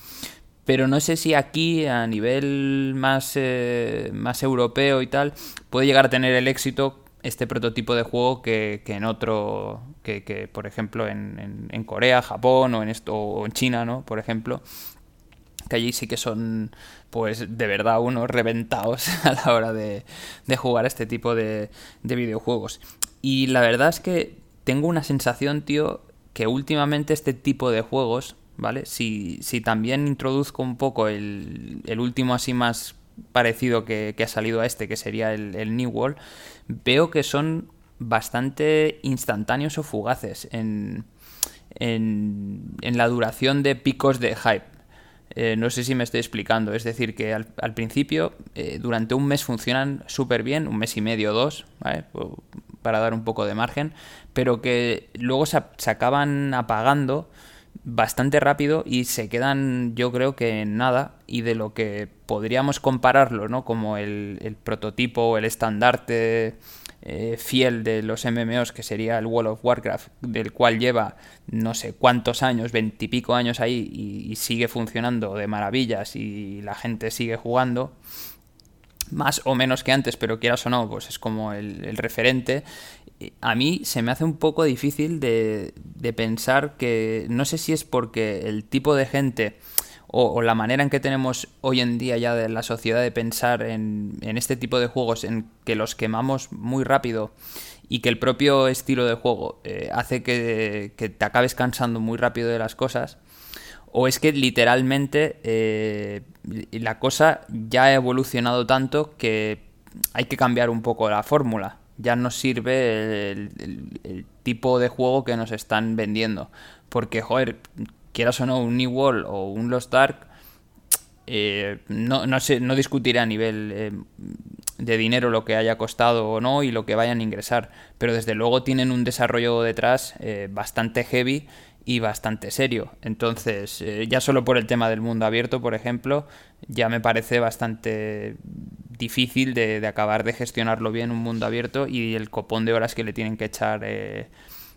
Pero no sé si aquí, a nivel más, eh, más europeo y tal, puede llegar a tener el éxito este prototipo de juego que, en otro, que, por ejemplo en, en, Corea, Japón o en, esto, o en China, ¿no? Por ejemplo, que allí sí que son, pues de verdad, unos reventados a la hora de, de jugar este tipo de, de videojuegos. Y la verdad es que tengo una sensación, tío, que últimamente este tipo de juegos, ¿vale? Si, si también introduzco un poco el, el último así más parecido que, ha salido a este, que sería el, New World, veo que son bastante instantáneos o fugaces en, en, la duración de picos de hype. Eh, no sé si me estoy explicando. Es decir, que al, principio, eh, durante un mes funcionan súper bien, un mes y medio o dos, para dar un poco de margen, pero que luego se acaban apagando bastante rápido y se quedan yo creo que en nada y de lo que podríamos compararlo, ¿no? Como el, prototipo o el estandarte eh, fiel de los MMOs que sería el World of Warcraft, del cual lleva no sé cuántos años, veintipico años ahí y, sigue funcionando de maravillas y la gente sigue jugando más o menos que antes, pero quieras o no, pues es como el, el referente a mí se me hace un poco difícil de, pensar que no sé si es porque el tipo de gente o, la manera en que tenemos hoy en día ya de la sociedad de pensar en, este tipo de juegos en que los quemamos muy rápido y que el propio estilo de juego eh, hace que, te acabes cansando muy rápido de las cosas o es que literalmente eh, la cosa ya ha evolucionado tanto que hay que cambiar un poco la fórmula ya no sirve el, tipo de juego que nos están vendiendo. Porque, joder, quieras o no, un New World o un Lost Ark, eh, no, no, no discutiré a nivel eh, de dinero lo que haya costado o no y lo que vayan a ingresar. Pero desde luego tienen un desarrollo detrás eh, bastante heavy y bastante serio. Entonces, ya solo por el tema del mundo abierto, por ejemplo, ya me parece bastante difícil de, acabar de gestionarlo bien un mundo abierto y el copón de horas que le tienen que echar eh,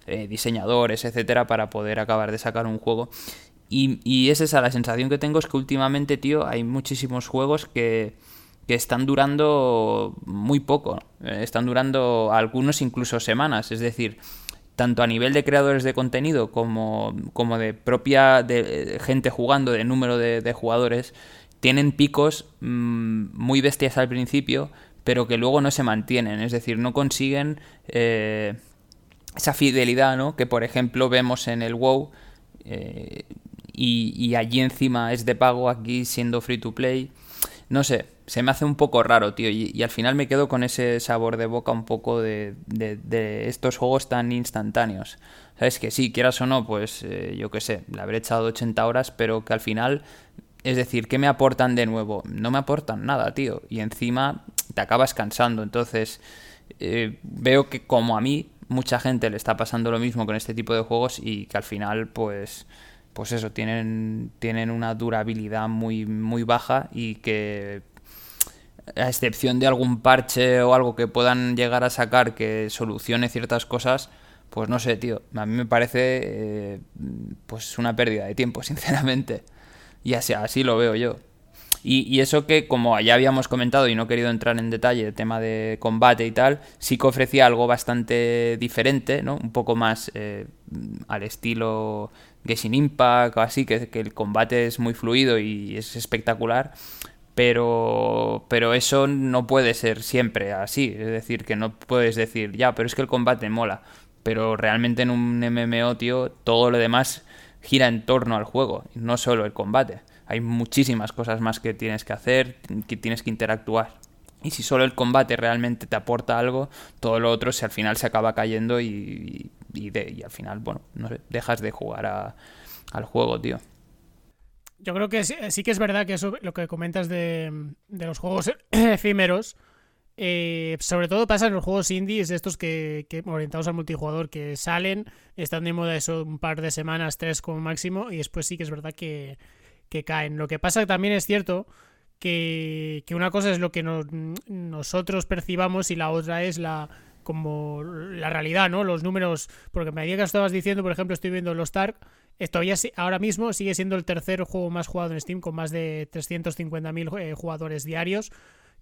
eh, diseñadores, etcétera, para poder acabar de sacar un juego. Y, y, es esa la sensación que tengo, es que últimamente, tío, hay muchísimos juegos que, que están durando muy poco. Eh, están durando algunos incluso semanas. Es decir, tanto a nivel de creadores de contenido como, como de propia de, gente jugando, de número de, de jugadores, tienen picos mm, muy bestias al principio, pero que luego no se mantienen, es decir, no consiguen eh, esa fidelidad, ¿no? Que por ejemplo vemos en el WoW eh, y, allí encima es de pago, aquí siendo free to play. No sé, se me hace un poco raro, tío, y, al final me quedo con ese sabor de boca un poco de, de, estos juegos tan instantáneos. Sabes que sí, quieras o no, pues eh, yo qué sé, le habré echado 80 horas, pero que al final es decir, ¿qué me aportan de nuevo? No me aportan nada, tío. Y encima te acabas cansando. Entonces, eh, veo que como a mí, mucha gente le está pasando lo mismo con este tipo de juegos y que al final, pues, pues eso, tienen, tienen una durabilidad muy, muy baja y que a excepción de algún parche o algo que puedan llegar a sacar que solucione ciertas cosas, pues no sé, tío. A mí me parece eh, pues una pérdida de tiempo, sinceramente. Y así, así lo veo yo. Y, eso que, como ya habíamos comentado y no he querido entrar en detalle, el tema de combate y tal, sí que ofrecía algo bastante diferente, ¿no? Un poco más eh, al estilo Genshin Impact o así, que, que, el combate es muy fluido y es espectacular. Pero, pero eso no puede ser siempre así. Es decir, que no puedes decir, ya, pero es que el combate mola. Pero realmente en un MMO, tío, todo lo demás gira en torno al juego, no solo el combate. Hay muchísimas cosas más que tienes que hacer, que tienes que interactuar. Y si solo el combate realmente te aporta algo, todo lo otro se, al final se acaba cayendo y, al final, bueno, no sé, dejas de jugar al juego, tío. Yo creo que sí, que es verdad que eso, lo que comentas de los juegos efímeros, eh, sobre todo pasa en los juegos indies, estos que, que, orientados al multijugador, que salen, están de moda eso un par de semanas, tres como máximo, y después sí que es verdad que, que caen. Lo que pasa también es cierto que, que una cosa es lo que nosotros percibamos y la otra es la como la realidad, ¿no? Los números, porque me medida que estabas diciendo, por ejemplo, estoy viendo los Stark, todavía ahora mismo sigue siendo el tercer juego más jugado en Steam con más de 350.000 eh, jugadores diarios,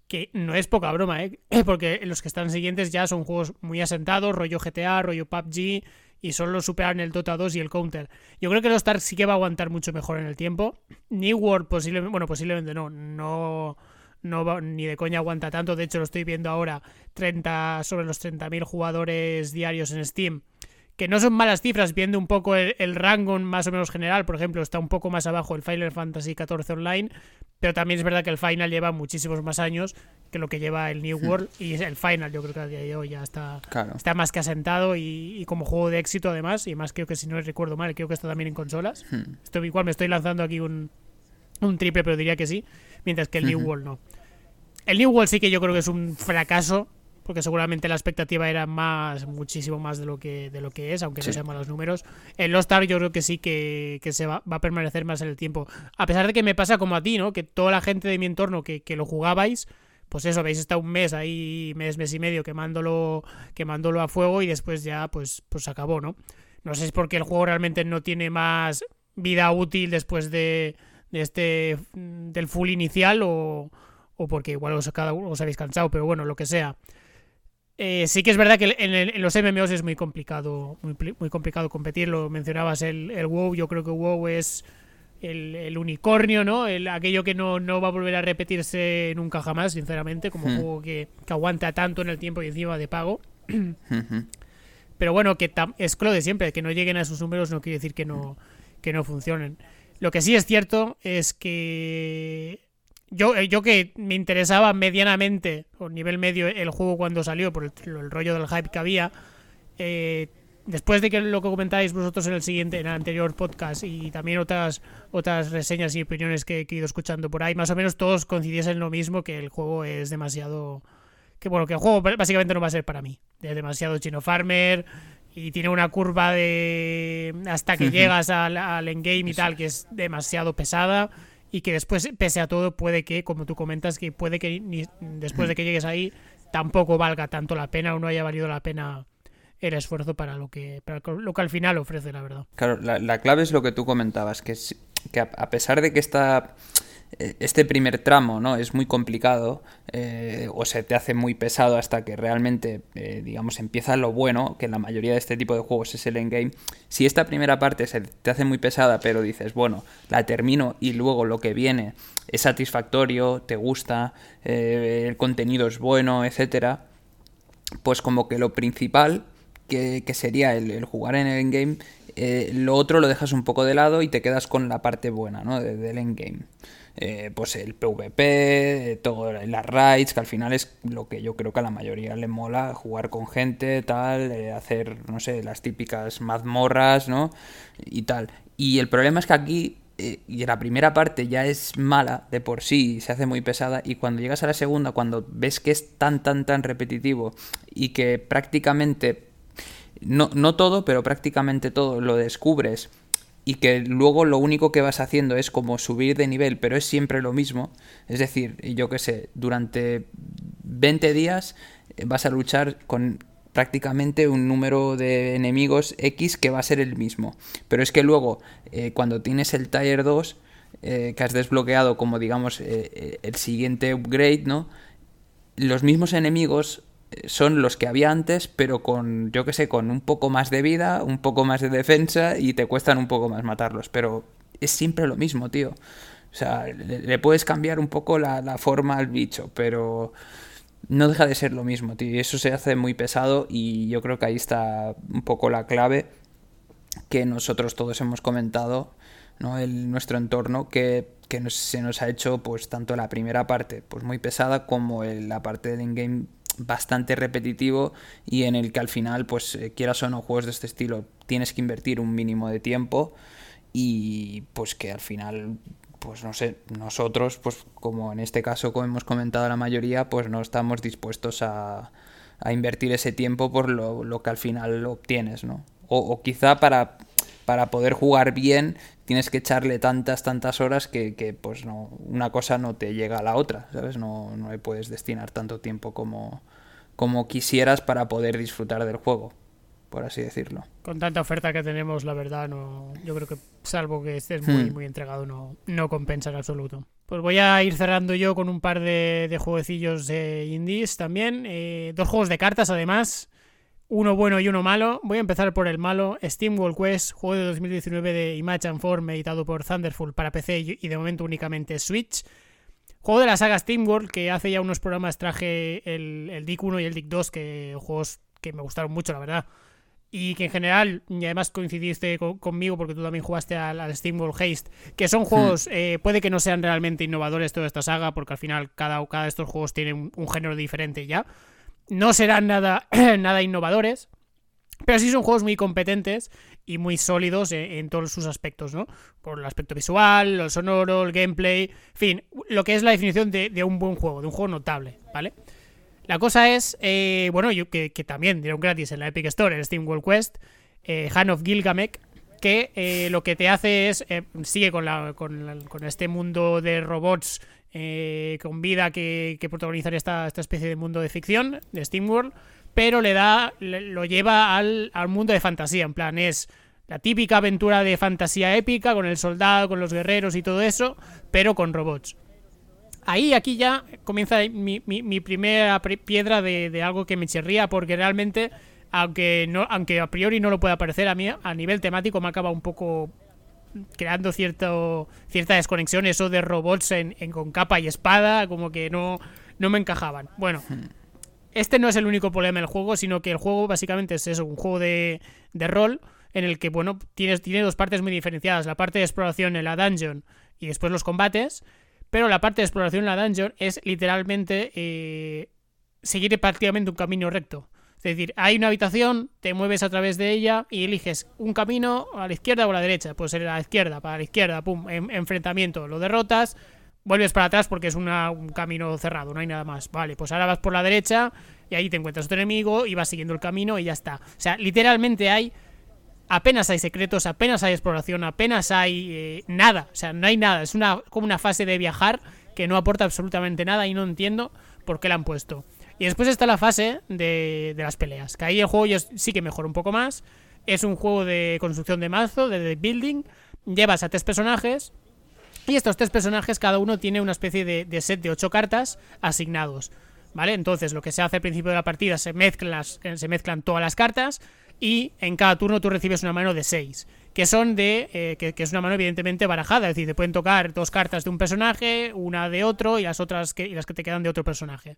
que no es poca broma, ¿eh? Porque los que están siguientes ya son juegos muy asentados, rollo GTA, rollo PUBG, y solo superan el Dota 2 y el Counter. Yo creo que los Stark sí que va a aguantar mucho mejor en el tiempo. New World posiblemente, bueno, posiblemente no, no, no ni de coña aguanta tanto. De hecho, lo estoy viendo ahora 30 sobre los 30.000 jugadores diarios en Steam que no son malas cifras, viendo un poco el, rango más o menos general. Por ejemplo, está un poco más abajo el Final Fantasy XIV Online, pero también es verdad que el Final lleva muchísimos más años que lo que lleva el New hmm. World. Y el Final, yo creo que a día de hoy ya está, está más que asentado y, como juego de éxito, además. Y más creo que si no recuerdo mal, creo que está también en consolas. Hmm. Esto igual me estoy lanzando aquí un, un triple, pero diría que sí. Mientras que el New World no. El New World sí que yo creo que es un fracaso porque seguramente la expectativa era más, muchísimo más de lo que, de lo que es, aunque no sean malos números. El Lost Ark yo creo que sí que, se va, a permanecer más en el tiempo. A pesar de que me pasa como a ti, ¿no? Que toda la gente de mi entorno que, lo jugabais, pues eso, habéis estado un mes ahí, mes, mes y medio quemándolo, quemándolo a fuego y después ya pues, pues acabó, ¿no? No sé si es porque el juego realmente no tiene más vida útil después de, de este del full inicial o, o porque igual os, cada uno os habéis cansado, pero bueno, lo que sea. Eh, sí que es verdad que en, los MMOs es muy complicado, muy, complicado competir. Lo mencionabas el, WoW, yo creo que WoW es el, unicornio, ¿no? El, aquello que no, va a volver a repetirse nunca jamás, sinceramente, como hmm. juego que, aguanta tanto en el tiempo y encima de pago. Pero bueno, que es lo de siempre, que no lleguen a esos números no quiere decir que no, que no funcionen. Lo que sí es cierto es que yo, eh, yo que me interesaba medianamente, o nivel medio, el juego cuando salió, por el, rollo del hype que había, eh, después de que lo que comentáis vosotros en el siguiente, en el anterior podcast y también otras otras reseñas y opiniones que, he ido escuchando por ahí, más o menos todos coincidiesen en lo mismo, que el juego es demasiado... Que bueno, que el juego básicamente no va a ser para mí. Es demasiado chino farmer y tiene una curva de... hasta que llegas al, al endgame y tal, que es demasiado pesada y que después, pese a todo, puede que, como tú comentas, que puede que después de que llegues ahí tampoco valga tanto la pena o no haya valido la pena el esfuerzo para lo que, para lo que al final ofrece, la verdad. Claro, la, la clave es lo que tú comentabas, que, que a pesar de que está eh, este primer tramo no es muy complicado eh, o se te hace muy pesado hasta que realmente eh, digamos empieza lo bueno que en la mayoría de este tipo de juegos es el endgame. Si esta primera parte se te hace muy pesada pero dices bueno la termino y luego lo que viene es satisfactorio te gusta el contenido es bueno etcétera pues como que lo principal que, sería el, jugar en el endgame lo otro lo dejas un poco de lado y te quedas con la parte buena ¿no? del endgame eh, pues el PvP, eh, todo, las raids, que al final es lo que yo creo que a la mayoría le mola, jugar con gente, tal, eh, hacer, no sé, las típicas mazmorras, ¿no? Y tal. Y el problema es que aquí y la primera parte ya es mala de por sí, se hace muy pesada, y cuando llegas a la segunda, cuando ves que es tan, tan, tan repetitivo y que prácticamente, no, no todo, pero prácticamente todo lo descubres y que luego lo único que vas haciendo es como subir de nivel, pero es siempre lo mismo. Es decir, yo qué sé, durante 20 días eh, vas a luchar con prácticamente un número de enemigos X que va a ser el mismo. Pero es que luego, eh, cuando tienes el Tier 2, eh, que has desbloqueado como digamos el siguiente upgrade, ¿no? Los mismos enemigos son los que había antes, pero con, yo que sé, con un poco más de vida, un poco más de defensa y te cuestan un poco más matarlos. Pero es siempre lo mismo, tío. O sea, le, puedes cambiar un poco la, forma al bicho, pero no deja de ser lo mismo, tío. Y eso se hace muy pesado y yo creo que ahí está un poco la clave. que nosotros todos hemos comentado, ¿no? El, nuestro entorno, que, se nos ha hecho pues tanto la primera parte pues muy pesada como la parte del in-game bastante repetitivo y en el que al final, pues eh, quieras o no, juegos de este estilo tienes que invertir un mínimo de tiempo y pues que al final pues no sé, nosotros, pues como en este caso, como hemos comentado la mayoría, pues no estamos dispuestos a, a invertir ese tiempo por lo, que al final obtienes, ¿no? O quizá para, para, poder jugar bien tienes que echarle tantas, tantas horas que, que, pues no, una cosa no te llega a la otra, ¿sabes? No, no le puedes destinar tanto tiempo como, como quisieras para poder disfrutar del juego por así decirlo. Con tanta oferta que tenemos, la verdad, no, yo creo que salvo que estés muy, hmm. muy entregado, no, no compensa en absoluto. Pues voy a ir cerrando yo con un par de, de jueguecillos de indies también. Eh, dos juegos de cartas, además. Uno bueno y uno malo. Voy a empezar por el malo. Steam World Quest, juego de 2019 de Image and Form, editado por Thunderful para PC y de momento únicamente Switch. Juego de la saga Steam World, que hace ya unos programas traje el, el DIC 1 y el DIC 2, que juegos que me gustaron mucho, la verdad y que en general, y además coincidiste conmigo porque tú también jugaste al, al Steamworld Haste, que son juegos, hmm. eh, puede que no sean realmente innovadores toda esta saga, porque al final cada, cada de estos juegos tiene un, género diferente ya. No serán nada, nada innovadores, pero sí son juegos muy competentes y muy sólidos en, todos sus aspectos, ¿no? Por el aspecto visual, lo sonoro, el gameplay, en fin, lo que es la definición de, un buen juego, de un juego notable, ¿vale? La cosa es, eh, bueno, yo, que, también dieron gratis en la Epic Store, en Steam World Quest, eh, Han of Gilgamesh, que eh, lo que te hace es, sigue con, la, con, este mundo de robots con vida que, que protagonizan esta, esta especie de mundo de ficción, de Steam World, pero le da, lo lleva al, al mundo de fantasía, en plan, es la típica aventura de fantasía épica, con el soldado, con los guerreros y todo eso, pero con robots. Ahí, aquí ya comienza mi, mi, primera piedra de, algo que me chirría, porque realmente, aunque, aunque a priori no lo pueda parecer a mí, a nivel temático me acaba un poco creando cierto, cierta desconexión, eso de robots en, con capa y espada, como que no, no me encajaban. Bueno, hmm. este no es el único problema del juego, sino que el juego básicamente es eso, un juego de, de rol en el que, bueno, tienes, tiene dos partes muy diferenciadas, la parte de exploración en la dungeon y después los combates, pero la parte de exploración en la dungeon es literalmente eh, seguir prácticamente un camino recto. Es decir, hay una habitación, te mueves a través de ella y eliges un camino a la izquierda o a la derecha. Puede ser a la izquierda, para la izquierda, pum, enfrentamiento, lo derrotas, vuelves para atrás porque es un camino cerrado, no hay nada más. Vale, pues ahora vas por la derecha y ahí te encuentras otro enemigo y vas siguiendo el camino y ya está. O sea, literalmente hay apenas hay secretos, apenas hay exploración, apenas hay eh, nada. O sea, no hay nada. Es una, como una fase de viajar que no aporta absolutamente nada y no entiendo por qué la han puesto. Y después está la fase de, de las peleas, que ahí el juego sí que mejora un poco más. Es un juego de construcción de mazo, de building. Llevas a tres personajes. Y estos tres personajes, cada uno tiene una especie de, de set de ocho cartas asignados. ¿Vale? Entonces, lo que se hace al principio de la partida, se mezclan, se mezclan todas las cartas y en cada turno tú recibes una mano de 6, que son de eh, que, es una mano evidentemente barajada, es decir, te pueden tocar dos cartas de un personaje, una de otro y las otras que, y las que te quedan de otro personaje.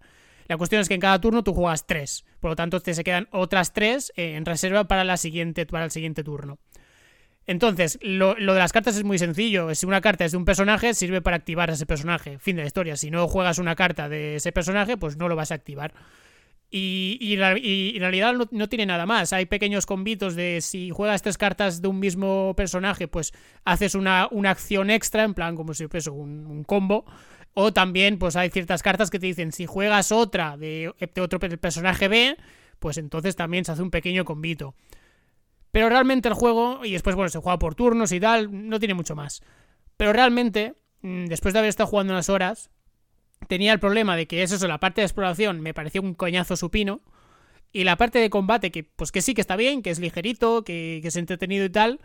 La cuestión es que en cada turno tú juegas 3, por lo tanto te se quedan otras 3 eh, en reserva para, la siguiente, para el siguiente turno. Entonces, lo, lo, de las cartas es muy sencillo. Si una carta es de un personaje, sirve para activar a ese personaje. Fin de la historia. Si no juegas una carta de ese personaje, pues no lo vas a activar. Y, en realidad no, tiene nada más. Hay pequeños convitos de si juegas tres cartas de un mismo personaje, pues haces una, una acción extra, en plan como si fuese un, combo. O también, pues hay ciertas cartas que te dicen, si juegas otra de, otro personaje B, pues entonces también se hace un pequeño convito. Pero realmente el juego, y después, bueno, se juega por turnos y tal, no tiene mucho más. Pero realmente, mm, después de haber estado jugando unas horas, tenía el problema de que eso, la parte de exploración me parecía un coñazo supino. Y la parte de combate, que pues que sí que está bien, que es ligerito, que, que es entretenido y tal,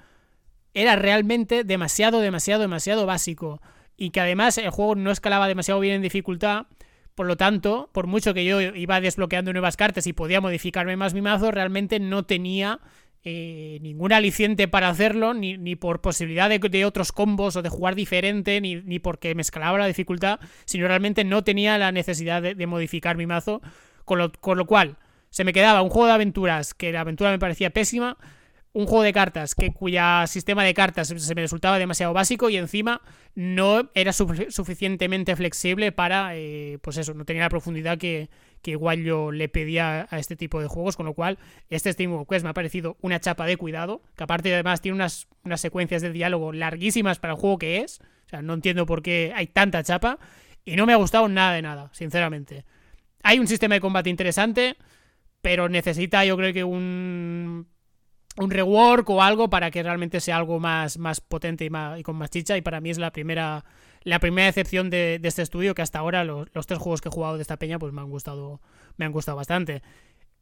era realmente demasiado, demasiado, demasiado básico. Y que además el juego no escalaba demasiado bien en dificultad. Por lo tanto, por mucho que yo iba desbloqueando nuevas cartas y podía modificarme más mi mazo, realmente no tenía eh, ningún aliciente para hacerlo, ni, ni por posibilidad de, otros combos o de jugar diferente, ni, ni, porque me escalaba la dificultad, sino realmente no tenía la necesidad de, modificar mi mazo, con lo, con lo, cual se me quedaba un juego de aventuras que la aventura me parecía pésima, un juego de cartas que cuya sistema de cartas se me resultaba demasiado básico y encima no era suficientemente flexible para, eh, pues eso, no tenía la profundidad que, igual yo le pedía a este tipo de juegos, con lo cual este Steam Quest me ha parecido una chapa de cuidado, que aparte además tiene unas, unas secuencias de diálogo larguísimas para el juego que es, o sea, no entiendo por qué hay tanta chapa, y no me ha gustado nada de nada, sinceramente. Hay un sistema de combate interesante, pero necesita yo creo que un un rework o algo para que realmente sea algo más, más potente y, más, y con más chicha. Y para mí es la primera, la primera excepción de, este estudio que hasta ahora los, tres juegos que he jugado de esta peña pues me han gustado, me han gustado bastante.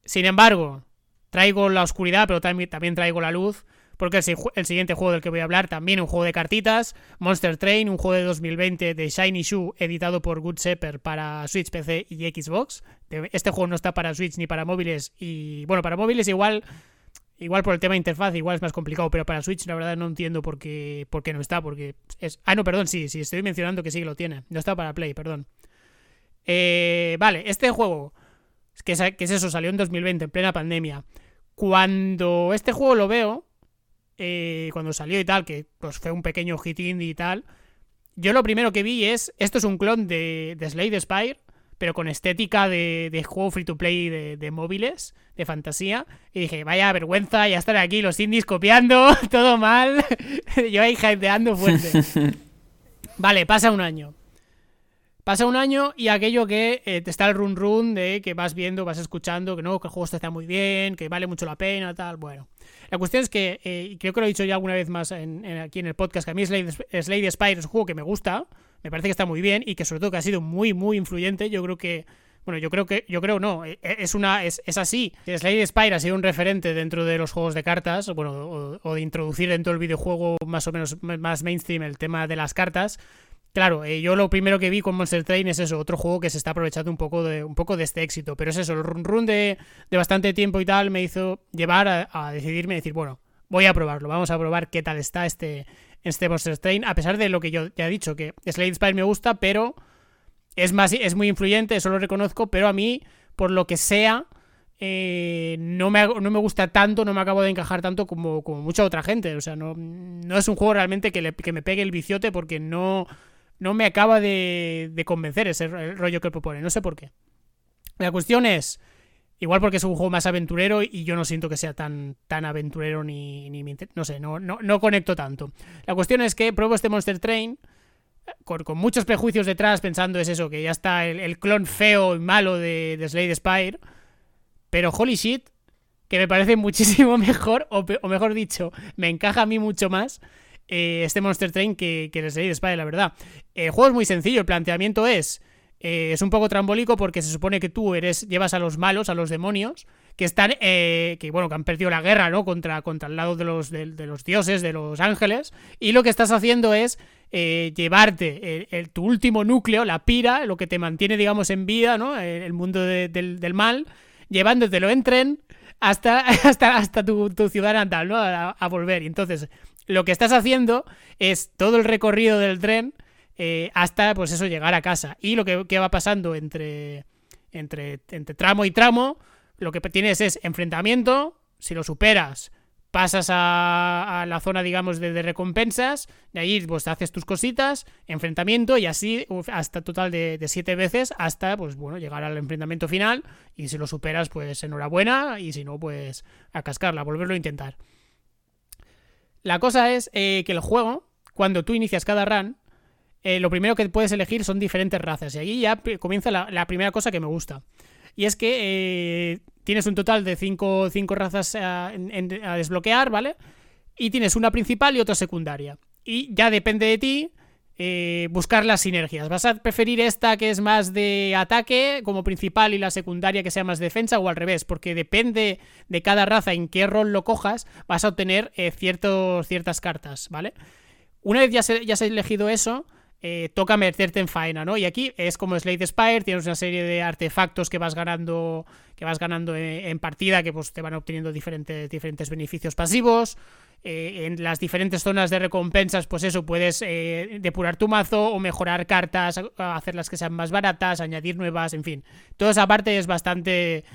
Sin embargo, traigo la oscuridad, pero también, también traigo la luz. Porque el, el, siguiente juego del que voy a hablar también un juego de cartitas, Monster Train, un juego de 2020 de Shiny Shoe editado por Good Shepherd para Switch, PC y Xbox. Este juego no está para Switch ni para móviles y bueno, para móviles igual Igual por el tema de interfaz, igual es más complicado, pero para Switch la verdad no entiendo por qué, por qué no está, porque es... Ah, no, perdón, sí, sí, estoy mencionando que sí que lo tiene. No está para Play, perdón. Eh, vale, este juego, que es, que es eso, salió en 2020, en plena pandemia. Cuando este juego lo veo, eh, cuando salió y tal, que pues fue un pequeño hit indie y tal, yo lo primero que vi es, esto es un clon de, de Slade Spire, pero con estética de, juego free to play de, móviles, de fantasía. Y dije, vaya vergüenza, ya estar aquí los indies copiando, todo mal. Yo ahí hypeando fuerte. vale, pasa un año. Pasa un año y aquello que eh, te está el run run de que vas viendo, vas escuchando, que no, que el juego está muy bien, que vale mucho la pena, tal. Bueno, la cuestión es que, eh, creo que lo he dicho ya alguna vez más aquí en el podcast, que a mí Slade, Slade Spire es un juego que me gusta, me parece que está muy bien y que sobre todo que ha sido muy, muy influyente. Yo creo que bueno, yo creo que, yo creo no, e, e, es una, es, es así. Slade Spire ha sido un referente dentro de los juegos de cartas, bueno, o, de introducir dentro del videojuego más o menos más mainstream el tema de las cartas. Claro, eh, yo lo primero que vi con Monster Train es eso, otro juego que se está aprovechando un poco de, un poco de este éxito. Pero es eso, el run run de, de bastante tiempo y tal me hizo llevar a, a decidirme, decir, bueno, voy a probarlo, vamos a probar qué tal está este, este Monster Train, a pesar de lo que yo ya he dicho, que Slade Spire me gusta, pero es, más, es muy influyente, eso lo reconozco, pero a mí, por lo que sea, eh, no, me, no me gusta tanto, no me acabo de encajar tanto como, como mucha otra gente. O sea, no, no es un juego realmente que, que me pegue el viciote porque no, no me acaba de, de convencer ese rollo que propone. No sé por qué. La cuestión es Igual porque es un juego más aventurero y yo no siento que sea tan, tan aventurero ni, ni no sé, no, no, no, conecto tanto. La cuestión es que pruebo este Monster Train con, muchos prejuicios detrás pensando es eso, que ya está el, clon feo y malo de, de, Slade Spire. Pero holy shit, que me parece muchísimo mejor, o, mejor dicho, me encaja a mí mucho más eh, este Monster Train que, que el Slade Spire, la verdad. El juego es muy sencillo, el planteamiento es eh, es un poco trambólico porque se supone que tú eres llevas a los malos, a los demonios, que están, eh, que bueno, que han perdido la guerra, ¿no? Contra, contra el lado de los, de, los dioses, de los ángeles, y lo que estás haciendo es eh, llevarte el, tu último núcleo, la pira, lo que te mantiene, digamos, en vida, ¿no? El mundo del, mal, llevándotelo en tren hasta, hasta, hasta tu, ciudad natal, ¿no? A, a volver. Y entonces, lo que estás haciendo es todo el recorrido del tren eh, hasta pues eso llegar a casa. Y lo que, va pasando entre, entre, entre tramo y tramo, lo que tienes es enfrentamiento, si lo superas, pasas a, la zona, digamos, de, recompensas, de ahí pues haces tus cositas, enfrentamiento y así hasta total de, de, siete veces hasta, pues bueno, llegar al enfrentamiento final y si lo superas, pues enhorabuena y si no, pues a cascarla, volverlo a intentar. La cosa es eh, que el juego, cuando tú inicias cada run, eh, lo primero que puedes elegir son diferentes razas. Y ahí ya comienza la, primera cosa que me gusta. Y es que eh, tienes un total de 5 cinco, razas a, a, desbloquear, ¿vale? Y tienes una principal y otra secundaria. Y ya depende de ti eh, buscar las sinergias. ¿Vas a preferir esta que es más de ataque como principal y la secundaria que sea más defensa o al revés? Porque depende de cada raza en qué rol lo cojas, vas a obtener ciertas cartas, ¿vale? Una vez ya, ya has elegido eso, eh, toca meterte en faena, ¿no? Y aquí es como Slade Spire, tienes una serie de artefactos que vas ganando que vas ganando en, partida, que pues te van obteniendo diferentes, diferentes beneficios pasivos. Eh, en las diferentes zonas de recompensas, pues eso, puedes eh, depurar tu mazo o mejorar cartas, hacerlas que sean más baratas, añadir nuevas, en fin. Toda esa parte es bastante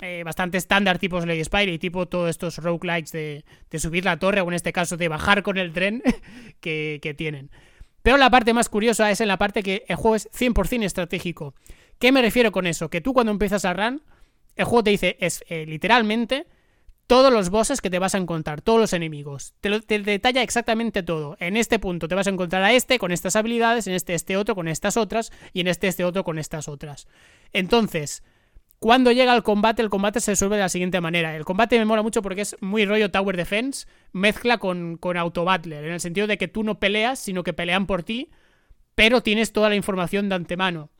eh, bastante estándar tipo Slay Spire y tipo todos estos roguelikes de, subir la torre o en este caso de bajar con el tren que tienen. Pero la parte más curiosa es en la parte que el juego es 100% estratégico. ¿Qué me refiero con eso? Que tú cuando empiezas a run, el juego te dice, es eh, literalmente todos los bosses que te vas a encontrar, todos los enemigos. Te, detalla exactamente todo. En este punto te vas a encontrar a este con estas habilidades, en este este otro con estas otras y en este este otro con estas otras. Entonces, cuando llega el combate, el combate se resuelve de la siguiente manera. El combate me mola mucho porque es muy rollo Tower Defense, mezcla con, con Auto Battler, en el sentido de que tú no peleas, sino que pelean por ti, pero tienes toda la información de antemano.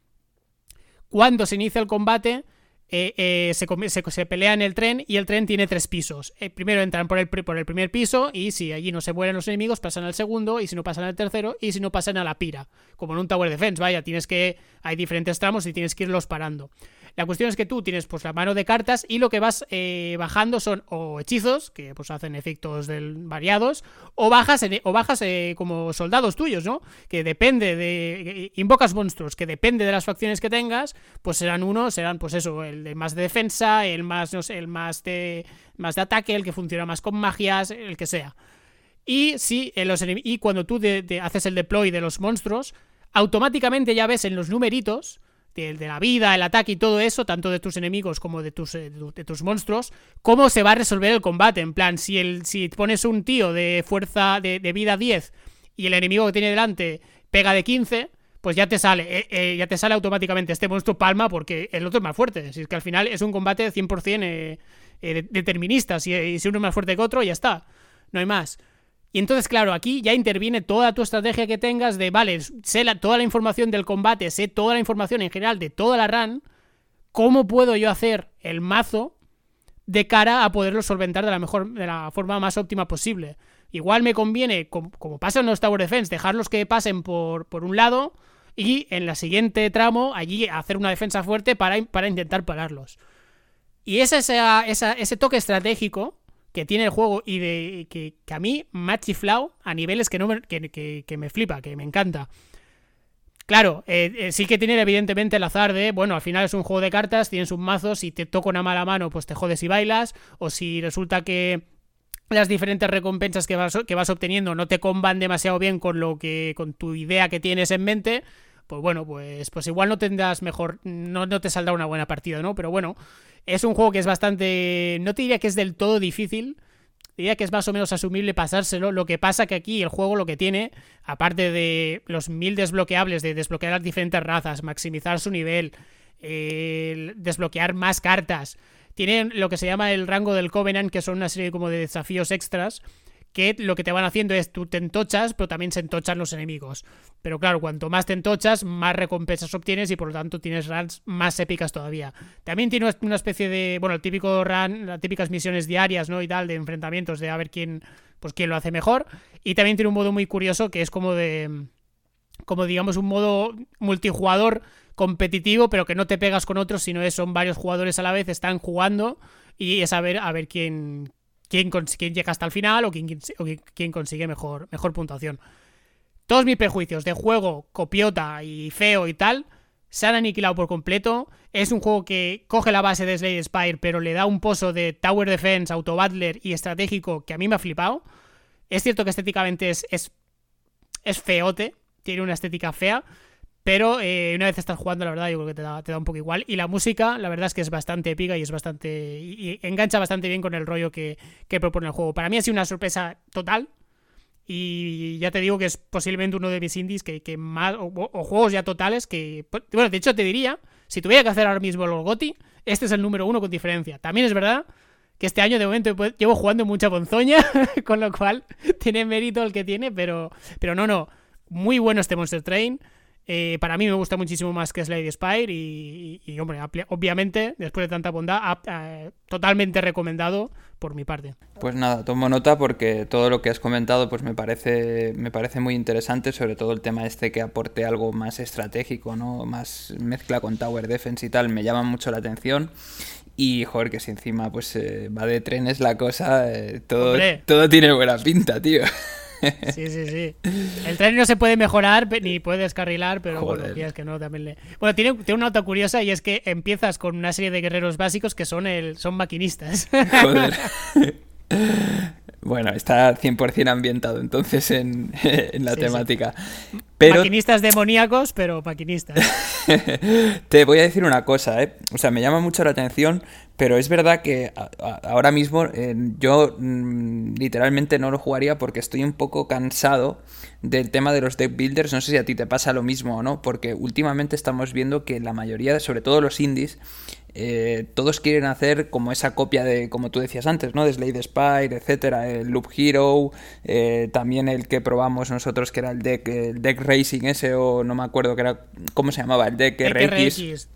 Cuando se inicia el combate, eh, eh, se, se, pelea en el tren y el tren tiene tres pisos. Eh, primero entran por el, por el, primer piso y si allí no se mueren los enemigos, pasan al segundo y si no pasan al tercero y si no pasan a la pira. Como en un Tower Defense, vaya, tienes que... Hay diferentes tramos y tienes que irlos parando. La cuestión es que tú tienes pues la mano de cartas y lo que vas eh, bajando son o hechizos, que pues hacen efectos variados, o bajas, o bajas eh, como soldados tuyos, ¿no? Que depende de... Invocas monstruos, que depende de las facciones que tengas, pues serán uno, serán pues eso, el de más de defensa, el más, no sé, el más de, más de ataque, el que funciona más con magias, el que sea. Y, si, en los y cuando tú de, haces el deploy de los monstruos, automáticamente ya ves en los numeritos de, de, la vida, el ataque y todo eso, tanto de tus enemigos como de tus, de, de, tus monstruos, cómo se va a resolver el combate. En plan, si, el, si pones un tío de fuerza de, de vida 10 y el enemigo que tiene delante pega de 15, pues ya te sale, eh, eh, ya te sale automáticamente este monstruo palma porque el otro es más fuerte. Si es que al final es un combate 100% eh, eh, determinista. Si, eh, si uno es más fuerte que otro, ya está. No hay más. Y entonces, claro, aquí ya interviene toda tu estrategia que tengas de, vale, sé toda la información del combate, sé toda la información en general de toda la run, ¿cómo puedo yo hacer el mazo de cara a poderlo solventar de la mejor, de la forma más óptima posible? Igual me conviene, como, como pasa en los Tower Defense, dejarlos que pasen por, por un lado y en la siguiente tramo allí hacer una defensa fuerte para, para intentar pararlos. Y esa, esa, ese toque estratégico que tiene el juego y de que, que a mí me ha chiflado a niveles que, no me, que, que, que me flipa, que me encanta. Claro, eh, eh, sí que tiene evidentemente el azar de, bueno, al final es un juego de cartas, tienes un mazo, si te toca una mala mano, pues te jodes y bailas, o si resulta que las diferentes recompensas que vas, que vas obteniendo no te comban demasiado bien con lo que, con tu idea que tienes en mente, pues bueno, pues, pues igual no tendrás mejor, no, no te saldrá una buena partida, ¿no? Pero bueno, es un juego que es bastante, no te diría que es del todo difícil, diría que es más o menos asumible pasárselo. Lo que pasa que aquí el juego lo que tiene, aparte de los mil desbloqueables, de desbloquear las diferentes razas, maximizar su nivel, eh, desbloquear más cartas, tienen lo que se llama el rango del Covenant, que son una serie como de desafíos extras, que lo que te van haciendo es tú te entochas, pero también se entochan los enemigos. Pero claro, cuanto más te entochas, más recompensas obtienes y por lo tanto tienes runs más épicas todavía. También tiene una especie de, bueno, el típico run, las típicas misiones diarias, ¿no? Y tal, de enfrentamientos, de a ver quién, pues quién lo hace mejor. Y también tiene un modo muy curioso que es como de, como digamos un modo multijugador competitivo, pero que no te pegas con otros, sino es, son varios jugadores a la vez, están jugando y es a ver, a ver quién, quién, llega hasta el final o quién, consigue mejor, mejor puntuación. Todos mis prejuicios de juego copiota y feo y tal se han aniquilado por completo. Es un juego que coge la base de Slade Spire, pero le da un pozo de Tower Defense, Auto Battler y estratégico que a mí me ha flipado. Es cierto que estéticamente es, es, es feote, tiene una estética fea, pero eh, una vez estás jugando, la verdad, yo creo que te da, te da, un poco igual. Y la música, la verdad es que es bastante épica y es bastante. y, y engancha bastante bien con el rollo que, que, propone el juego. Para mí ha sido una sorpresa total. Y ya te digo que es posiblemente uno de mis indies que, que más. O, o, juegos ya totales que. Bueno, de hecho te diría, si tuviera que hacer ahora mismo el GOTI, este es el número uno con diferencia. También es verdad que este año de momento llevo jugando mucha ponzoña, con lo cual tiene mérito el que tiene, pero, pero no, no. Muy bueno este Monster Train. Eh, para mí me gusta muchísimo más que Slade Spire y, y, y hombre, obviamente, después de tanta bondad, eh, totalmente recomendado por mi parte. Pues nada, tomo nota porque todo lo que has comentado pues me parece, me parece muy interesante, sobre todo el tema este que aporte algo más estratégico, ¿no? Más mezcla con Tower Defense y tal, me llama mucho la atención. Y joder, que si encima pues eh, va de trenes la cosa, eh, todo, todo tiene buena pinta, tío. Sí, sí, sí. El tren no se puede mejorar ni puede descarrilar, pero bueno, es que no, también le... Bueno, tiene, tiene, una nota curiosa y es que empiezas con una serie de guerreros básicos que son, el, son maquinistas. Joder. Bueno, está 100% ambientado entonces en, la temática. Maquinistas demoníacos, pero maquinistas. Te voy a decir una cosa, ¿eh? O sea, me llama mucho la atención, pero es verdad que ahora mismo eh, yo mm, literalmente no lo jugaría porque estoy un poco cansado del tema de los deck builders. No sé si a ti te pasa lo mismo o no, porque últimamente estamos viendo que la mayoría, sobre todo los indies, eh, todos quieren hacer como esa copia de, como tú decías antes, ¿no? De Slade Spire, etcétera, el Loop Hero, eh, también el que probamos nosotros que era el deck, el deck Racing ese, o no me acuerdo que era, ¿cómo se llamaba? El deck, RX.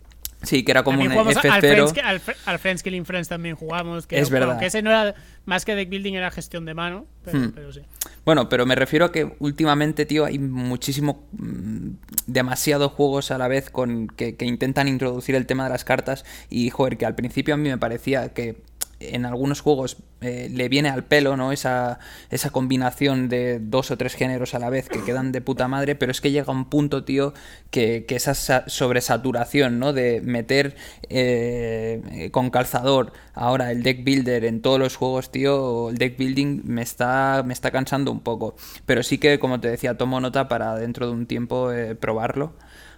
Sí, que era como un F0. Al, al, Friends Killing Friends también jugamos. Que es verdad. que ese no era más que deck building, era gestión de mano. Pero, hmm. sí. Bueno, pero me refiero a que últimamente, tío, hay muchísimo. Mm, demasiados juegos a la vez con que, que intentan introducir el tema de las cartas. Y, joder, que al principio a mí me parecía que en algunos juegos eh, le viene al pelo, ¿no? Esa, esa combinación de dos o tres géneros a la vez que quedan de puta madre, pero es que llega un punto, tío, que, que esa sobresaturación, ¿no? De meter eh, con calzador ahora el deck builder en todos los juegos, tío, el deck building me está, me está cansando un poco. Pero sí que, como te decía, tomo nota para dentro de un tiempo eh, probarlo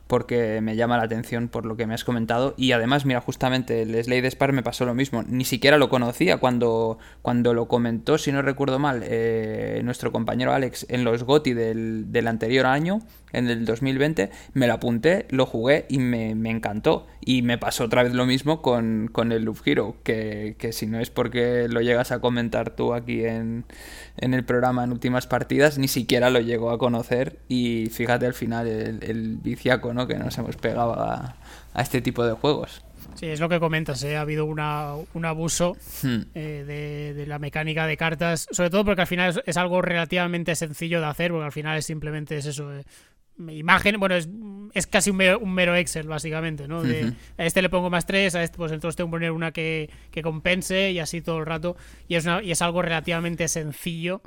porque me llama la atención por lo que me has comentado. Y además, mira, justamente el Slade Spar me pasó lo mismo. Ni siquiera lo conocía cuando, cuando lo comentó, si no recuerdo mal, eh, nuestro compañero Alex en los GOTI del, del anterior año en el 2020, me lo apunté, lo jugué y me, encantó. Y me pasó otra vez lo mismo con, el Loop Hero, que, si no es porque lo llegas a comentar tú aquí en, el programa en últimas partidas, ni siquiera lo llegó a conocer. Y fíjate al final el, viciaco ¿no? que nos hemos pegado a, este tipo de juegos. Sí, es lo que comentas, ¿eh? ha habido una, un abuso hmm. eh, de, la mecánica de cartas, sobre todo porque al final es, algo relativamente sencillo de hacer, porque al final es simplemente es eso, eh, imagen, bueno, es, es casi un mero, Excel, básicamente, ¿no? A este le pongo más tres, a este pues entonces tengo que poner una que, compense y así todo el rato. Y es, y es algo relativamente sencillo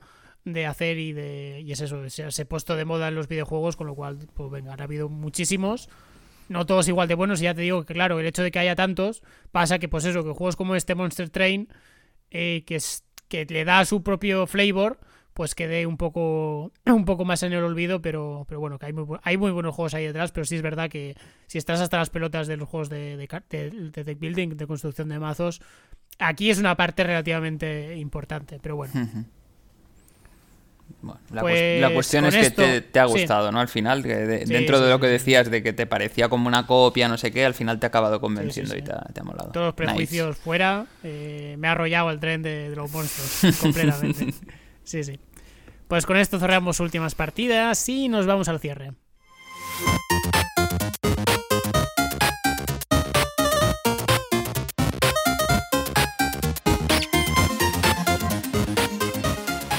de hacer y de y es eso, se, ha puesto de moda en los videojuegos, con lo cual, pues venga, ha habido muchísimos, no todos igual de buenos, y ya te digo que claro, el hecho de que haya tantos, pasa que pues eso, que juegos como este Monster Train, eh, que, es, que le da su propio flavor, pues quede un poco, un poco más en el olvido, pero, pero bueno, que hay muy, hay muy buenos juegos ahí detrás, pero sí es verdad que si estás hasta las pelotas de los juegos de, de, deck building, de construcción de mazos, aquí es una parte relativamente importante, pero bueno. la, pues cuestión es que te, ha gustado, ¿no? Al final, que dentro de lo que decías de que te parecía como una copia, no sé qué, al final te ha acabado convenciendo y te ha, molado. Todos los prejuicios fuera, eh, me ha arrollado el tren de los monstruos completamente. Sí, sí. Pues con esto cerramos últimas partidas y nos vamos al cierre.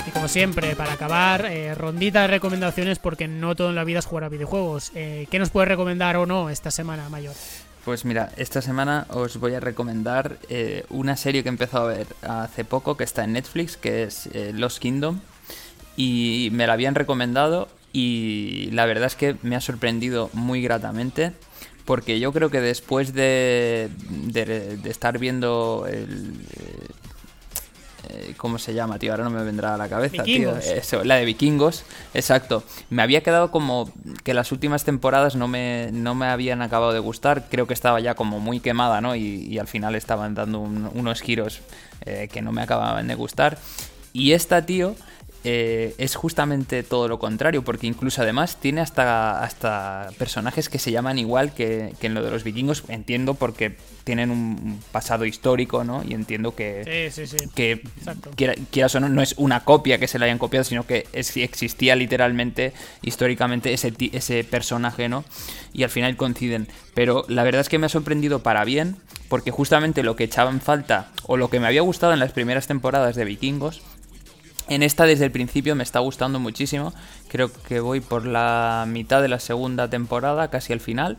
Y como siempre, para acabar, eh, rondita de recomendaciones porque no todo en la vida es jugar a videojuegos. Eh, ¿Qué nos puede recomendar o no esta semana, Mayor? Pues mira, esta semana os voy a recomendar eh, una serie que he empezado a ver hace poco, que está en Netflix, que es eh, Lost Kingdom. Y me la habían recomendado y la verdad es que me ha sorprendido muy gratamente. Porque yo creo que después de, de estar viendo el, ¿Cómo se llama, tío? Ahora no me vendrá a la cabeza, tío. Eso, la de vikingos, exacto. Me había quedado como que las últimas temporadas no me, no me habían acabado de gustar. Creo que estaba ya como muy quemada, ¿no? Y, al final estaban dando unos giros eh, que no me acababan de gustar. Y esta, tío, eh, es justamente todo lo contrario, porque incluso además tiene hasta, hasta personajes que se llaman igual que, en lo de los vikingos, entiendo porque tienen un pasado histórico, ¿no? Y entiendo que, sí, sí, sí. que quieras o no, no es una copia que se la hayan copiado, sino que existía literalmente, históricamente, ese, ese personaje, ¿no? Y al final coinciden. Pero la verdad es que me ha sorprendido para bien, porque justamente lo que echaban falta, o lo que me había gustado en las primeras temporadas de vikingos, en esta desde el principio me está gustando muchísimo. Creo que voy por la mitad de la segunda temporada, casi al final.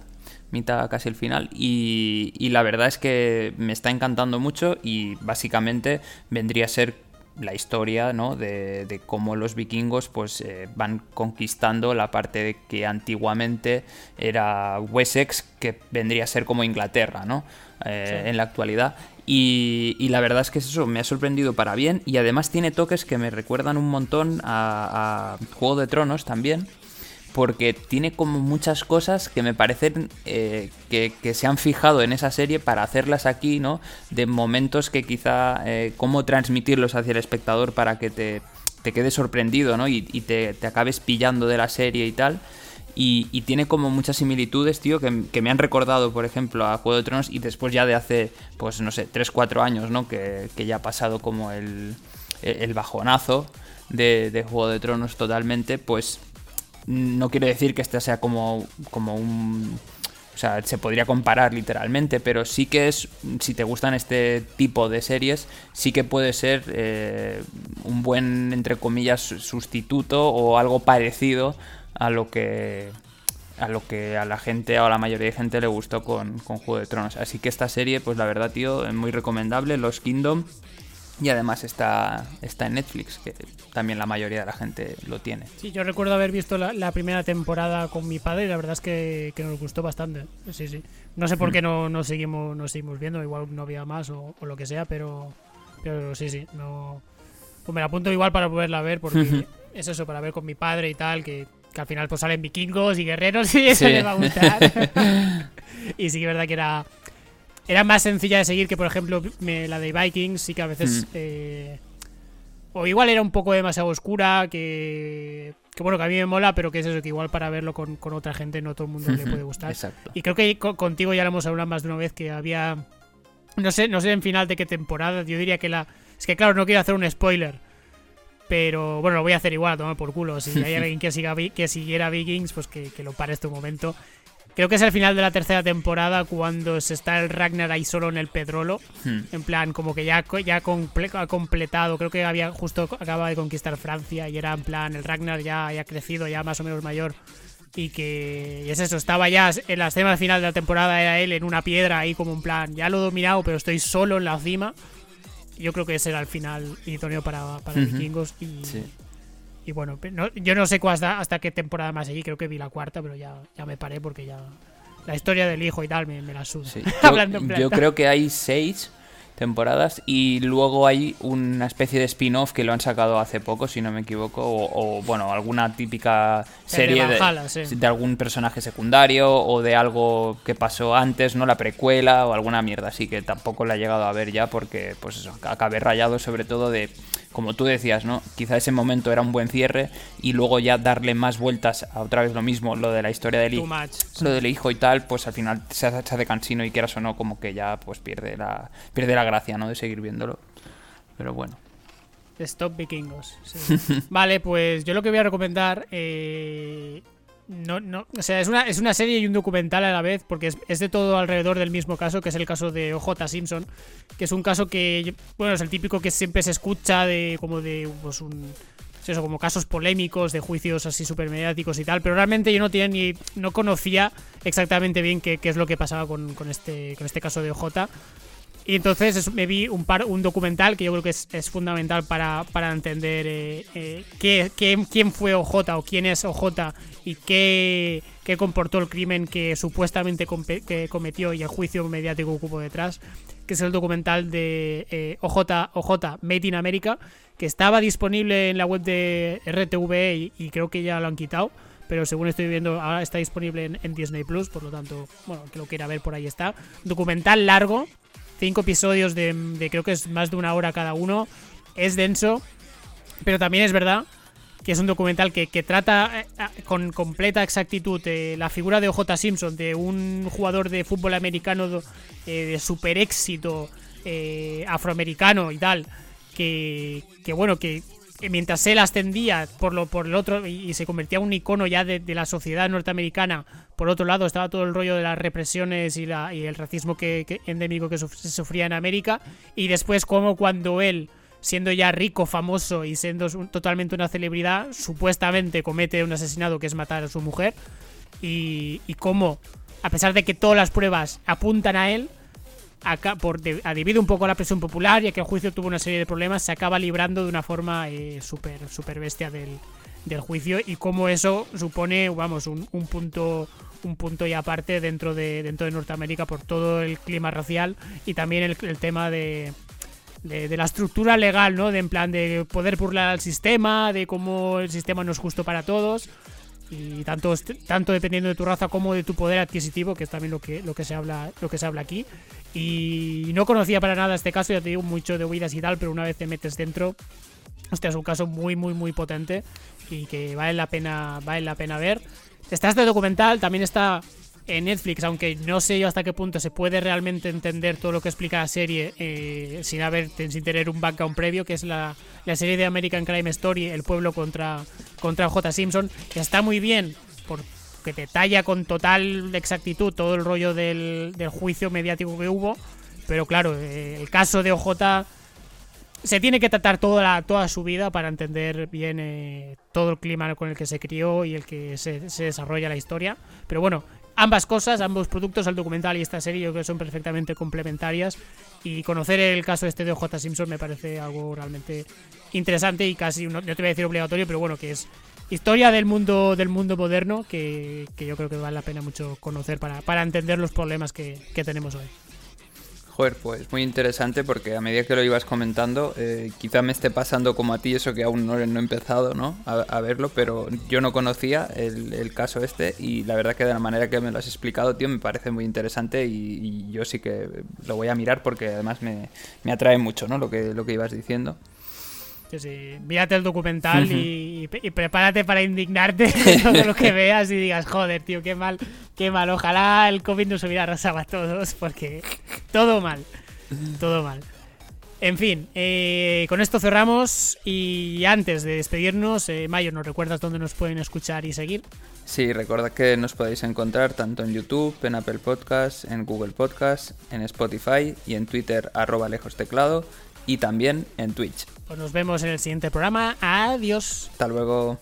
Mitad casi al final. Y, la verdad es que me está encantando mucho y básicamente vendría a ser la historia, ¿no? De, de cómo los vikingos pues eh, van conquistando la parte de que antiguamente era Wessex, que vendría a ser como Inglaterra, ¿no? Eh, en la actualidad. Y, la verdad es que eso me ha sorprendido para bien y además tiene toques que me recuerdan un montón a, Juego de Tronos también porque tiene como muchas cosas que me parecen eh, que, se han fijado en esa serie para hacerlas aquí, ¿no? De momentos que quizá, eh, cómo transmitirlos hacia el espectador para que te, te quedes sorprendido, ¿no? Y, te, acabes pillando de la serie y tal. Y, y tiene como muchas similitudes, tío, que, me han recordado, por ejemplo, a Juego de Tronos y después ya de hace, pues no sé, 3-4 años, ¿no? Que, que, ya ha pasado como el, el bajonazo de, de Juego de Tronos totalmente, pues no quiero decir que este sea como, como un... O sea, se podría comparar literalmente, pero sí que es, si te gustan este tipo de series, sí que puede ser eh, un buen, entre comillas, sustituto o algo parecido a lo que a lo que a la gente o a la mayoría de gente le gustó con, con Juego de Tronos. Así que esta serie, pues la verdad, tío, es muy recomendable. Los Kingdom y además está, está en Netflix, que también la mayoría de la gente lo tiene. Sí, yo recuerdo haber visto la, la primera temporada con mi padre y la verdad es que, que, nos gustó bastante. Sí, sí. No sé por qué no, no, seguimos, no seguimos viendo, igual no había más o, o, lo que sea, pero, pero sí, sí. No, pues me la apunto igual para poderla ver porque es eso, para ver con mi padre y tal, que, que al final pues salen vikingos y guerreros y eso sí. le va a gustar. y sí que es verdad que era era más sencilla de seguir que, por ejemplo, me, la de Vikings. Sí que a veces. Mm. Eh, o igual era un poco demasiado oscura, que, que, bueno, que a mí me mola, pero que es eso, que igual para verlo con, con otra gente no todo el mundo le puede gustar. Exacto. Y creo que con, contigo ya lo hemos hablado más de una vez que había. No sé, no sé en final de qué temporada. Yo diría que la. Es que claro, no quiero hacer un spoiler. Pero bueno, lo voy a hacer igual, a tomar por culo. Si hay alguien que, siga, que siguiera Vikings, pues que, que lo pare este momento. Creo que es el final de la tercera temporada cuando se está el Ragnar ahí solo en el Pedrolo. Hmm. En plan, como que ya, ya comple ha completado. Creo que había justo acaba de conquistar Francia y era en plan, el Ragnar ya ha crecido, ya más o menos mayor. Y que y es eso, estaba ya en la escena final de la temporada, era él en una piedra ahí como en plan, ya lo he dominado, pero estoy solo en la cima. Yo creo que ese era el final idóneo para, para uh -huh. vikingos. Y, sí. Y bueno, no, yo no sé hasta, hasta qué temporada más seguí, creo que vi la cuarta, pero ya, ya me paré porque ya la historia del hijo y tal me, me la suda. Sí. Yo, yo, creo que hay seis temporadas y luego hay una especie de spin-off que lo han sacado hace poco, si no me equivoco, o, o bueno, alguna típica serie de, Valhalla, de, sí. de, algún personaje secundario o de algo que pasó antes, no la precuela o alguna mierda así que tampoco la he llegado a ver ya porque pues eso, acabé rayado sobre todo de como tú decías, ¿no? Quizá ese momento era un buen cierre y luego ya darle más vueltas a otra vez lo mismo, lo de la historia del, hijo, lo del hijo y tal, pues al final se hace, cansino y quieras o no, como que ya pues pierde la, pierde la gracia, ¿no? De seguir viéndolo. Pero bueno. Stop vikingos. Sí. vale, pues yo lo que voy a recomendar eh, no, no, o sea, es una, es una serie y un documental a la vez, porque es, es, de todo alrededor del mismo caso, que es el caso de OJ Simpson, que es un caso que, bueno, es el típico que siempre se escucha de como de, pues un, eso, como casos polémicos, de juicios así súper mediáticos y tal, pero realmente yo no tenía ni, no conocía exactamente bien qué, qué es lo que pasaba con, con, este, con este caso de OJ. Y entonces es, me vi un, par, un documental que yo creo que es, es fundamental para, para entender eh, eh, qué, qué, quién fue OJ o quién es OJ y qué, qué comportó el crimen que supuestamente com que cometió y el juicio mediático que detrás, que es el documental de eh, OJ, OJ Made in America, que estaba disponible en la web de RTV y, y creo que ya lo han quitado pero según estoy viendo ahora está disponible en, en, Disney Plus, por lo tanto, bueno, que lo quiera ver por ahí está. Documental largo, cinco episodios de, creo que es más de una hora cada uno. Es denso, pero también es verdad que es un documental que, trata eh, con completa exactitud eh, la figura de OJ Simpson, de un jugador de fútbol americano eh, de super éxito afroamericano y tal, que, que bueno, que, mientras él ascendía por lo por el otro y, se convertía en un icono ya de, la sociedad norteamericana, por otro lado estaba todo el rollo de las represiones y, la, y el racismo que, endémico que se sufría en América, y después como cuando él siendo ya rico, famoso y siendo totalmente una celebridad, supuestamente comete un asesinato que es matar a su mujer. Y, y cómo, a pesar de que todas las pruebas apuntan a él, acá, por debido un poco a la presión popular, ya que el juicio tuvo una serie de problemas, se acaba librando de una forma eh, súper super bestia del, del, juicio y cómo eso supone, vamos, un, un, punto un punto y aparte dentro de, dentro de Norteamérica por todo el clima racial y también el, el tema de, de, la estructura legal, ¿no? De en plan de poder burlar al sistema, de cómo el sistema no es justo para todos y tanto tanto dependiendo de tu raza como de tu poder adquisitivo que es también lo que lo que se habla lo que se habla aquí. Y no conocía para nada este caso ya te digo mucho de huidas y tal pero una vez te metes dentro hostia es un caso muy muy muy potente y que vale la pena vale la pena ver. Está este documental también está en Netflix, aunque no sé yo hasta qué punto se puede realmente entender todo lo que explica la serie eh, sin haber sin tener un background previo, que es la, la, serie de American Crime Story, El pueblo contra, contra J. Simpson, que está muy bien porque detalla con total exactitud todo el rollo del, del juicio mediático que hubo, pero claro, eh, el caso de OJ se tiene que tratar toda, la, toda su vida para entender bien eh, todo el clima con el que se crió y el que se, se, desarrolla la historia. Pero bueno, ambas cosas, ambos productos, el documental y esta serie, yo creo que son perfectamente complementarias. Y conocer el caso este de OJ Simpson me parece algo realmente interesante y casi, no, te voy a decir obligatorio, pero bueno, que es historia del mundo del mundo moderno que, que yo creo que vale la pena mucho conocer para, para entender los problemas que, que tenemos hoy. Joder, pues muy interesante porque a medida que lo ibas comentando, eh, quizá me esté pasando como a ti eso que aún no, he empezado ¿no? A, verlo, pero yo no conocía el, caso este y la verdad que de la manera que me lo has explicado, tío, me parece muy interesante y, yo sí que lo voy a mirar porque además me, me atrae mucho ¿no? lo, que, lo que ibas diciendo. Sí, Mírate el documental y, prepárate para indignarte de todo lo que veas y digas, joder, tío, qué mal, qué mal. Ojalá el COVID nos hubiera arrasado a todos porque todo mal, todo mal. En fin, eh, con esto cerramos y antes de despedirnos, eh, Mayo, ¿nos recuerdas dónde nos pueden escuchar y seguir? Sí, recuerda que nos podéis encontrar tanto en YouTube, en Apple Podcasts, en Google Podcasts, en Spotify y en Twitter arroba lejos teclado y también en Twitch. Pues nos vemos en el siguiente programa. Adiós. Hasta luego.